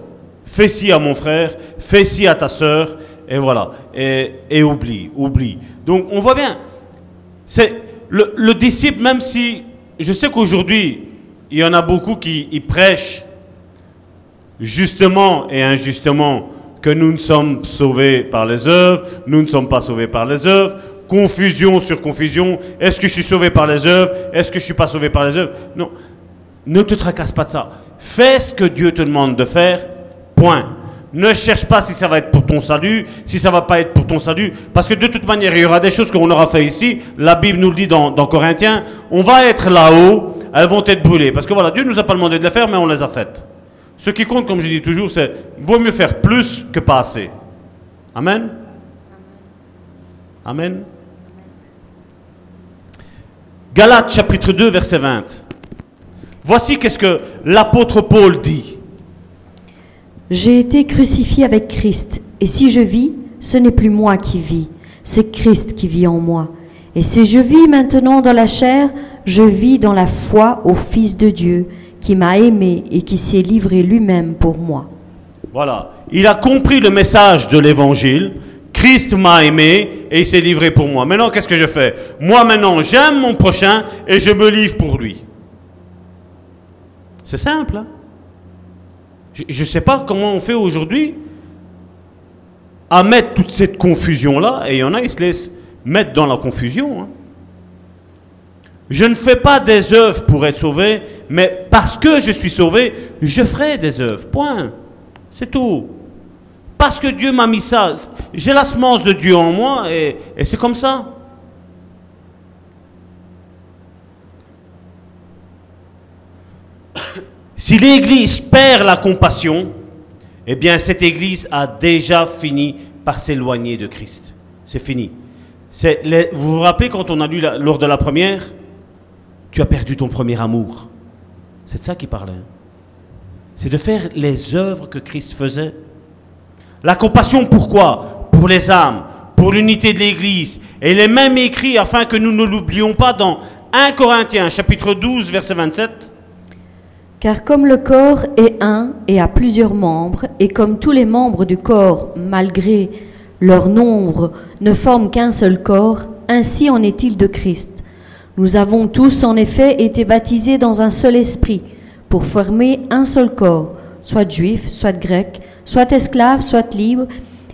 fais ci à mon frère, fais ci à ta sœur, et voilà. Et, oublie, oublie. Donc on voit bien, c'est le, disciple, même si je sais qu'aujourd'hui, il y en a beaucoup qui y prêchent justement et injustement que nous ne sommes sauvés par les œuvres, nous ne sommes pas sauvés par les œuvres, confusion sur confusion. Est-ce que je suis sauvé par les œuvres? Est-ce que je ne suis pas sauvé par les œuvres? Non. Ne te tracasse pas de ça. Fais ce que Dieu te demande de faire. Point. Ne cherche pas si ça va être pour ton salut, si ça va pas être pour ton salut, parce que de toute manière, il y aura des choses qu'on aura fait ici. La Bible nous le dit dans, Corinthiens. On va être là-haut, elles vont être brûlées. Parce que voilà, Dieu nous a pas demandé de les faire, mais on les a faites. Ce qui compte, comme je dis toujours, c'est vaut mieux faire plus que pas assez. Amen? Amen? Galates chapitre 2 verset 20. Voici qu'est-ce que l'apôtre Paul dit. J'ai été crucifié avec Christ, et si je vis, ce n'est plus moi qui vis, c'est Christ qui vit en moi. Et si je vis maintenant dans la chair, je vis dans la foi au Fils de Dieu, qui m'a aimé et qui s'est livré lui-même pour moi. Voilà, il a compris le message de l'Évangile, Christ m'a aimé et il s'est livré pour moi. Maintenant, qu'est-ce que je fais? Moi, maintenant, j'aime mon prochain et je me livre pour lui. C'est simple. Hein? Je ne sais pas comment on fait aujourd'hui à mettre toute cette confusion-là, et il y en a, ils se laissent mettre dans la confusion. Hein. Je ne fais pas des œuvres pour être sauvé, mais parce que je suis sauvé, je ferai des œuvres. Point. C'est tout. Parce que Dieu m'a mis ça. J'ai la semence de Dieu en moi et c'est comme ça si l'Église perd la compassion, eh bien cette Église a déjà fini par s'éloigner de Christ. C'est fini. vous vous rappelez quand on a lu lors de la première, tu as perdu ton premier amour. C'est de ça qu'il parlait. C'est de faire les œuvres que Christ faisait. La compassion, pourquoi? Pour les âmes, pour l'unité de l'Église. Et il est même écrit, afin que nous ne l'oublions pas, dans 1 Corinthiens chapitre 12, verset 27. Car comme le corps est un et a plusieurs membres, et comme tous les membres du corps, malgré leur nombre, ne forment qu'un seul corps, ainsi en est-il de Christ. Nous avons tous en effet été baptisés dans un seul esprit, pour former un seul corps, soit juif, soit grec, soit esclave, soit libre,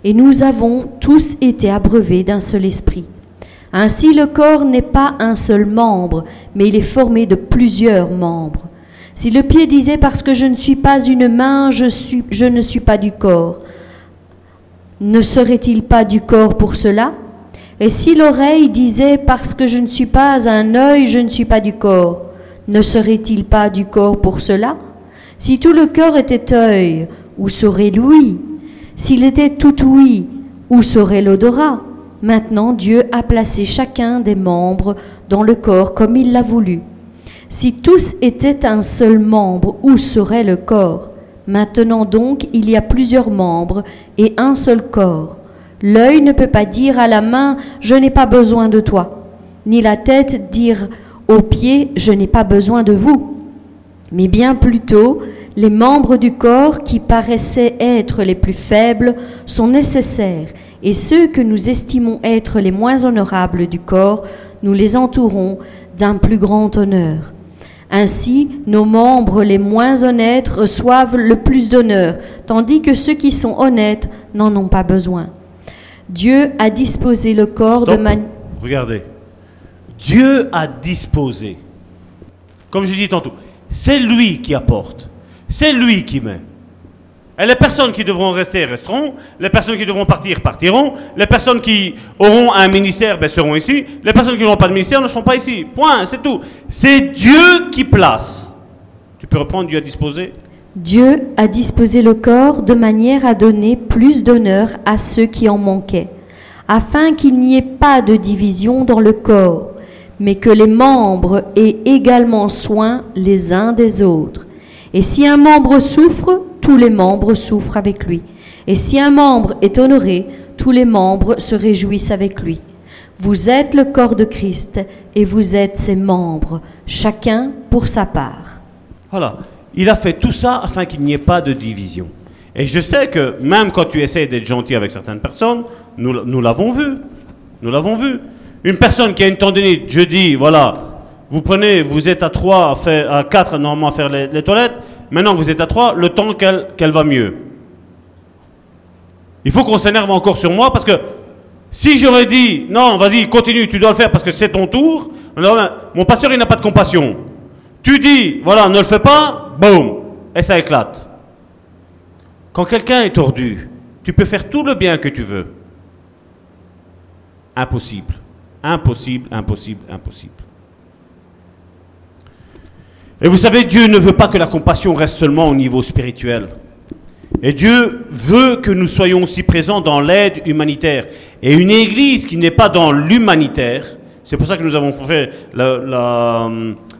et nous avons tous été abreuvés d'un seul esprit. Ainsi le corps n'est pas un seul membre, mais il est formé de plusieurs membres. Si le pied disait parce que je ne suis pas une main, je, ne suis pas du corps, ne serait-il pas du corps pour cela? Et si l'oreille disait parce que je ne suis pas un œil, je ne suis pas du corps, ne serait-il pas du corps pour cela? Si tout le corps était œil, où serait l'ouïe? S'il était tout ouïe, où serait l'odorat? Maintenant Dieu a placé chacun des membres dans le corps comme il l'a voulu. Si tous étaient un seul membre, où serait le corps? Maintenant donc il y a plusieurs membres et un seul corps. L'œil ne peut pas dire à la main Je n'ai pas besoin de toi, ni la tête dire aux pieds Je n'ai pas besoin de vous. Mais bien plutôt, les membres du corps qui paraissaient être les plus faibles sont nécessaires et ceux que nous estimons être les moins honorables du corps, nous les entourons d'un plus grand honneur. Ainsi, nos membres les moins honnêtes reçoivent le plus d'honneur, tandis que ceux qui sont honnêtes n'en ont pas besoin. Dieu a disposé le corps de manière... Regardez. Dieu a disposé. Comme je dis tantôt, c'est lui qui apporte. C'est lui qui met. Et les personnes qui devront rester resteront, les personnes qui devront partir partiront, les personnes qui auront un ministère ben, seront ici, les personnes qui n'auront pas de ministère ne seront pas ici. Point, c'est tout. C'est Dieu qui place. Tu peux reprendre Dieu a disposé Dieu a disposé le corps de manière à donner plus d'honneur à ceux qui en manquaient, afin qu'il n'y ait pas de division dans le corps, mais que les membres aient également soin les uns des autres. Et si un membre souffre, tous les membres souffrent avec lui. Et si un membre est honoré, tous les membres se réjouissent avec lui. Vous êtes le corps de Christ et vous êtes ses membres, chacun pour sa part. Voilà, il a fait tout ça afin qu'il n'y ait pas de division. Et je sais que même quand tu essaies d'être gentil avec certaines personnes, nous, nous l'avons vu. Nous l'avons vu. Une personne qui a une tendinite, je dis, voilà, vous prenez, vous êtes à trois, à, quatre normalement à faire les toilettes, Maintenant vous êtes à trois, le temps qu'elle va mieux. Il faut qu'on s'énerve encore sur moi parce que si j'aurais dit non, vas-y, continue, tu dois le faire parce que c'est ton tour, mon pasteur il n'a pas de compassion. Tu dis voilà, ne le fais pas, boum, et ça éclate. Quand quelqu'un est tordu, tu peux faire tout le bien que tu veux. Impossible. Impossible, impossible, impossible. Et vous savez, Dieu ne veut pas que la compassion reste seulement au niveau spirituel. Et Dieu veut que nous soyons aussi présents dans l'aide humanitaire. Et une église qui n'est pas dans l'humanitaire, c'est pour ça que nous avons fait la,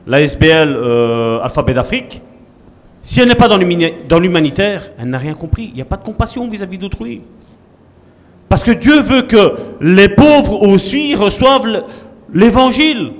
SBL euh, Alphabet d'Afrique, si elle n'est pas dans l'humanitaire, elle n'a rien compris. Il n'y a pas de compassion vis-à-vis d'autrui. Parce que Dieu veut que les pauvres aussi reçoivent l'évangile.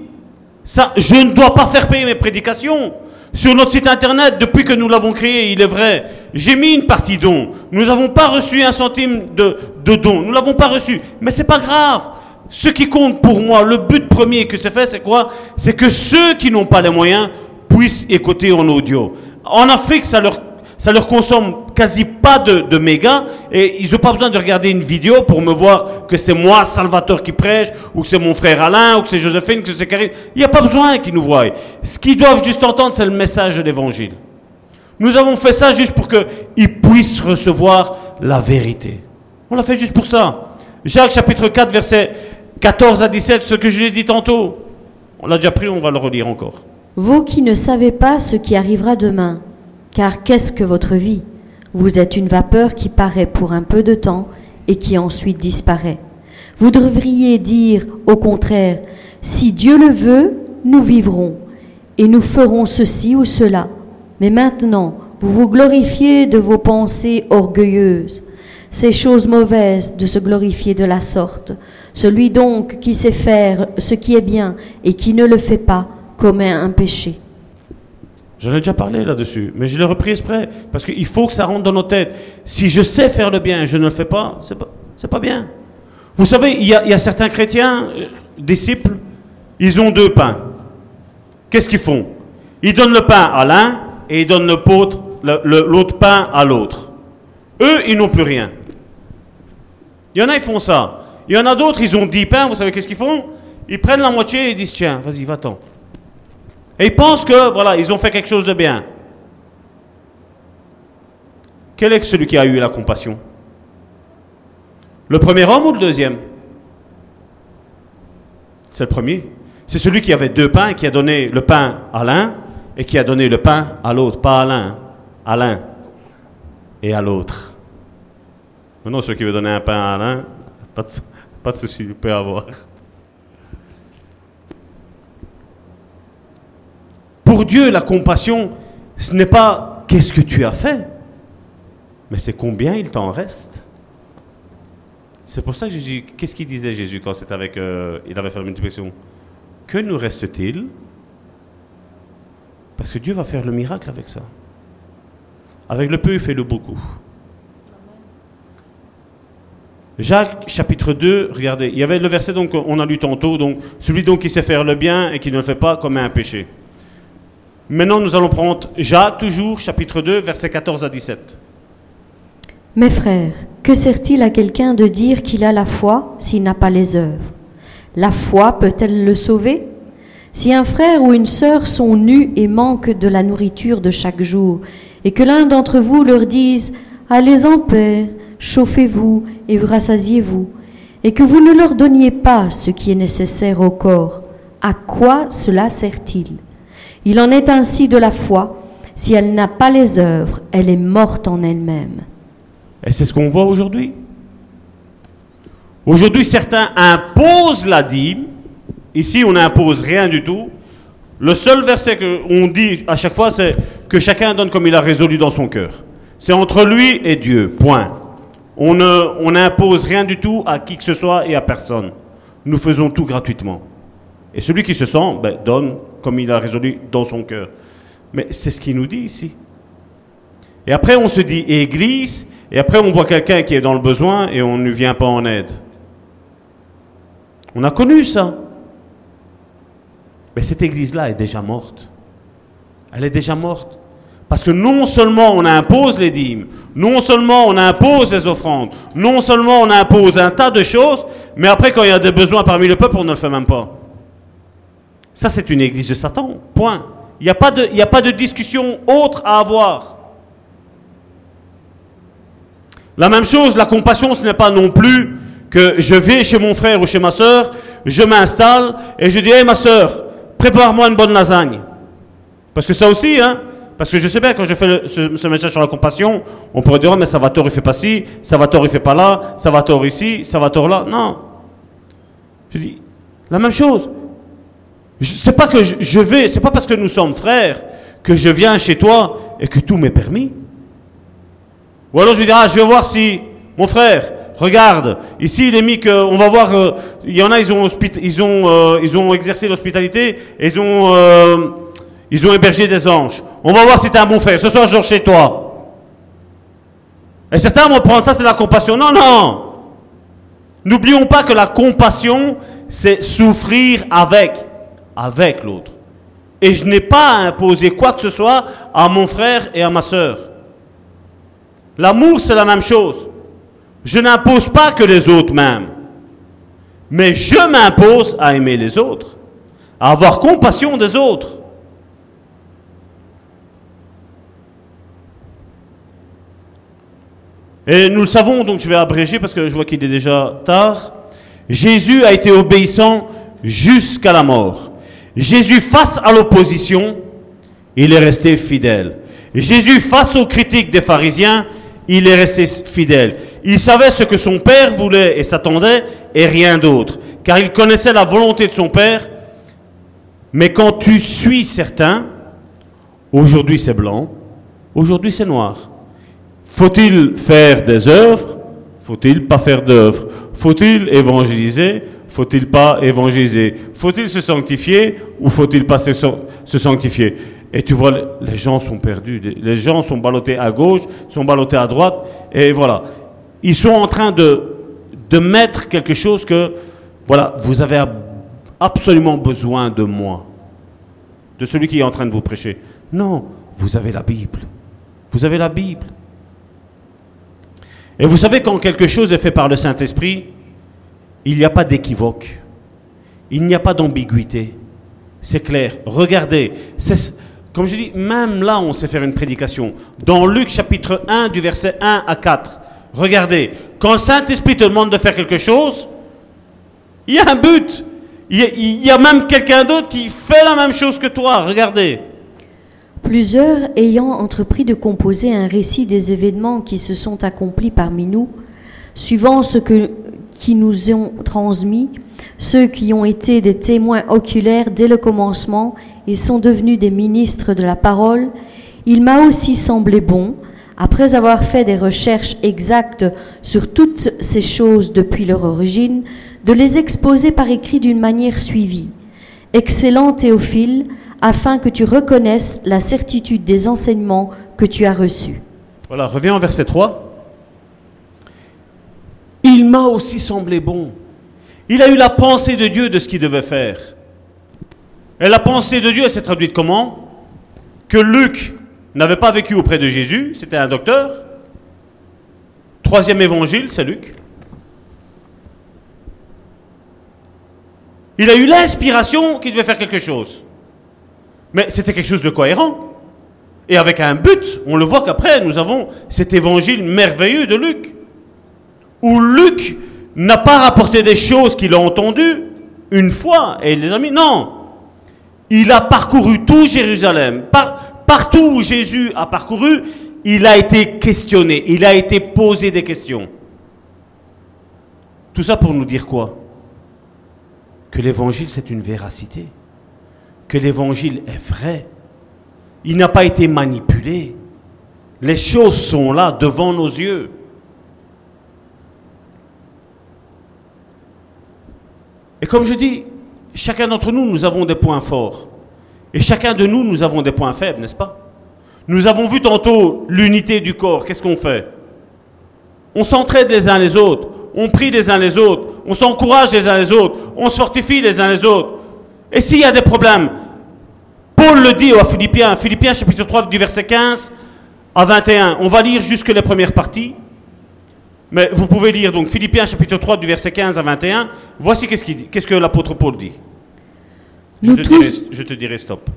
Je ne dois pas faire payer mes prédications. Sur notre site internet, depuis que nous l'avons créé, il est vrai, j'ai mis une partie don. Nous n'avons pas reçu un centime de, de don. Nous l'avons pas reçu. Mais c'est pas grave. Ce qui compte pour moi, le but premier que c'est fait, c'est quoi? C'est que ceux qui n'ont pas les moyens puissent écouter en audio. En Afrique, ça leur ça leur consomme quasi pas de, de mégas et ils n'ont pas besoin de regarder une vidéo pour me voir que c'est moi, Salvatore, qui prêche, ou que c'est mon frère Alain, ou que c'est Joséphine, que c'est Karine. Il n'y a pas besoin qu'ils nous voient. Ce qu'ils doivent juste entendre, c'est le message de l'évangile. Nous avons fait ça juste pour qu'ils puissent recevoir la vérité. On l'a fait juste pour ça. Jacques chapitre 4, verset 14 à 17, ce que je l'ai dit tantôt. On l'a déjà pris, on va le relire encore. Vous qui ne savez pas ce qui arrivera demain, car qu'est-ce que votre vie? Vous êtes une vapeur qui paraît pour un peu de temps et qui ensuite disparaît. Vous devriez dire, au contraire, si Dieu le veut, nous vivrons et nous ferons ceci ou cela. Mais maintenant, vous vous glorifiez de vos pensées orgueilleuses. C'est chose mauvaise de se glorifier de la sorte. Celui donc qui sait faire ce qui est bien et qui ne le fait pas commet un péché. J'en ai déjà parlé là-dessus, mais je l'ai repris exprès, parce qu'il faut que ça rentre dans nos têtes. Si je sais faire le bien et je ne le fais pas, c'est pas, pas bien. Vous savez, il y a, certains chrétiens, euh, disciples, ils ont deux pains. Qu'est-ce qu'ils font? Ils donnent le pain à l'un et ils donnent l'autre pain à l'autre. Eux, ils n'ont plus rien. Il y en a, ils font ça. Il y en a d'autres, ils ont 10 pains, vous savez qu'est-ce qu'ils font? Ils prennent la moitié et disent, tiens, vas-y, va-t'en. Et ils pensent que, voilà, ils ont fait quelque chose de bien. Quel est celui qui a eu la compassion? Le premier homme ou le deuxième? C'est le premier. C'est celui qui avait deux pains qui a donné le pain à l'un et qui a donné le pain à l'autre. Pas à l'un, à l'un et à l'autre. Maintenant, celui qui veut donner un pain à l'un, pas de, pas souci, il peut avoir. Pour Dieu, la compassion, ce n'est pas qu'est-ce que tu as fait, mais c'est combien il t'en reste. C'est pour ça que Jésus, qu'est-ce qu'il disait Jésus quand c'était avec, euh, il avait fait la multiplication? Que nous reste-t-il? Parce que Dieu va faire le miracle avec ça. Avec le peu, il fait le beaucoup. Jacques chapitre 2, regardez, il y avait le verset donc on a lu tantôt, donc celui donc qui sait faire le bien et qui ne le fait pas commet un péché. Maintenant nous allons prendre Jacques toujours chapitre 2 verset 14 à 17. Mes frères, que sert-il à quelqu'un de dire qu'il a la foi s'il n'a pas les œuvres? La foi peut-elle le sauver? Si un frère ou une sœur sont nus et manquent de la nourriture de chaque jour, et que l'un d'entre vous leur dise Allez en paix, chauffez-vous et vous rassasiez-vous, et que vous ne leur donniez pas ce qui est nécessaire au corps, à quoi cela sert-il? Il en est ainsi de la foi. Si elle n'a pas les œuvres, elle est morte en elle-même. Et c'est ce qu'on voit aujourd'hui. Aujourd'hui, certains imposent la dîme. Ici, on n'impose rien du tout. Le seul verset qu'on dit à chaque fois, c'est que chacun donne comme il a résolu dans son cœur. C'est entre lui et Dieu. Point. On n'impose rien du tout à qui que ce soit et à personne. Nous faisons tout gratuitement. Et celui qui se sent, ben, donne comme il a résolu dans son cœur. Mais c'est ce qu'il nous dit ici. Et après, on se dit Église, et après, on voit quelqu'un qui est dans le besoin et on ne vient pas en aide. On a connu ça. Mais cette Église-là est déjà morte. Elle est déjà morte. Parce que non seulement on impose les dîmes, non seulement on impose les offrandes, non seulement on impose un tas de choses, mais après, quand il y a des besoins parmi le peuple, on ne le fait même pas. Ça, c'est une église de Satan. Point. Il n'y a, pas de- a pas de discussion autre à avoir. La même chose, la compassion, ce n'est pas non plus que je vais chez mon frère ou chez ma soeur, je m'installe et je dis, hé ma soeur, prépare-moi une bonne lasagne. Parce que ça aussi, hein, parce que je sais bien, quand je fais ce message sur la compassion, on pourrait dire, oh, mais Salvatore, il fait pas ci, Salvatore, il fait pas là, Salvatore ici, Salvatore là. Non. Je dis, la même chose. C'est pas que je, vais, c'est pas parce que nous sommes frères que je viens chez toi et que tout m'est permis. Ou alors je dirai, ah, je vais voir si, mon frère, regarde, ici il est mis que, on va voir, euh, il y en a, ils ont, ils ont, euh, ils ont exercé l'hospitalité, ils ont, euh, ils ont hébergé des anges. On va voir si tu es un bon frère. Ce soir, je dors chez toi. Et certains vont prendre ça, c'est la compassion. Non, non. N'oublions pas que la compassion, c'est souffrir avec, avec l'autre. Et je n'ai pas à imposer quoi que ce soit à mon frère et à ma sœur. L'amour, c'est la même chose. Je n'impose pas que les autres m'aiment. Mais je m'impose à aimer les autres, à avoir compassion des autres. Et nous le savons, donc je vais abréger parce que je vois qu'il est déjà tard. Jésus a été obéissant jusqu'à la mort. Jésus face à l'opposition, il est resté fidèle. Jésus face aux critiques des pharisiens, il est resté fidèle. Il savait ce que son Père voulait et s'attendait et rien d'autre. Car il connaissait la volonté de son Père. Mais quand tu suis certains, aujourd'hui c'est blanc, aujourd'hui c'est noir. Faut-il faire des œuvres? Faut-il pas faire d'œuvres? Faut-il évangéliser? Faut-il pas évangéliser? Faut-il se sanctifier ou faut-il pas se, sanctifier? Et tu vois, les gens sont perdus. Les gens sont ballottés à gauche, sont ballottés à droite, et voilà. Ils sont en train de mettre quelque chose que, voilà, vous avez absolument besoin de moi, de celui qui est en train de vous prêcher. Non, vous avez la Bible. Vous avez la Bible. Et vous savez, quand quelque chose est fait par le Saint-Esprit, il n'y a pas d'équivoque. Il n'y a pas d'ambiguïté. C'est clair. Regardez. Comme je dis, même là, on sait faire une prédication. Dans Luc chapitre 1, du verset 1 à 4. Regardez. Quand le Saint-Esprit te demande de faire quelque chose, il y a un but. Il y a, même quelqu'un d'autre qui fait la même chose que toi. Regardez. Plusieurs ayant entrepris de composer un récit des événements qui se sont accomplis parmi nous, suivant ce que, qui nous ont transmis, ceux qui ont été des témoins oculaires dès le commencement et sont devenus des ministres de la parole, il m'a aussi semblé bon, après avoir fait des recherches exactes sur toutes ces choses depuis leur origine, de les exposer par écrit d'une manière suivie. Excellent Théophile, afin que tu reconnaisses la certitude des enseignements que tu as reçus. Voilà, reviens au verset 3. Il m'a aussi semblé bon. Il a eu la pensée de Dieu de ce qu'il devait faire. Et la pensée de Dieu s'est traduite comment? Que Luc n'avait pas vécu auprès de Jésus, c'était un docteur. Troisième évangile, c'est Luc. Il a eu l'inspiration qu'il devait faire quelque chose. Mais c'était quelque chose de cohérent. Et avec un but. On le voit qu'après, nous avons cet évangile merveilleux de Luc. Où Luc n'a pas rapporté des choses qu'il a entendues une fois et il les a mis. Non. Il a parcouru tout Jérusalem. partout où Jésus a parcouru, il a été questionné. Il a été posé des questions. Tout ça pour nous dire quoi? Que l'évangile, c'est une véracité que l'évangile est vrai. Il n'a pas été manipulé. Les choses sont là devant nos yeux. Et comme je dis, chacun d'entre nous, nous avons des points forts. Et chacun de nous, nous avons des points faibles, n'est-ce pas? Nous avons vu tantôt l'unité du corps. Qu'est-ce qu'on fait? On s'entraide les uns les autres. On prie les uns les autres. On s'encourage les uns les autres. On se fortifie les uns les autres. Et s'il y a des problèmes, Paul le dit aux Philippiens, Philippiens chapitre 3 du verset 15 à 21. On va lire jusque les premières parties. Mais vous pouvez lire donc Philippiens chapitre 3 du verset 15 à 21. Voici qu'est-ce qu'il dit. Qu'est-ce que l'apôtre Paul dit je te, dirai, je te dirai stop.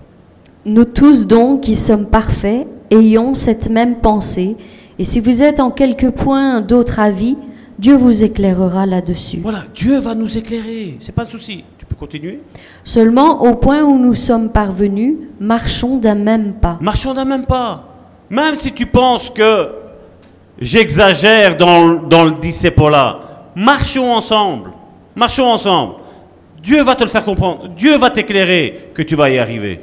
Nous tous donc qui sommes parfaits, ayons cette même pensée. Et si vous êtes en quelque point d'autre avis, Dieu vous éclairera là-dessus. Voilà, Dieu va nous éclairer, c'est pas un souci. Tu peux continuer Seulement au point où nous sommes parvenus, marchons d'un même pas. Marchons d'un même pas. Même si tu penses que j'exagère dans, dans le disciple-là, marchons ensemble. Marchons ensemble. Dieu va te le faire comprendre. Dieu va t'éclairer que tu vas y arriver.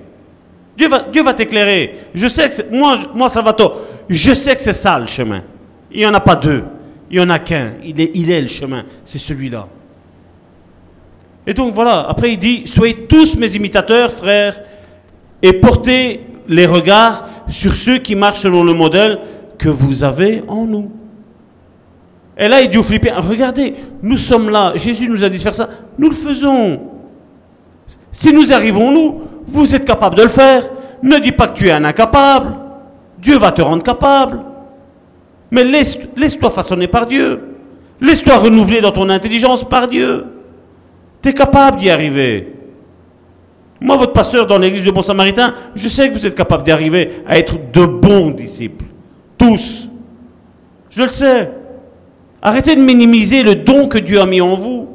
Dieu va, t'éclairer. Je sais que moi, moi, Salvatore, je sais que c'est ça le chemin. Il n'y en a pas deux. Il n'y en a qu'un. Il est, il est le chemin. C'est celui-là. Et donc voilà, après il dit, soyez tous mes imitateurs, frères, et portez les regards sur ceux qui marchent selon le modèle que vous avez en nous. Et là, il dit aux Philippiens, regardez, nous sommes là, Jésus nous a dit de faire ça, nous le faisons. Si nous arrivons, nous, vous êtes capable de le faire. Ne dis pas que tu es un incapable. Dieu va te rendre capable. Mais laisse-toi façonner par Dieu. Laisse-toi renouveler dans ton intelligence par Dieu. Tu es capable d'y arriver. Moi, votre pasteur dans l'église de Bon Samaritain, je sais que vous êtes capable d'y arriver à être de bons disciples. Tous. Je le sais. Arrêtez de minimiser le don que Dieu a mis en vous.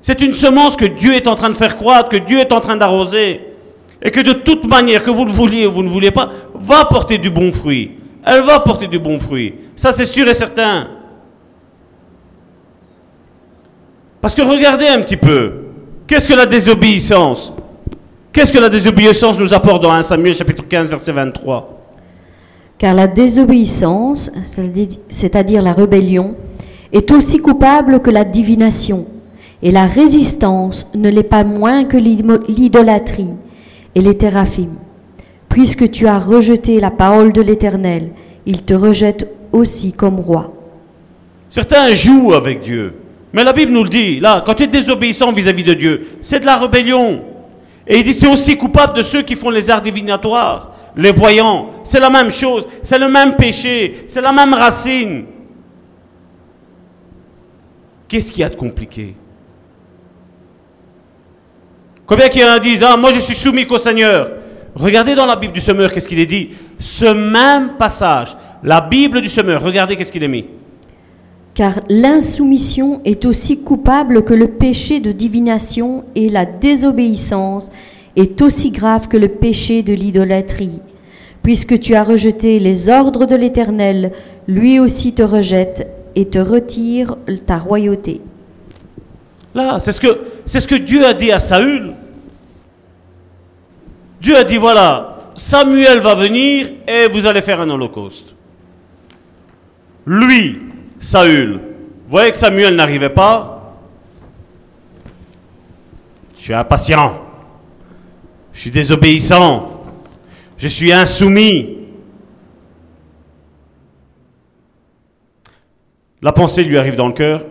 C'est une semence que Dieu est en train de faire croître, que Dieu est en train d'arroser. et que de toute manière, que vous le vouliez ou vous ne vouliez pas, va porter du bon fruit. Elle va porter du bon fruit. Ça, c'est sûr et certain. Parce que regardez un petit peu. Qu'est-ce que la désobéissance? Qu'est-ce que la désobéissance nous apporte dans 1 Samuel chapitre 15 verset 23 Car la désobéissance, c'est-à-dire la rébellion, est aussi coupable que la divination, et la résistance ne l'est pas moins que l'idolâtrie et les théraphimes. Puisque tu as rejeté la parole de l'Éternel, il te rejette aussi comme roi. Certains jouent avec Dieu. Mais la Bible nous le dit, là, quand tu es désobéissant vis-à-vis de Dieu, c'est de la rébellion. Et il dit, c'est aussi coupable de ceux qui font les arts divinatoires, les voyants. C'est la même chose, c'est le même péché, c'est la même racine. Qu'est-ce qu'il y a de compliqué? Combien qui en disent, ah, moi je suis soumis qu'au Seigneur Regardez dans la Bible du semeur, qu'est-ce qu'il est dit? Ce même passage, la Bible du semeur, regardez qu'est-ce qu'il est mis car l'insoumission est aussi coupable que le péché de divination et la désobéissance est aussi grave que le péché de l'idolâtrie. Puisque tu as rejeté les ordres de l'Éternel, lui aussi te rejette et te retire ta royauté. Là, c'est ce que, c'est ce que Dieu a dit à Saül. Dieu a dit, voilà, Samuel va venir et vous allez faire un holocauste. Lui, Saül, voyez que Samuel n'arrivait pas. Je suis impatient. Je suis désobéissant. Je suis insoumis. La pensée lui arrive dans le cœur,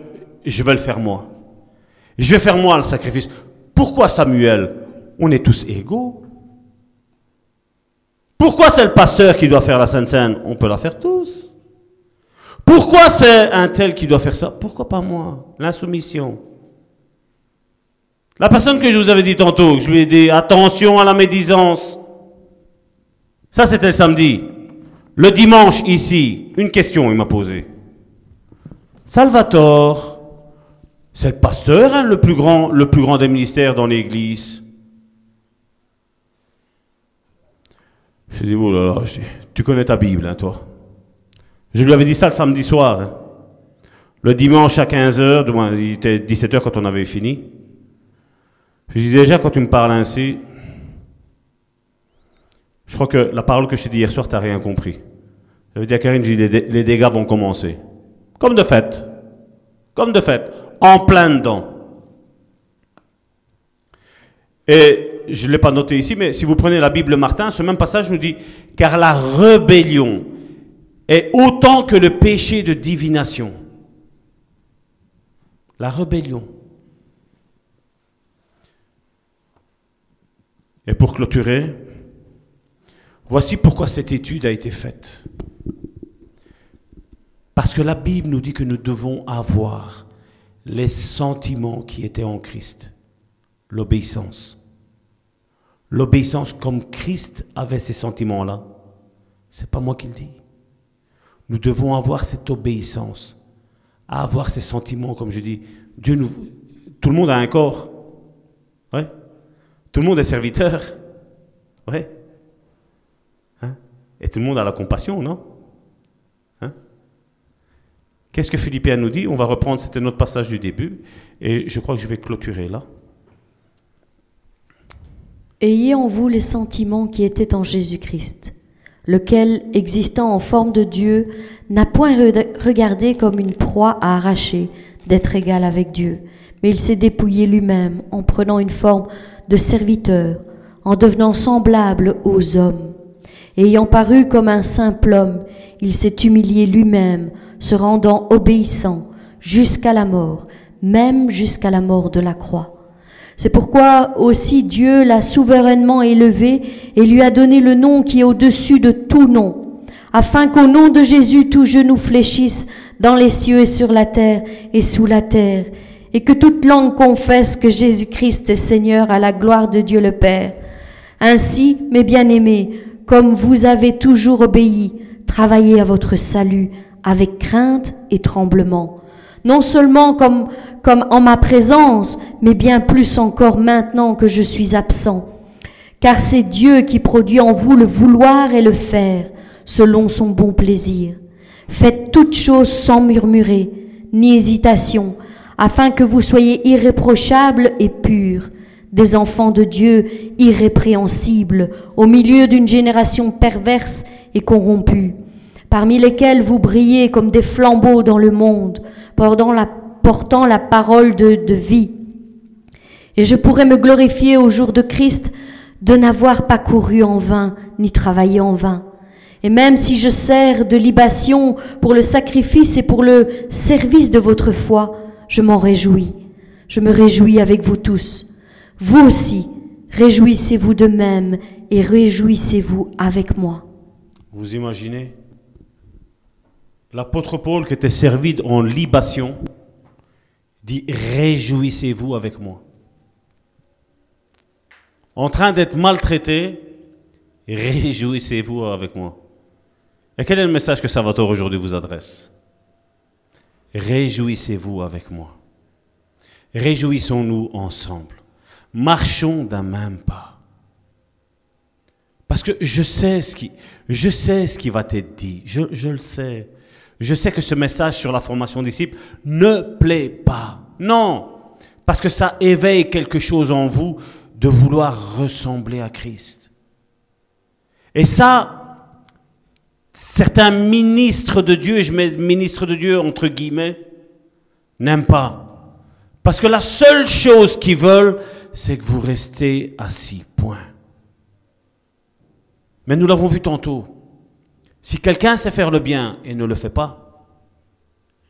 je vais le faire moi. Je vais faire moi le sacrifice. Pourquoi Samuel? On est tous égaux. Pourquoi c'est le pasteur qui doit faire la Sainte Seine? On peut la faire tous. Pourquoi c'est un tel qui doit faire ça? Pourquoi pas moi? L'insoumission. La personne que je vous avais dit tantôt, je lui ai dit attention à la médisance. Ça, c'était le samedi. Le dimanche, ici, une question, il m'a posé. Salvatore, c'est le pasteur, hein, le, plus grand, des ministères dans l'église. Je oh là là, tu connais ta Bible, hein, toi? Je lui avais dit ça le samedi soir. Hein. Le dimanche à 15h, il était 17h quand on avait fini. Je dis déjà, quand tu me parles ainsi, je crois que la parole que je t'ai dit hier soir, tu n'as rien compris. J'avais dit à Karine, je dis, les dégâts vont commencer. Comme de fait. Comme de fait. En plein dedans. Et je ne l'ai pas noté ici, mais si vous prenez la Bible Martin, ce même passage nous dit, car la rébellion est autant que le péché de divination. La rébellion. Et pour clôturer, voici pourquoi cette étude a été faite. Parce que la Bible nous dit que nous devons avoir les sentiments qui étaient en Christ. L'obéissance. L'obéissance comme Christ avait ces sentiments-là. C'est pas moi qui le dis. Nous devons avoir cette obéissance, avoir ces sentiments, comme je dis. Dieu tout le monde a un corps, ouais. Tout le monde est serviteur, ouais. Hein? Et tout le monde a la compassion, non? Hein? Qu'est-ce que Philippiens nous dit? On va reprendre, c'était notre passage du début, et je crois que je vais clôturer là. Ayez en vous les sentiments qui étaient en Jésus-Christ lequel, existant en forme de Dieu, n'a point regardé comme une proie à arracher d'être égal avec Dieu, mais il s'est dépouillé lui-même en prenant une forme de serviteur, en devenant semblable aux hommes. Ayant paru comme un simple homme, il s'est humilié lui-même, se rendant obéissant jusqu'à la mort, même jusqu'à la mort de la croix. C'est pourquoi aussi Dieu l'a souverainement élevé et lui a donné le nom qui est au-dessus de tout nom, afin qu'au nom de Jésus tout genou fléchisse dans les cieux et sur la terre et sous la terre, et que toute langue confesse que Jésus-Christ est Seigneur à la gloire de Dieu le Père. Ainsi, mes bien-aimés, comme vous avez toujours obéi, travaillez à votre salut avec crainte et tremblement non seulement comme, comme en ma présence, mais bien plus encore maintenant que je suis absent. car c'est Dieu qui produit en vous le vouloir et le faire, selon son bon plaisir. Faites toutes choses sans murmurer, ni hésitation, afin que vous soyez irréprochables et purs, des enfants de Dieu irrépréhensibles, au milieu d'une génération perverse et corrompue, parmi lesquels vous brillez comme des flambeaux dans le monde, portant la, parole de, de vie. Et je pourrais me glorifier au jour de Christ de n'avoir pas couru en vain, ni travaillé en vain. Et même si je sers de libation pour le sacrifice et pour le service de votre foi, je m'en réjouis. Je me réjouis avec vous tous. Vous aussi, réjouissez-vous de même et réjouissez-vous avec moi. Vous imaginez? L'apôtre Paul qui était servi en libation dit Réjouissez-vous avec moi. En train d'être maltraité, réjouissez-vous avec moi. Et quel est le message que Salvatore aujourd'hui vous adresse? Réjouissez-vous avec moi. Réjouissons-nous ensemble. Marchons d'un même pas. Parce que je sais ce qui, je sais ce qui va t'être dit. Je, je le sais. Je sais que ce message sur la formation disciple ne plaît pas. Non. Parce que ça éveille quelque chose en vous de vouloir ressembler à Christ. Et ça, certains ministres de Dieu, je mets ministres de Dieu entre guillemets, n'aiment pas. Parce que la seule chose qu'ils veulent, c'est que vous restez assis. Point. Mais nous l'avons vu tantôt. Si quelqu'un sait faire le bien et ne le fait pas,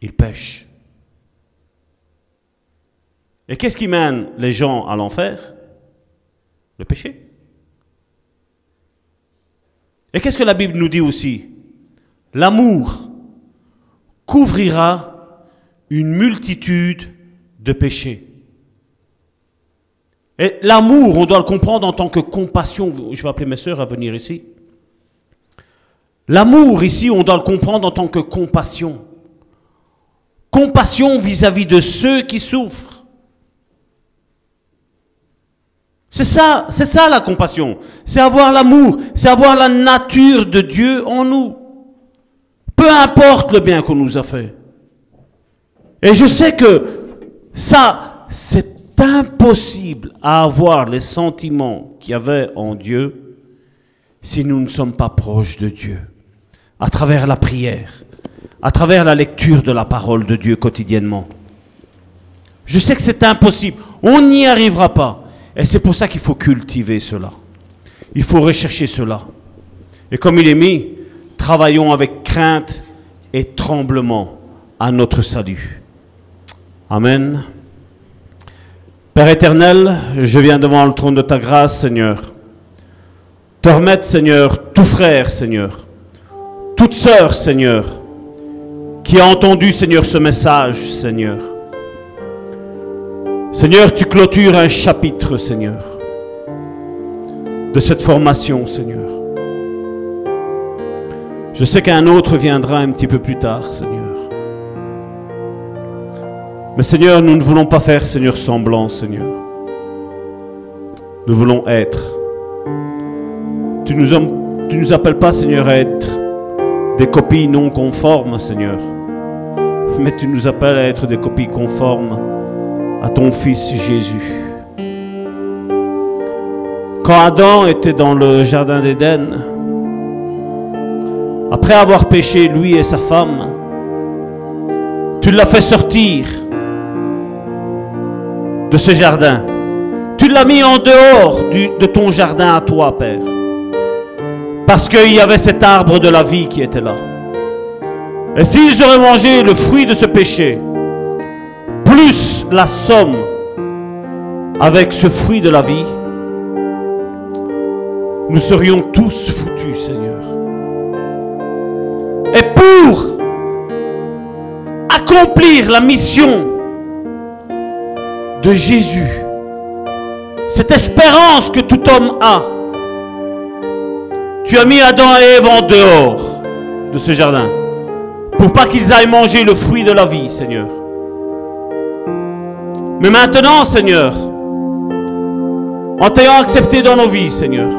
il pêche. Et qu'est-ce qui mène les gens à l'enfer? Le péché. Et qu'est-ce que la Bible nous dit aussi? L'amour couvrira une multitude de péchés. Et l'amour, on doit le comprendre en tant que compassion. Je vais appeler mes sœurs à venir ici. L'amour, ici, on doit le comprendre en tant que compassion. Compassion vis-à-vis de ceux qui souffrent. C'est ça, c'est ça la compassion. C'est avoir l'amour, c'est avoir la nature de Dieu en nous. Peu importe le bien qu'on nous a fait. Et je sais que ça, c'est impossible à avoir les sentiments qu'il y avait en Dieu si nous ne sommes pas proches de Dieu, à travers la prière, à travers la lecture de la parole de Dieu quotidiennement. Je sais que c'est impossible, on n'y arrivera pas. Et c'est pour ça qu'il faut cultiver cela. Il faut rechercher cela. Et comme il est mis, travaillons avec crainte et tremblement à notre salut. Amen. Père éternel, je viens devant le trône de ta grâce, Seigneur. Te remettre, Seigneur, tout frère, Seigneur, toute sœur, Seigneur, qui a entendu, Seigneur, ce message, Seigneur. Seigneur, tu clôtures un chapitre, Seigneur, de cette formation, Seigneur. Je sais qu'un autre viendra un petit peu plus tard, Seigneur. Mais Seigneur, nous ne voulons pas faire, Seigneur, semblant, Seigneur. Nous voulons être. Tu nous, nous appelles pas, Seigneur, à être des copies non conformes, Seigneur. Mais tu nous appelles à être des copies conformes à ton Fils Jésus. Quand Adam était dans le Jardin d'Éden, après avoir péché lui et sa femme, tu l'as fait sortir de ce jardin. Tu l'as mis en dehors de ton jardin à toi, Père. Parce qu'il y avait cet arbre de la vie qui était là. Et s'ils auraient mangé le fruit de ce péché, plus la somme avec ce fruit de la vie, nous serions tous foutus, Seigneur. Et pour accomplir la mission de Jésus, cette espérance que tout homme a. Tu as mis Adam et Ève en dehors de ce jardin pour pas qu'ils aillent manger le fruit de la vie, Seigneur. Mais maintenant, Seigneur, en t'ayant accepté dans nos vies, Seigneur.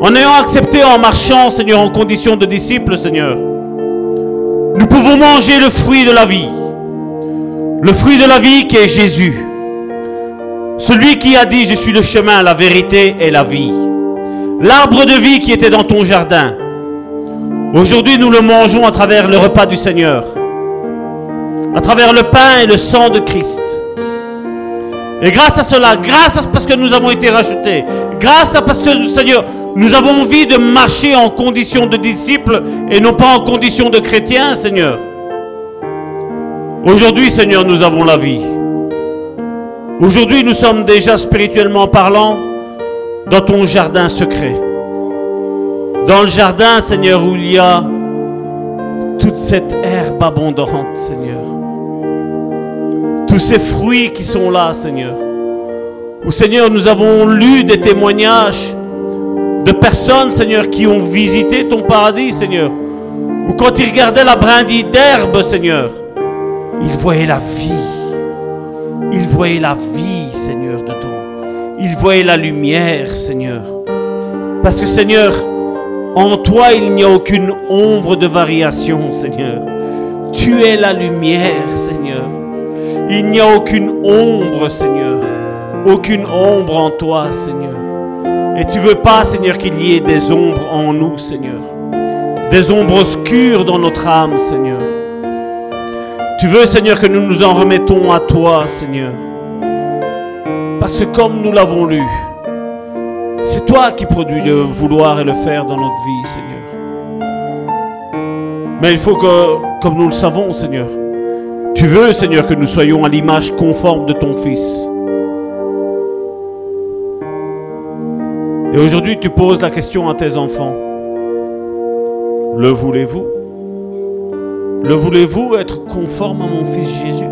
En ayant accepté en marchant, Seigneur, en condition de disciple, Seigneur. Nous pouvons manger le fruit de la vie. Le fruit de la vie qui est Jésus. Celui qui a dit, je suis le chemin, la vérité et la vie. L'arbre de vie qui était dans ton jardin. Aujourd'hui, nous le mangeons à travers le repas du Seigneur. À travers le pain et le sang de Christ. Et grâce à cela, grâce à parce que nous avons été rachetés, grâce à parce que, Seigneur, nous avons envie de marcher en condition de disciples et non pas en condition de chrétiens, Seigneur. Aujourd'hui, Seigneur, nous avons la vie. Aujourd'hui, nous sommes déjà spirituellement parlant dans ton jardin secret. Dans le jardin, Seigneur, où il y a toute cette herbe abondante, Seigneur. Tous ces fruits qui sont là, Seigneur. Où, Seigneur, nous avons lu des témoignages de personnes, Seigneur, qui ont visité ton paradis, Seigneur. Ou quand ils regardaient la brindille d'herbe, Seigneur, ils voyaient la vie. Ils voyaient la vie, Seigneur, dedans. Ils voyaient la lumière, Seigneur. Parce que, Seigneur, en toi, il n'y a aucune ombre de variation, Seigneur. Tu es la lumière, Seigneur. Il n'y a aucune ombre, Seigneur. Aucune ombre en toi, Seigneur. Et tu veux pas, Seigneur, qu'il y ait des ombres en nous, Seigneur. Des ombres obscures dans notre âme, Seigneur. Tu veux, Seigneur, que nous nous en remettons à toi, Seigneur. Parce que comme nous l'avons lu, c'est toi qui produis le vouloir et le faire dans notre vie, Seigneur. Mais il faut que, comme nous le savons, Seigneur, tu veux, Seigneur, que nous soyons à l'image conforme de ton Fils. Et aujourd'hui, tu poses la question à tes enfants. Le voulez-vous? Le voulez-vous être conforme à mon Fils Jésus?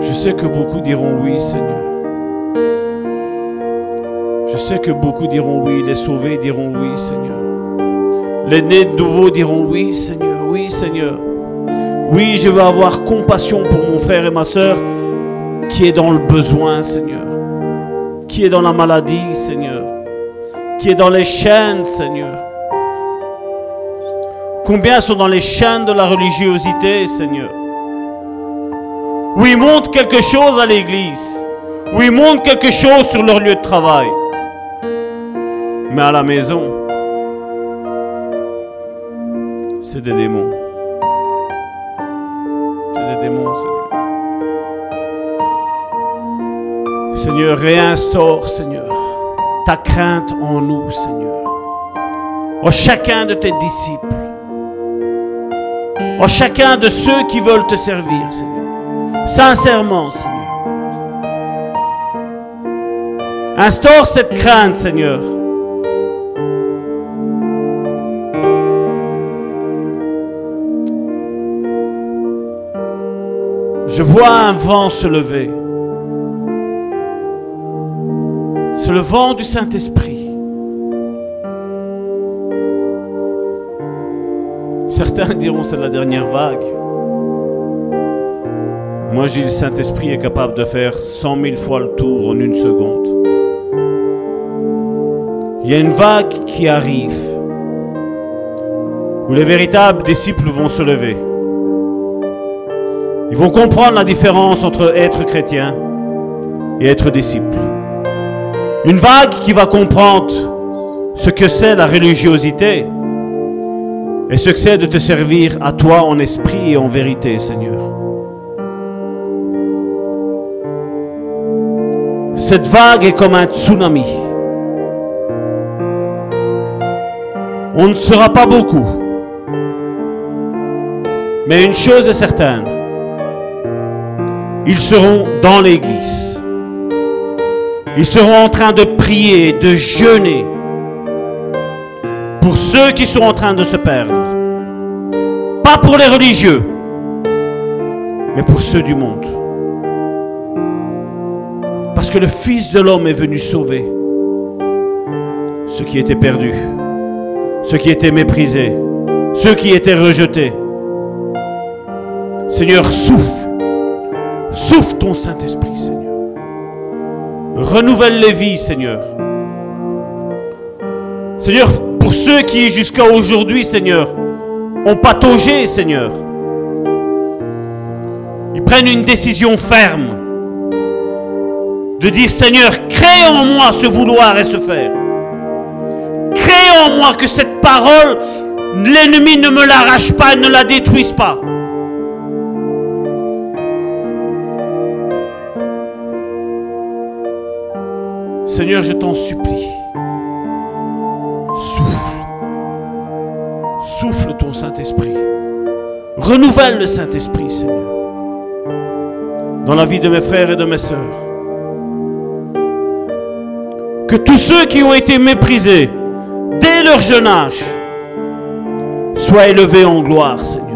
Je sais que beaucoup diront oui, Seigneur. Je sais que beaucoup diront oui, les sauvés diront oui, Seigneur. Les nés de nouveau diront oui, Seigneur, oui, Seigneur. Oui, je veux avoir compassion pour mon frère et ma soeur qui est dans le besoin, Seigneur. Qui est dans la maladie, Seigneur. Qui est dans les chaînes, Seigneur. Combien sont dans les chaînes de la religiosité, Seigneur? Oui, ils montrent quelque chose à l'église. Oui, ils montrent quelque chose sur leur lieu de travail. Mais à la maison, c'est des démons. C'est des démons, Seigneur. Seigneur, réinstaure, Seigneur, ta crainte en nous, Seigneur. En chacun de tes disciples. En chacun de ceux qui veulent te servir, Seigneur. Sincèrement, Seigneur. Instaure cette crainte, Seigneur. Je vois un vent se lever. C'est le vent du Saint-Esprit. Certains diront c'est la dernière vague. Moi, dis le Saint-Esprit est capable de faire cent mille fois le tour en une seconde. Il y a une vague qui arrive où les véritables disciples vont se lever. Ils vont comprendre la différence entre être chrétien et être disciple. Une vague qui va comprendre ce que c'est la religiosité et ce que c'est de te servir à toi en esprit et en vérité, Seigneur. Cette vague est comme un tsunami. On ne sera pas beaucoup. Mais une chose est certaine, ils seront dans l'église. Ils seront en train de prier, de jeûner pour ceux qui sont en train de se perdre. Pas pour les religieux, mais pour ceux du monde. Parce que le Fils de l'homme est venu sauver ceux qui étaient perdus, ceux qui étaient méprisés, ceux qui étaient rejetés. Seigneur, souffle. Souffle ton Saint-Esprit, Seigneur. Renouvelle les vies, Seigneur. Seigneur, pour ceux qui jusqu'à aujourd'hui, Seigneur, ont pataugé, Seigneur, ils prennent une décision ferme de dire, Seigneur, crée en moi ce vouloir et ce faire. Crée en moi que cette parole, l'ennemi ne me l'arrache pas, ne la détruise pas. Seigneur, je t'en supplie. Souffle. Souffle ton Saint-Esprit. Renouvelle le Saint-Esprit, Seigneur. Dans la vie de mes frères et de mes sœurs. Que tous ceux qui ont été méprisés dès leur jeune âge soient élevés en gloire, Seigneur.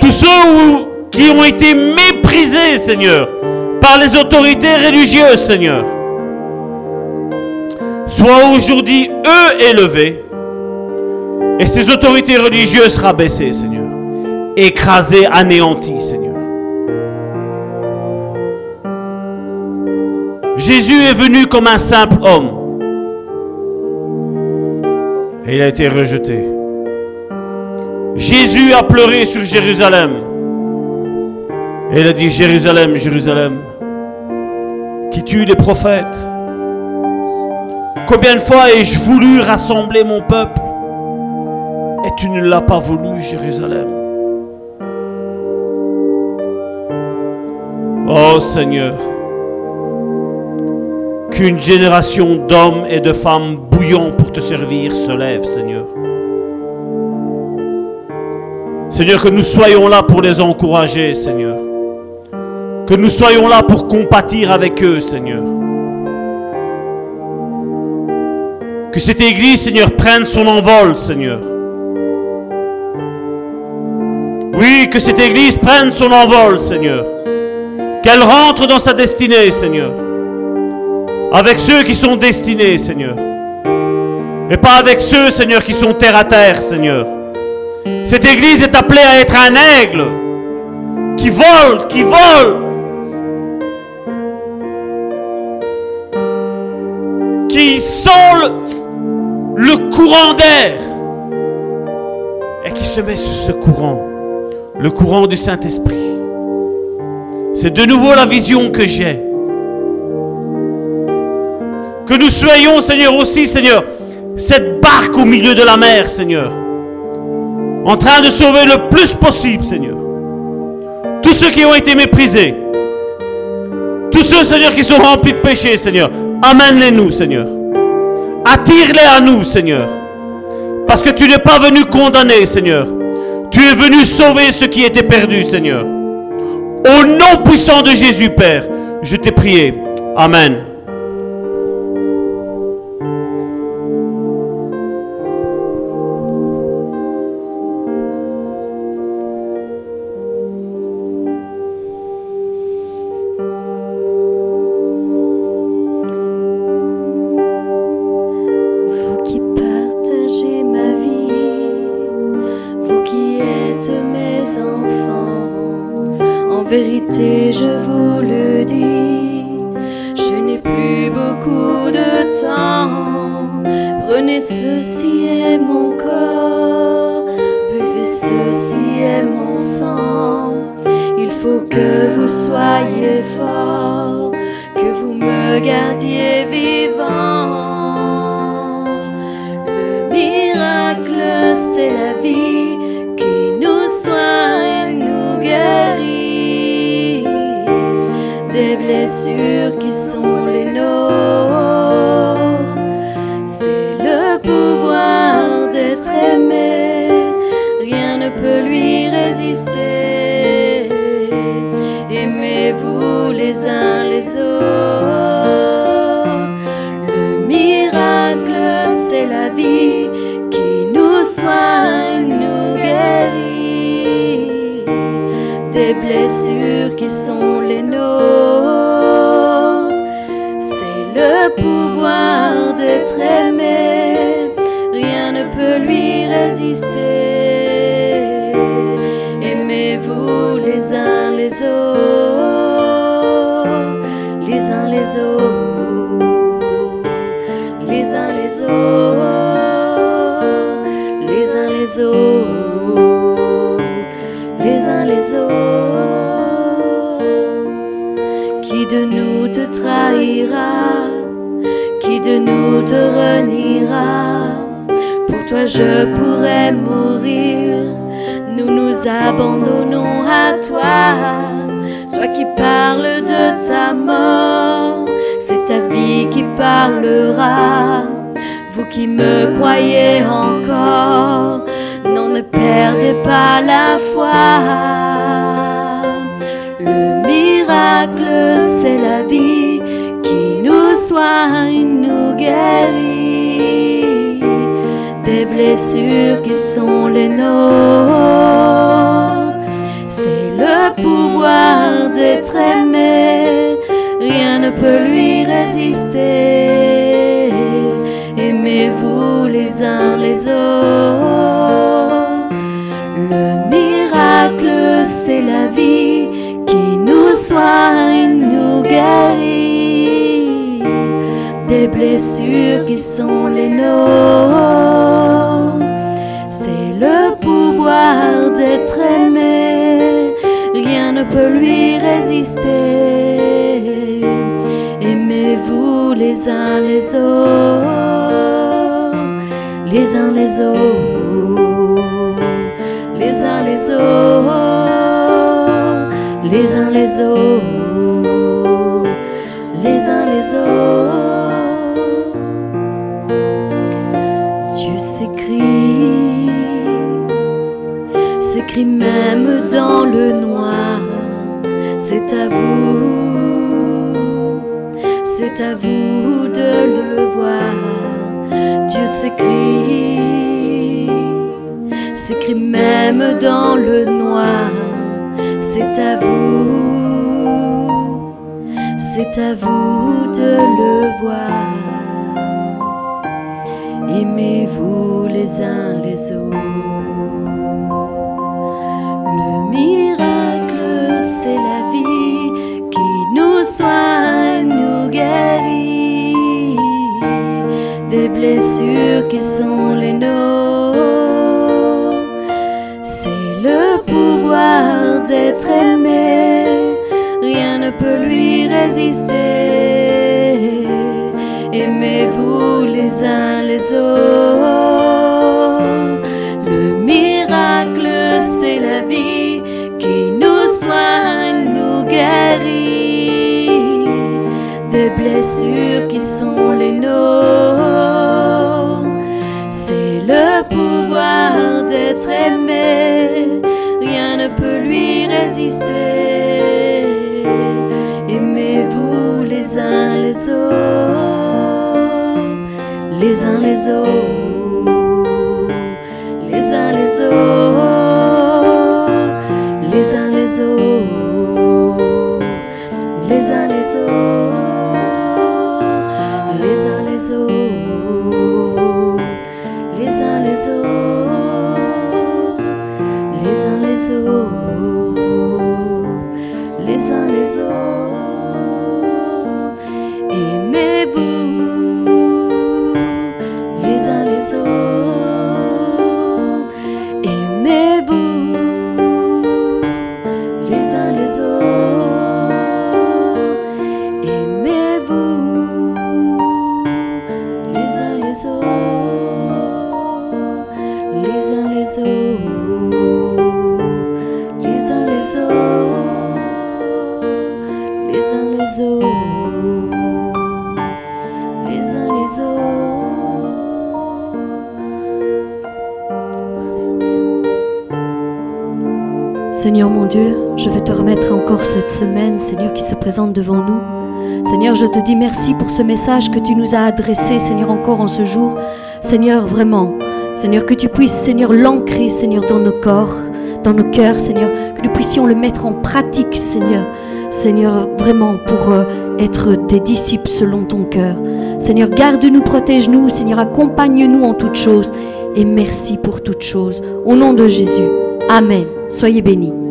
Tous ceux qui ont été méprisés, Seigneur, par les autorités religieuses, Seigneur, soient aujourd'hui eux élevés et ces autorités religieuses rabaissées, Seigneur, écrasées, anéanties, Seigneur. Jésus est venu comme un simple homme et il a été rejeté. Jésus a pleuré sur Jérusalem. Et il a dit, Jérusalem, Jérusalem, qui tue les prophètes. Combien de fois ai-je voulu rassembler mon peuple et tu ne l'as pas voulu, Jérusalem? Oh Seigneur, qu'une génération d'hommes et de femmes bouillants pour te servir se lève, Seigneur. Seigneur, que nous soyons là pour les encourager, Seigneur. Que nous soyons là pour compatir avec eux, Seigneur. Que cette Église, Seigneur, prenne son envol, Seigneur. Oui, que cette Église prenne son envol, Seigneur. Qu'elle rentre dans sa destinée, Seigneur. Avec ceux qui sont destinés, Seigneur. Et pas avec ceux, Seigneur, qui sont terre à terre, Seigneur. Cette Église est appelée à être un aigle qui vole, qui vole, qui sent le, le courant d'air et qui se met sur ce courant, le courant du Saint-Esprit. C'est de nouveau la vision que j'ai. Que nous soyons, Seigneur, aussi, Seigneur, cette barque au milieu de la mer, Seigneur. En train de sauver le plus possible, Seigneur. Tous ceux qui ont été méprisés. Tous ceux, Seigneur, qui sont remplis de péché, Seigneur. Amène-les nous, Seigneur. Attire-les à nous, Seigneur. Parce que tu n'es pas venu condamner, Seigneur. Tu es venu sauver ceux qui étaient perdus, Seigneur. Au nom puissant de Jésus, Père, je t'ai prié. Amen. Pouvoir d'être aimé, rien ne peut lui résister. Aimez-vous les uns les autres, les autres, les uns les autres, les uns les autres, les uns les autres. Qui de nous te trahira, de nous te reniera? Pour toi je pourrais mourir, nous nous abandonnons à toi toi qui parles de ta mort, c'est ta vie qui parlera. Vous qui me croyez encore, non, ne perdez pas la foi. Le miracle, c'est la vie qui nous soigne, des blessures qui sont les nôtres le pouvoir d'être aimé, rien ne peut lui résister. Aimez-vous les uns les autres. Le miracle, c'est la vie qui nous soigne, nous guérit des blessures qui sont les nôtres. C'est le pouvoir d'être aimé rien ne peut lui résister. Aimez-vous les uns les autres, les uns les autres, les uns les autres, les uns les autres, les uns les autres. Même dans le noir c'est à vous, c'est à vous de le voir. Dieu s'écrit, s'écrit même dans le noir. C'est à vous, c'est à vous de le voir. Aimez-vous les uns les autres. Le miracle, c'est la soigne, nous guérit des blessures qui sont les nôtres. C'est le pouvoir d'être aimé, rien ne peut lui résister. Aimez-vous les uns les autres. Blessures qui sont les nôtres. C'est le pouvoir d'être aimé, rien ne peut lui résister. Aimez-vous les uns les autres, les uns les autres, les uns les autres, les uns les autres, les uns les autres. Les Dieu, je veux te remettre encore cette semaine, Seigneur, qui se présente devant nous. Seigneur, je te dis merci pour ce message que tu nous as adressé, Seigneur, encore en ce jour. Seigneur, vraiment, Seigneur, que tu puisses, Seigneur, l'ancrer, Seigneur, dans nos corps, dans nos cœurs, Seigneur, que nous puissions le mettre en pratique, Seigneur. Seigneur, vraiment pour euh, être des disciples selon ton cœur. Seigneur, garde-nous, protège-nous, Seigneur, accompagne-nous en toutes choses. Et merci pour toutes choses. Au nom de Jésus. Amen. Soyez bénis.